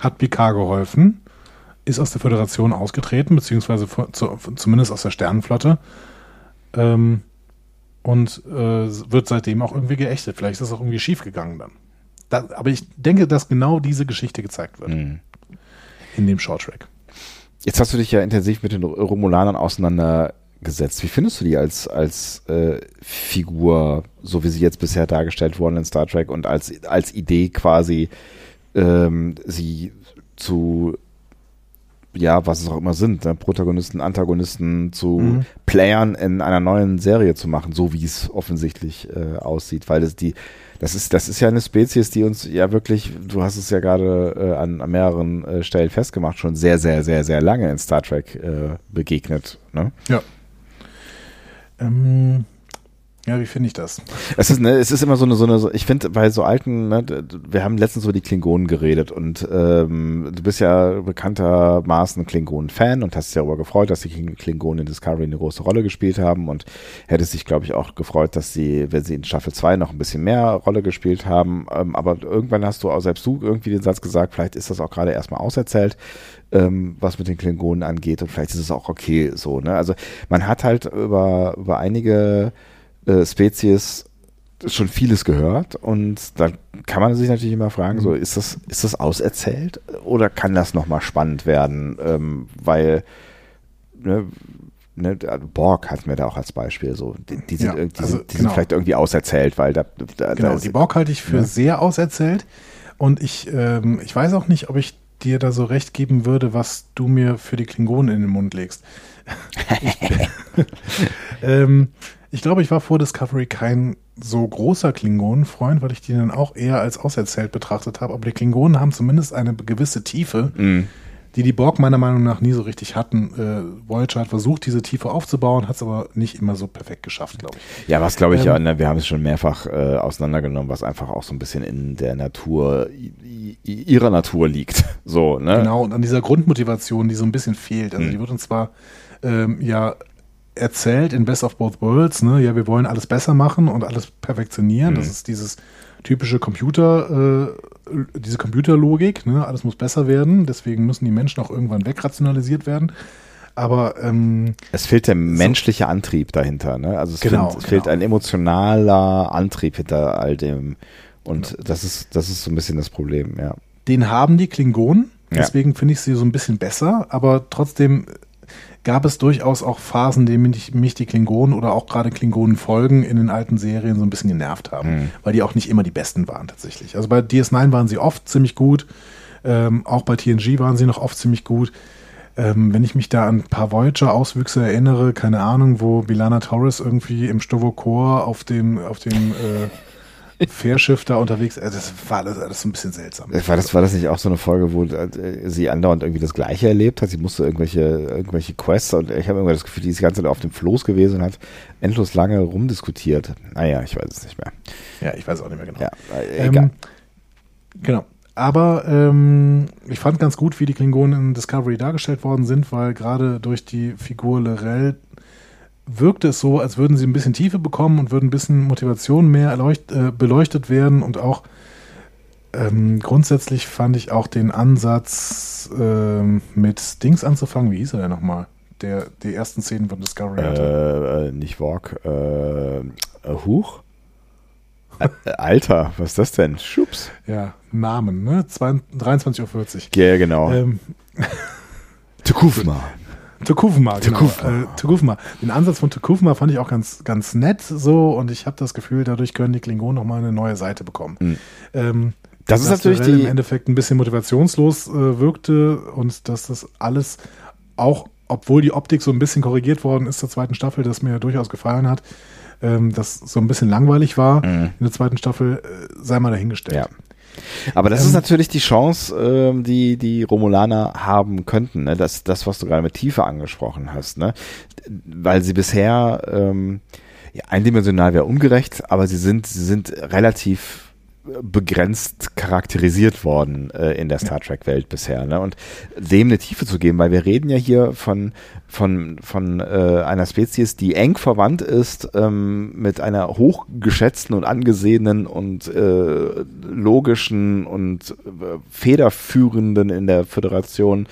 hat Picard geholfen, ist aus der Föderation ausgetreten, beziehungsweise von- zu, zumindest aus der Sternenflotte. Ähm, und äh, wird seitdem auch irgendwie geächtet. Vielleicht ist das auch irgendwie schief gegangen dann. Da, aber ich denke, dass genau diese Geschichte gezeigt wird Hm. in dem Shorttrack. Jetzt hast du dich ja intensiv mit den Romulanern auseinandergesetzt. Wie findest du die als, als äh, Figur, so wie sie jetzt bisher dargestellt wurden in Star Trek und als, als Idee quasi, ähm, sie zu, ja, was es auch immer sind, ne? Protagonisten, Antagonisten zu Mhm. Playern in einer neuen Serie zu machen, so wie es offensichtlich äh, aussieht, weil das die das ist, das ist ja eine Spezies, die uns ja wirklich, du hast es ja gerade äh, an, an mehreren äh, Stellen festgemacht, schon sehr, sehr, sehr, sehr lange in Star Trek äh, begegnet. Ne? Ja. Ähm, ja, wie finde ich das? Es ist, ne, es ist immer so eine, so eine, so- ich finde bei so alten, ne, wir haben letztens über die Klingonen geredet und ähm, du bist ja bekanntermaßen Klingonen-Fan und hast dich darüber gefreut, dass die Kling- Klingonen in Discovery eine große Rolle gespielt haben und hättest dich, glaube ich, auch gefreut, dass sie, wenn sie in Staffel 2 noch ein bisschen mehr Rolle gespielt haben, ähm, aber irgendwann hast du auch selbst du irgendwie den Satz gesagt, vielleicht ist das auch gerade erstmal auserzählt, ähm, was mit den Klingonen angeht und vielleicht ist es auch okay so, ne? Also man hat halt über, über einige äh, Spezies schon vieles gehört und da kann man sich natürlich immer fragen, so ist das ist das auserzählt oder kann das noch mal spannend werden, ähm, weil ne, ne, Borg hat mir da auch als Beispiel so, die, die sind, Ja, die, also sind, die genau. sind vielleicht irgendwie auserzählt, weil da, da, Genau, da ist, die Borg halte ich für Ja. sehr auserzählt. Und ich, ähm, ich weiß auch nicht, ob ich dir da so recht geben würde, was du mir für die Klingonen in den Mund legst. ähm, ich glaube, ich war vor Discovery kein so großer Klingonenfreund, weil ich die dann auch eher als auserzählt betrachtet habe. Aber die Klingonen haben zumindest eine gewisse Tiefe, Mhm. die die Borg meiner Meinung nach nie so richtig hatten. Äh, Voyager hat versucht, diese Tiefe aufzubauen, hat es aber nicht immer so perfekt geschafft, glaube ich. Ja, was glaube ich, Ähm, ja, ne, wir haben es schon mehrfach äh, auseinandergenommen, was einfach auch so ein bisschen in der Natur, ihrer Natur liegt. So, ne? Genau, und an dieser Grundmotivation, die so ein bisschen fehlt. Also Hm. die wird uns zwar ähm, ja erzählt in Best of Both Worlds, ne, ja, wir wollen alles besser machen und alles perfektionieren. Hm. Das ist dieses typische Computer, äh, diese Computerlogik, ne, alles muss besser werden, deswegen müssen die Menschen auch irgendwann wegrationalisiert werden. Aber ähm, Es fehlt der menschliche Antrieb dahinter, ne? Also es, Genau, fehlt, es fehlt genau. ein emotionaler Antrieb hinter all dem. Und das ist, das ist so ein bisschen das Problem, ja. den haben die Klingonen. Ja. Deswegen finde ich sie so ein bisschen besser, aber trotzdem gab es durchaus auch Phasen, in denen mich, mich die Klingonen oder auch gerade Klingonen-Folgen in den alten Serien so ein bisschen genervt haben, Mhm. weil die auch nicht immer die besten waren tatsächlich. Also bei DS9 waren sie oft ziemlich gut, ähm, auch bei TNG waren sie noch oft ziemlich gut. Ähm, wenn ich mich da an ein paar Voyager-Auswüchse erinnere, keine Ahnung, wo Bilana Torres irgendwie im Stovokor auf dem, auf dem äh, Fährschiff da unterwegs, äh, das war alles, alles so ein bisschen seltsam. War das, war das nicht auch so eine Folge, wo äh, sie andauernd irgendwie das Gleiche erlebt hat? Sie musste irgendwelche, irgendwelche Quests und ich habe irgendwie das Gefühl, die ist die ganze Zeit auf dem Floß gewesen und hat endlos lange rumdiskutiert. Naja, ich weiß es nicht mehr. Ja, ich weiß auch nicht mehr genau. Ja, äh, egal. Ähm, genau. aber ähm, ich fand ganz gut, wie die Klingonen in Discovery dargestellt worden sind, weil gerade durch die Figur Lorel wirkte es so, als würden sie ein bisschen Tiefe bekommen und würden ein bisschen Motivation mehr erleucht, äh, beleuchtet werden und auch ähm, grundsätzlich fand ich auch den Ansatz ähm, mit Dings anzufangen, wie hieß er denn nochmal? Der die ersten Szenen von Discovery hatte. Äh, äh, nicht Walk, äh, äh, Huch? Äh, Alter, was ist das denn? Schups. Ja, Namen, ne? 23.40 Uhr. Ja, genau. Ähm, Tukufma. Tukufma, genau. Tukufma. Äh, Tukufma. Den Ansatz von Tukufma fand ich auch ganz, ganz nett so und ich habe das Gefühl, dadurch können die Klingonen nochmal eine neue Seite bekommen. Mhm. Ähm, Das ist natürlich die. im Endeffekt ein bisschen motivationslos äh, wirkte und dass das alles auch, obwohl die Optik so ein bisschen korrigiert worden ist zur zweiten Staffel, das mir durchaus gefallen hat, ähm, das so ein bisschen langweilig war Mhm. in der zweiten Staffel, äh, sei mal dahingestellt. Ja. Aber das Ähm, ist natürlich die Chance, ähm, die die Romulaner haben könnten. Ne? Das, das, was du gerade mit Tiefe angesprochen hast. Ne? Weil sie bisher ähm, ja, eindimensional wäre ungerecht, aber sie sind, sie sind relativ begrenzt charakterisiert worden äh, in der Star Trek Welt bisher ne? und dem eine Tiefe zu geben, weil wir reden ja hier von von von äh, einer Spezies, die eng verwandt ist ähm, mit einer hochgeschätzten und angesehenen und äh, logischen und äh, federführenden in der Föderation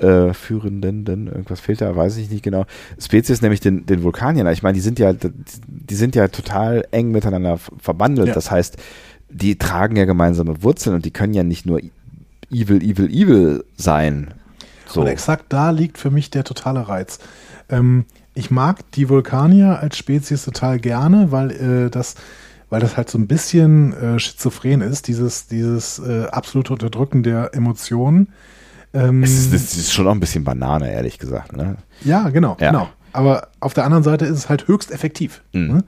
äh, führenden, denn irgendwas fehlt da, weiß ich nicht genau. Spezies, nämlich den, den Vulkaniern. Ich meine, die sind ja, die sind ja total eng miteinander verbandelt. Ja. Das heißt, die tragen ja gemeinsame Wurzeln und die können ja nicht nur evil, evil, evil sein. So. Und exakt da liegt für mich der totale Reiz. Ähm, ich mag die Vulkanier als Spezies total gerne, weil äh, das weil das halt so ein bisschen äh, schizophren ist, dieses, dieses äh, absolute Unterdrücken der Emotionen. Ähm, Es ist, das ist schon auch ein bisschen Banane, ehrlich gesagt. Ne? ja, genau, Ja. genau. Aber auf der anderen Seite ist es halt höchst effektiv. Mhm. Ne?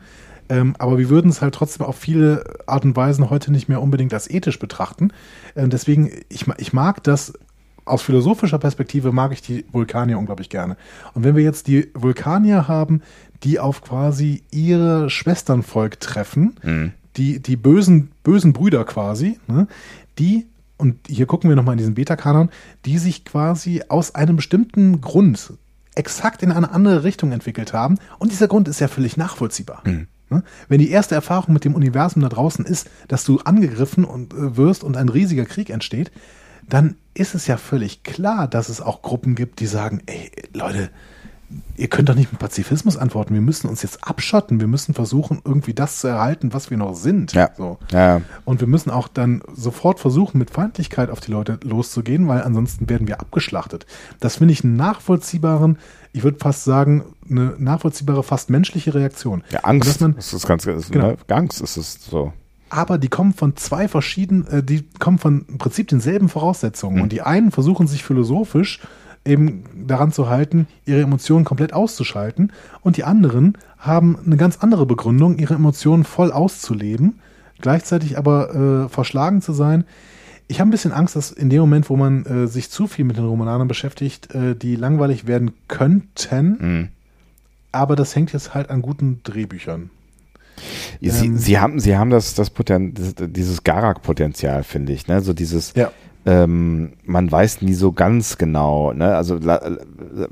Ähm, aber wir würden es halt trotzdem auf viele Art und Weisen heute nicht mehr unbedingt als ethisch betrachten. Ähm, deswegen, ich, ich mag das, aus philosophischer Perspektive mag ich die Vulkanier unglaublich gerne. Und wenn wir jetzt die Vulkanier haben, die auf quasi ihre Schwesternvolk treffen, Mhm. die, die bösen, bösen Brüder quasi, ne, die, und hier gucken wir nochmal in diesen Beta-Kanon, die sich quasi aus einem bestimmten Grund exakt in eine andere Richtung entwickelt haben. Und dieser Grund ist ja völlig nachvollziehbar. Ne? Wenn die erste Erfahrung mit dem Universum da draußen ist, dass du angegriffen und, äh, wirst und ein riesiger Krieg entsteht, dann ist es ja völlig klar, dass es auch Gruppen gibt, die sagen, ey, Leute, ihr könnt doch nicht mit Pazifismus antworten. Wir müssen uns jetzt abschotten. Wir müssen versuchen, irgendwie das zu erhalten, was wir noch sind. Ja. So. Ja. Und wir müssen auch dann sofort versuchen, mit Feindlichkeit auf die Leute loszugehen, weil ansonsten werden wir abgeschlachtet. Das finde ich einen nachvollziehbaren, ich würde fast sagen, eine nachvollziehbare, fast menschliche Reaktion. Ja, Angst. Dass man, das ist ganz, ist, Genau. ne? Angst ist es so. aber die kommen von zwei verschiedenen, äh, die kommen von im Prinzip denselben Voraussetzungen. Und die einen versuchen sich philosophisch eben daran zu halten, ihre Emotionen komplett auszuschalten. Und die anderen haben eine ganz andere Begründung, ihre Emotionen voll auszuleben, gleichzeitig aber äh, verschlagen zu sein. Ich habe ein bisschen Angst, dass in dem Moment, wo man äh, sich zu viel mit den Romananern beschäftigt, äh, die langweilig werden könnten. Mhm. Aber das hängt jetzt halt an guten Drehbüchern. Sie, Ähm, sie haben, sie haben das, das Poten dieses Garak-Potenzial, finde ich, ne? So dieses, Ja. Ähm, man weiß nie so ganz genau, ne? Also la, la,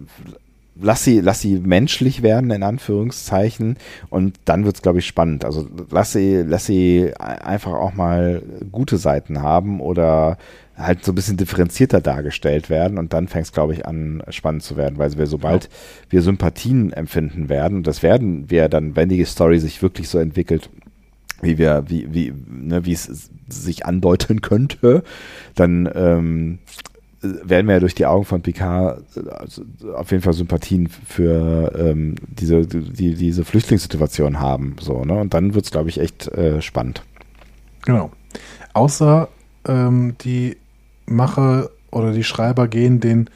lass sie, lass sie menschlich werden, in Anführungszeichen, und dann wird's, glaube ich, spannend. Also lass sie, lass sie einfach auch mal gute Seiten haben oder halt so ein bisschen differenzierter dargestellt werden und dann fängt's, glaube ich, an spannend zu werden, weil wir sobald wir Sympathien empfinden werden, und das werden wir dann, wenn die Story sich wirklich so entwickelt, wie wir, wie, wie, ne, wie es sich andeuten könnte, dann ähm, werden wir ja durch die Augen von Picard äh, auf jeden Fall Sympathien für ähm, diese, die, diese Flüchtlingssituation haben. So, ne? Und dann wird's, glaube ich, echt äh, spannend. Genau. Außer ähm, die Macher oder die Schreiber gehen den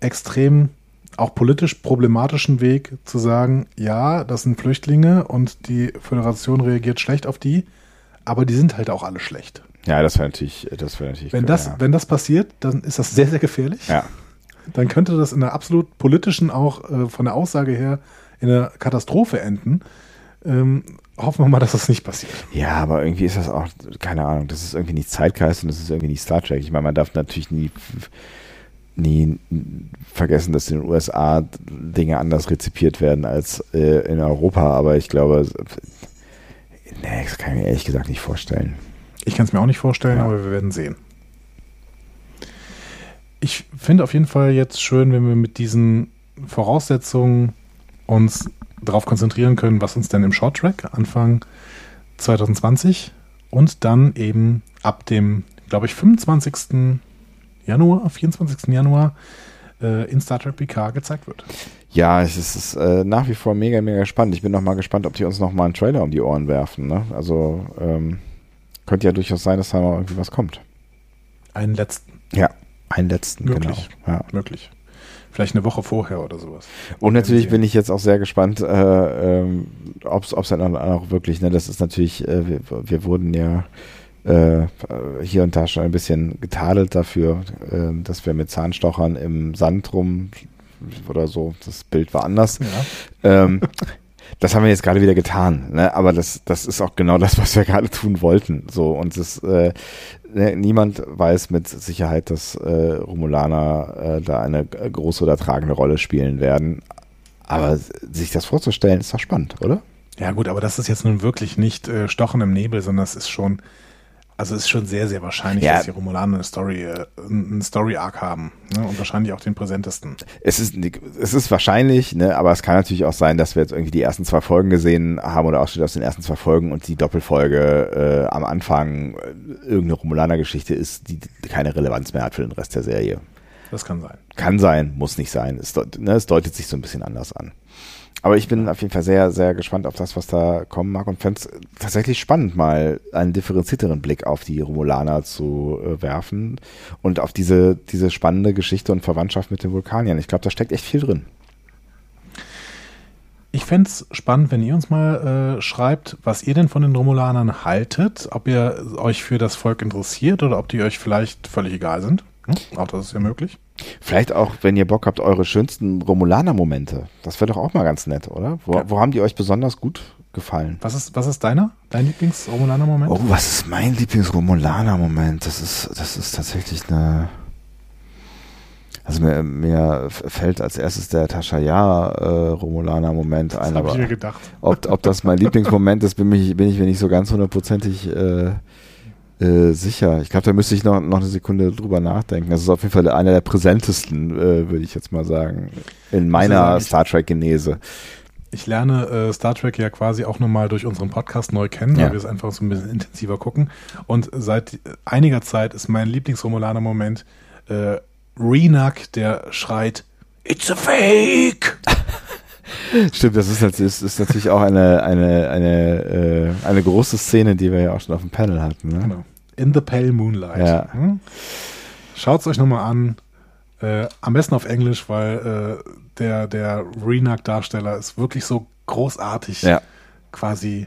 extrem auch politisch problematischen Weg zu sagen, ja, das sind Flüchtlinge und die Föderation reagiert schlecht auf die, aber die sind halt auch alle schlecht. Ja, das wäre natürlich, das wäre natürlich. Wenn das, ja. wenn das passiert, dann ist das sehr, sehr gefährlich. ja. Dann könnte das in der absolut politischen, auch äh, von der Aussage her, in einer Katastrophe enden. Ähm, hoffen wir mal, dass das nicht passiert. Ja, aber irgendwie ist das auch, keine Ahnung, das ist irgendwie nicht Zeitgeist und das ist irgendwie nicht Star Trek. Ich meine, man darf natürlich nie, nie vergessen, dass in den USA Dinge anders rezipiert werden als äh, in Europa, aber ich glaube, nee, das kann ich mir ehrlich gesagt nicht vorstellen. Ich kann es mir auch nicht vorstellen, Ja. aber wir werden sehen. Ich finde auf jeden Fall jetzt schön, wenn wir mit diesen Voraussetzungen uns darauf konzentrieren können, was uns denn im Short Track Anfang 2020 und dann eben ab dem, glaube ich, 25. Januar, 24. Januar äh, in Star Trek PK gezeigt wird. Ja, es ist, es ist äh, nach wie vor mega, mega spannend. Ich bin noch mal gespannt, ob die uns noch mal einen Trailer um die Ohren werfen. Ne? Also ähm, könnte ja durchaus sein, dass da mal irgendwie was kommt. Einen letzten, Ja, einen letzten, Möglich. genau. Ja. möglich. Vielleicht eine Woche vorher oder sowas. Und natürlich bin ich jetzt auch sehr gespannt, äh, ähm, ob es dann auch wirklich, ne, das ist natürlich, äh, wir, wir wurden ja äh, hier und da schon ein bisschen getadelt dafür, äh, dass wir mit Zahnstochern im Sand rum oder so, das Bild war anders. Ja. Ähm, das haben wir jetzt gerade wieder getan, ne? aber das, das ist auch genau das, was wir gerade tun wollten. So und das, äh, ne, niemand weiß mit Sicherheit, dass äh, Romulaner äh, da eine große oder tragende Rolle spielen werden. Aber sich das vorzustellen, ist doch spannend, oder? Ja gut, aber das ist jetzt nun wirklich nicht äh, Stochen im Nebel, sondern es ist schon, also es ist schon sehr, sehr wahrscheinlich, Ja. dass die Romulaner eine Story, äh, einen Story-Arc haben. Ne? Und wahrscheinlich auch den präsentesten. Es ist, es ist wahrscheinlich, ne, aber es kann natürlich auch sein, dass wir jetzt irgendwie die ersten zwei Folgen gesehen haben oder Ausschnitte aus den ersten zwei Folgen und die Doppelfolge äh, am Anfang äh, irgendeine Romulaner-Geschichte ist, die keine Relevanz mehr hat für den Rest der Serie. Das kann sein. Kann sein, muss nicht sein. Es, ne, es deutet sich so ein bisschen anders an. Aber ich bin auf jeden Fall sehr, sehr gespannt auf das, was da kommen mag und fände es tatsächlich spannend, mal einen differenzierteren Blick auf die Romulaner zu äh, werfen und auf diese, diese spannende Geschichte und Verwandtschaft mit den Vulkaniern. Ich glaube, da steckt echt viel drin. Ich fände es spannend, wenn ihr uns mal äh, schreibt, was ihr denn von den Romulanern haltet, ob ihr euch für das Volk interessiert oder ob die euch vielleicht völlig egal sind. Hm? Auch das ist ja möglich. Vielleicht auch, wenn ihr Bock habt, eure schönsten Romulaner-Momente. Das wäre doch auch mal ganz nett, oder? Wo, Ja. wo haben die euch besonders gut gefallen? Was ist, was ist deiner? Dein Lieblings-Romulaner-Moment? Oh, was ist mein Lieblings-Romulaner-Moment? Das ist, das ist tatsächlich eine. Also mir, mir fällt als erstes der Tashaya äh, Romulaner-Moment das ein, habe ich mir gedacht. ob, ob das mein Lieblingsmoment ist, bin ich, bin ich mir nicht so ganz hundertprozentig äh, äh, sicher. Ich glaube, da müsste ich noch, noch eine Sekunde drüber nachdenken. Das ist auf jeden Fall einer der präsentesten, äh, würde ich jetzt mal sagen, in meiner ich- Star Trek-Genese. Ich lerne äh, Star Trek ja quasi auch nochmal durch unseren Podcast neu kennen, Ja. weil wir es einfach so ein bisschen intensiver gucken. Und seit einiger Zeit ist mein Lieblings-Romulaner-Moment äh, Renak, der schreit, It's a fake! Stimmt, das ist, ist, ist natürlich auch eine, eine, eine, äh, eine große Szene, die wir ja auch schon auf dem Panel hatten. Ne? Genau. In the Pale Moonlight. Ja. Hm? Schaut es euch nochmal an. Äh, am besten auf Englisch, weil äh, der, der Renak-Darsteller ist wirklich so großartig Ja, quasi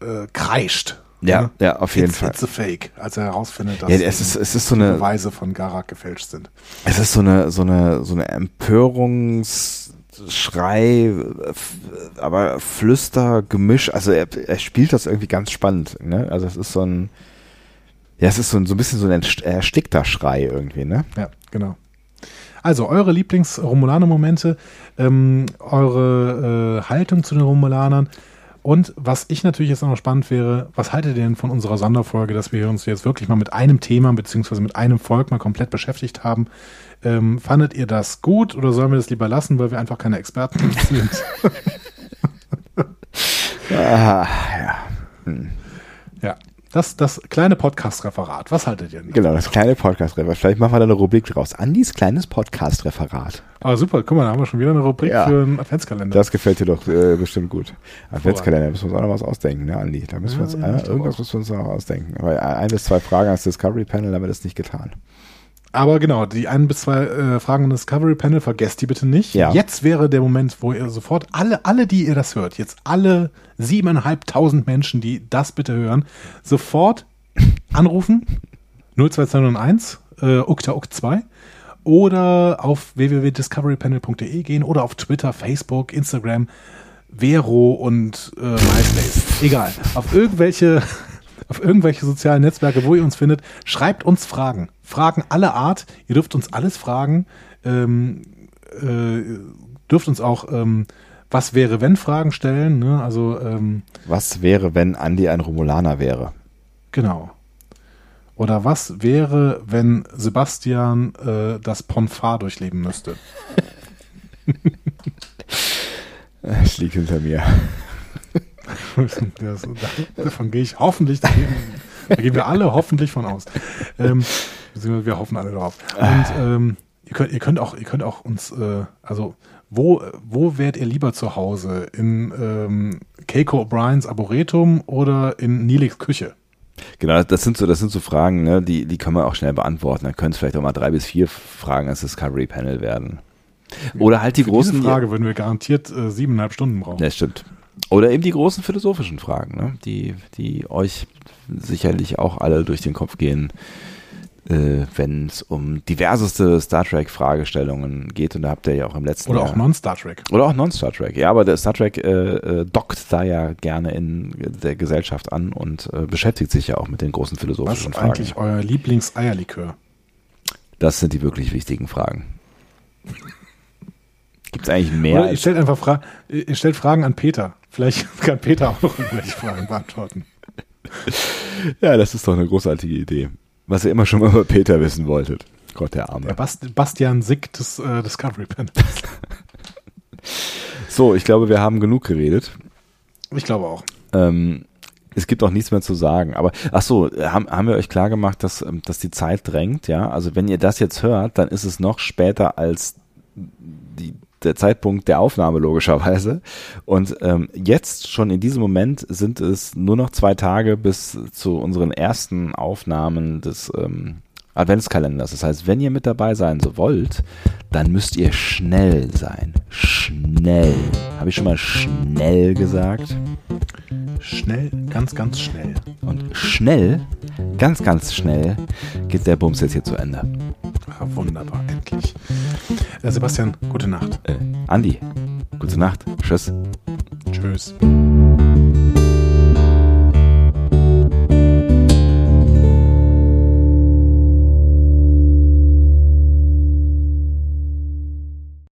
äh, kreischt. ja, Ne? ja, auf jeden it's, Fall. It's a fake, als er herausfindet, dass Ja, es ist, es ist so die eine, Beweise von Garak gefälscht sind. es ist so eine, so eine, so eine Empörungsschrei, f- aber Flüster, Gemisch. Also er, er spielt das irgendwie ganz spannend. Ne? Also es ist so ein, ja, es ist so ein, so ein bisschen so ein erst- erstickter Schrei irgendwie. Ne? Ja, genau. Also eure Lieblings-Romulaner-Momente, ähm, eure äh, Haltung zu den Romulanern und was ich natürlich jetzt noch spannend wäre, was haltet ihr denn von unserer Sonderfolge, dass wir uns jetzt wirklich mal mit einem Thema beziehungsweise mit einem Volk mal komplett beschäftigt haben? Ähm, fandet ihr das gut oder sollen wir das lieber lassen, weil wir einfach keine Experten sind? Ah, ja. Hm. Ja, das, das kleine Podcast-Referat, was haltet ihr denn? Genau, das kleine Podcast-Referat. Vielleicht machen wir da eine Rubrik draus. Andis kleines Podcast-Referat. Ah, super, guck mal, da haben wir schon wieder eine Rubrik Ja. für einen Adventskalender. Das gefällt dir doch äh, bestimmt gut. Adventskalender, müssen wir uns auch noch was ausdenken, ne, Andi? Da müssen wir uns, Ja, ja, äh, irgendwas müssen wir uns noch ausdenken. Aber ein bis zwei Fragen ans Discovery Panel haben wir das nicht getan. Aber genau, die ein bis zwei äh, Fragen im Discovery Panel, vergesst die bitte nicht. Ja. Jetzt wäre der Moment, wo ihr sofort alle, alle, die ihr das hört, jetzt alle siebeneinhalbtausend Menschen, die das bitte hören, sofort anrufen 02201 äh, ukta uk 2 oder auf www.discoverypanel.de gehen oder auf Twitter, Facebook, Instagram Vero und äh, MySpace. Egal. Auf irgendwelche, auf irgendwelche sozialen Netzwerke, wo ihr uns findet, schreibt uns Fragen. Fragen aller Art. Ihr dürft uns alles fragen. Ähm, äh, dürft uns auch ähm, was wäre, wenn Fragen stellen. Ne? Also ähm, Was wäre, wenn Andi ein Romulaner wäre? genau. Oder was wäre, wenn Sebastian äh, das Ponfar durchleben müsste? Es liegt hinter mir. Das, davon gehe ich hoffentlich, da gehen, da gehen wir alle hoffentlich von aus. Ähm, wir hoffen alle drauf. Und ähm, ihr, könnt, ihr, könnt auch, ihr könnt auch uns, äh, also wo, wo wärt ihr lieber zu Hause? In ähm, Keiko O'Briens Arboretum oder in Nilix Küche? Genau, das sind so, das sind so Fragen, ne, die, die können wir auch schnell beantworten. Dann können es vielleicht auch mal drei bis vier Fragen als Discovery Panel werden. Oder halt die Für großen. diese Frage würden wir garantiert äh, siebeneinhalb Stunden brauchen. Ja, stimmt. Oder eben die großen philosophischen Fragen, ne? die, die euch sicherlich auch alle durch den Kopf gehen, äh, wenn es um diverseste Star Trek-Fragestellungen geht. Und da habt ihr ja auch im letzten Oder Jahr. auch Non-Star Trek. Oder auch Non-Star Trek. Ja, aber der Star Trek äh, äh, dockt da ja gerne in der Gesellschaft an und äh, beschäftigt sich ja auch mit den großen Was philosophischen ist Fragen. eigentlich euer Lieblings-Eierlikör? Das sind die wirklich wichtigen Fragen. Gibt es eigentlich mehr? Oder ihr stellt einfach Fra ihr stellt Fragen an Peter. Vielleicht kann Peter auch noch irgendwelche Fragen beantworten. ja, das ist doch eine großartige Idee. Was ihr immer schon mal über Peter wissen wolltet. Gott, der Arme. Der Bast Bastian Sick des äh, Discovery Panels. So, ich glaube, wir haben genug geredet. Ich glaube auch. Ähm, es gibt auch nichts mehr zu sagen. Aber ach so, haben, haben wir euch klar gemacht, dass, ähm, dass die Zeit drängt, ja? Also wenn ihr das jetzt hört, dann ist es noch später als der Zeitpunkt der Aufnahme logischerweise. Und ähm, jetzt schon in diesem Moment sind es nur noch zwei Tage bis zu unseren ersten Aufnahmen des ähm, Adventskalenders. Das heißt, wenn ihr mit dabei sein so wollt, dann müsst ihr schnell sein. Schnell. Habe ich schon mal schnell gesagt? Schnell, ganz, ganz schnell. Und schnell, ganz, ganz schnell geht der Bums jetzt hier zu Ende. Ah, wunderbar, endlich. Äh, Sebastian, gute Nacht. Äh, Andi, gute Nacht. Tschüss. Tschüss.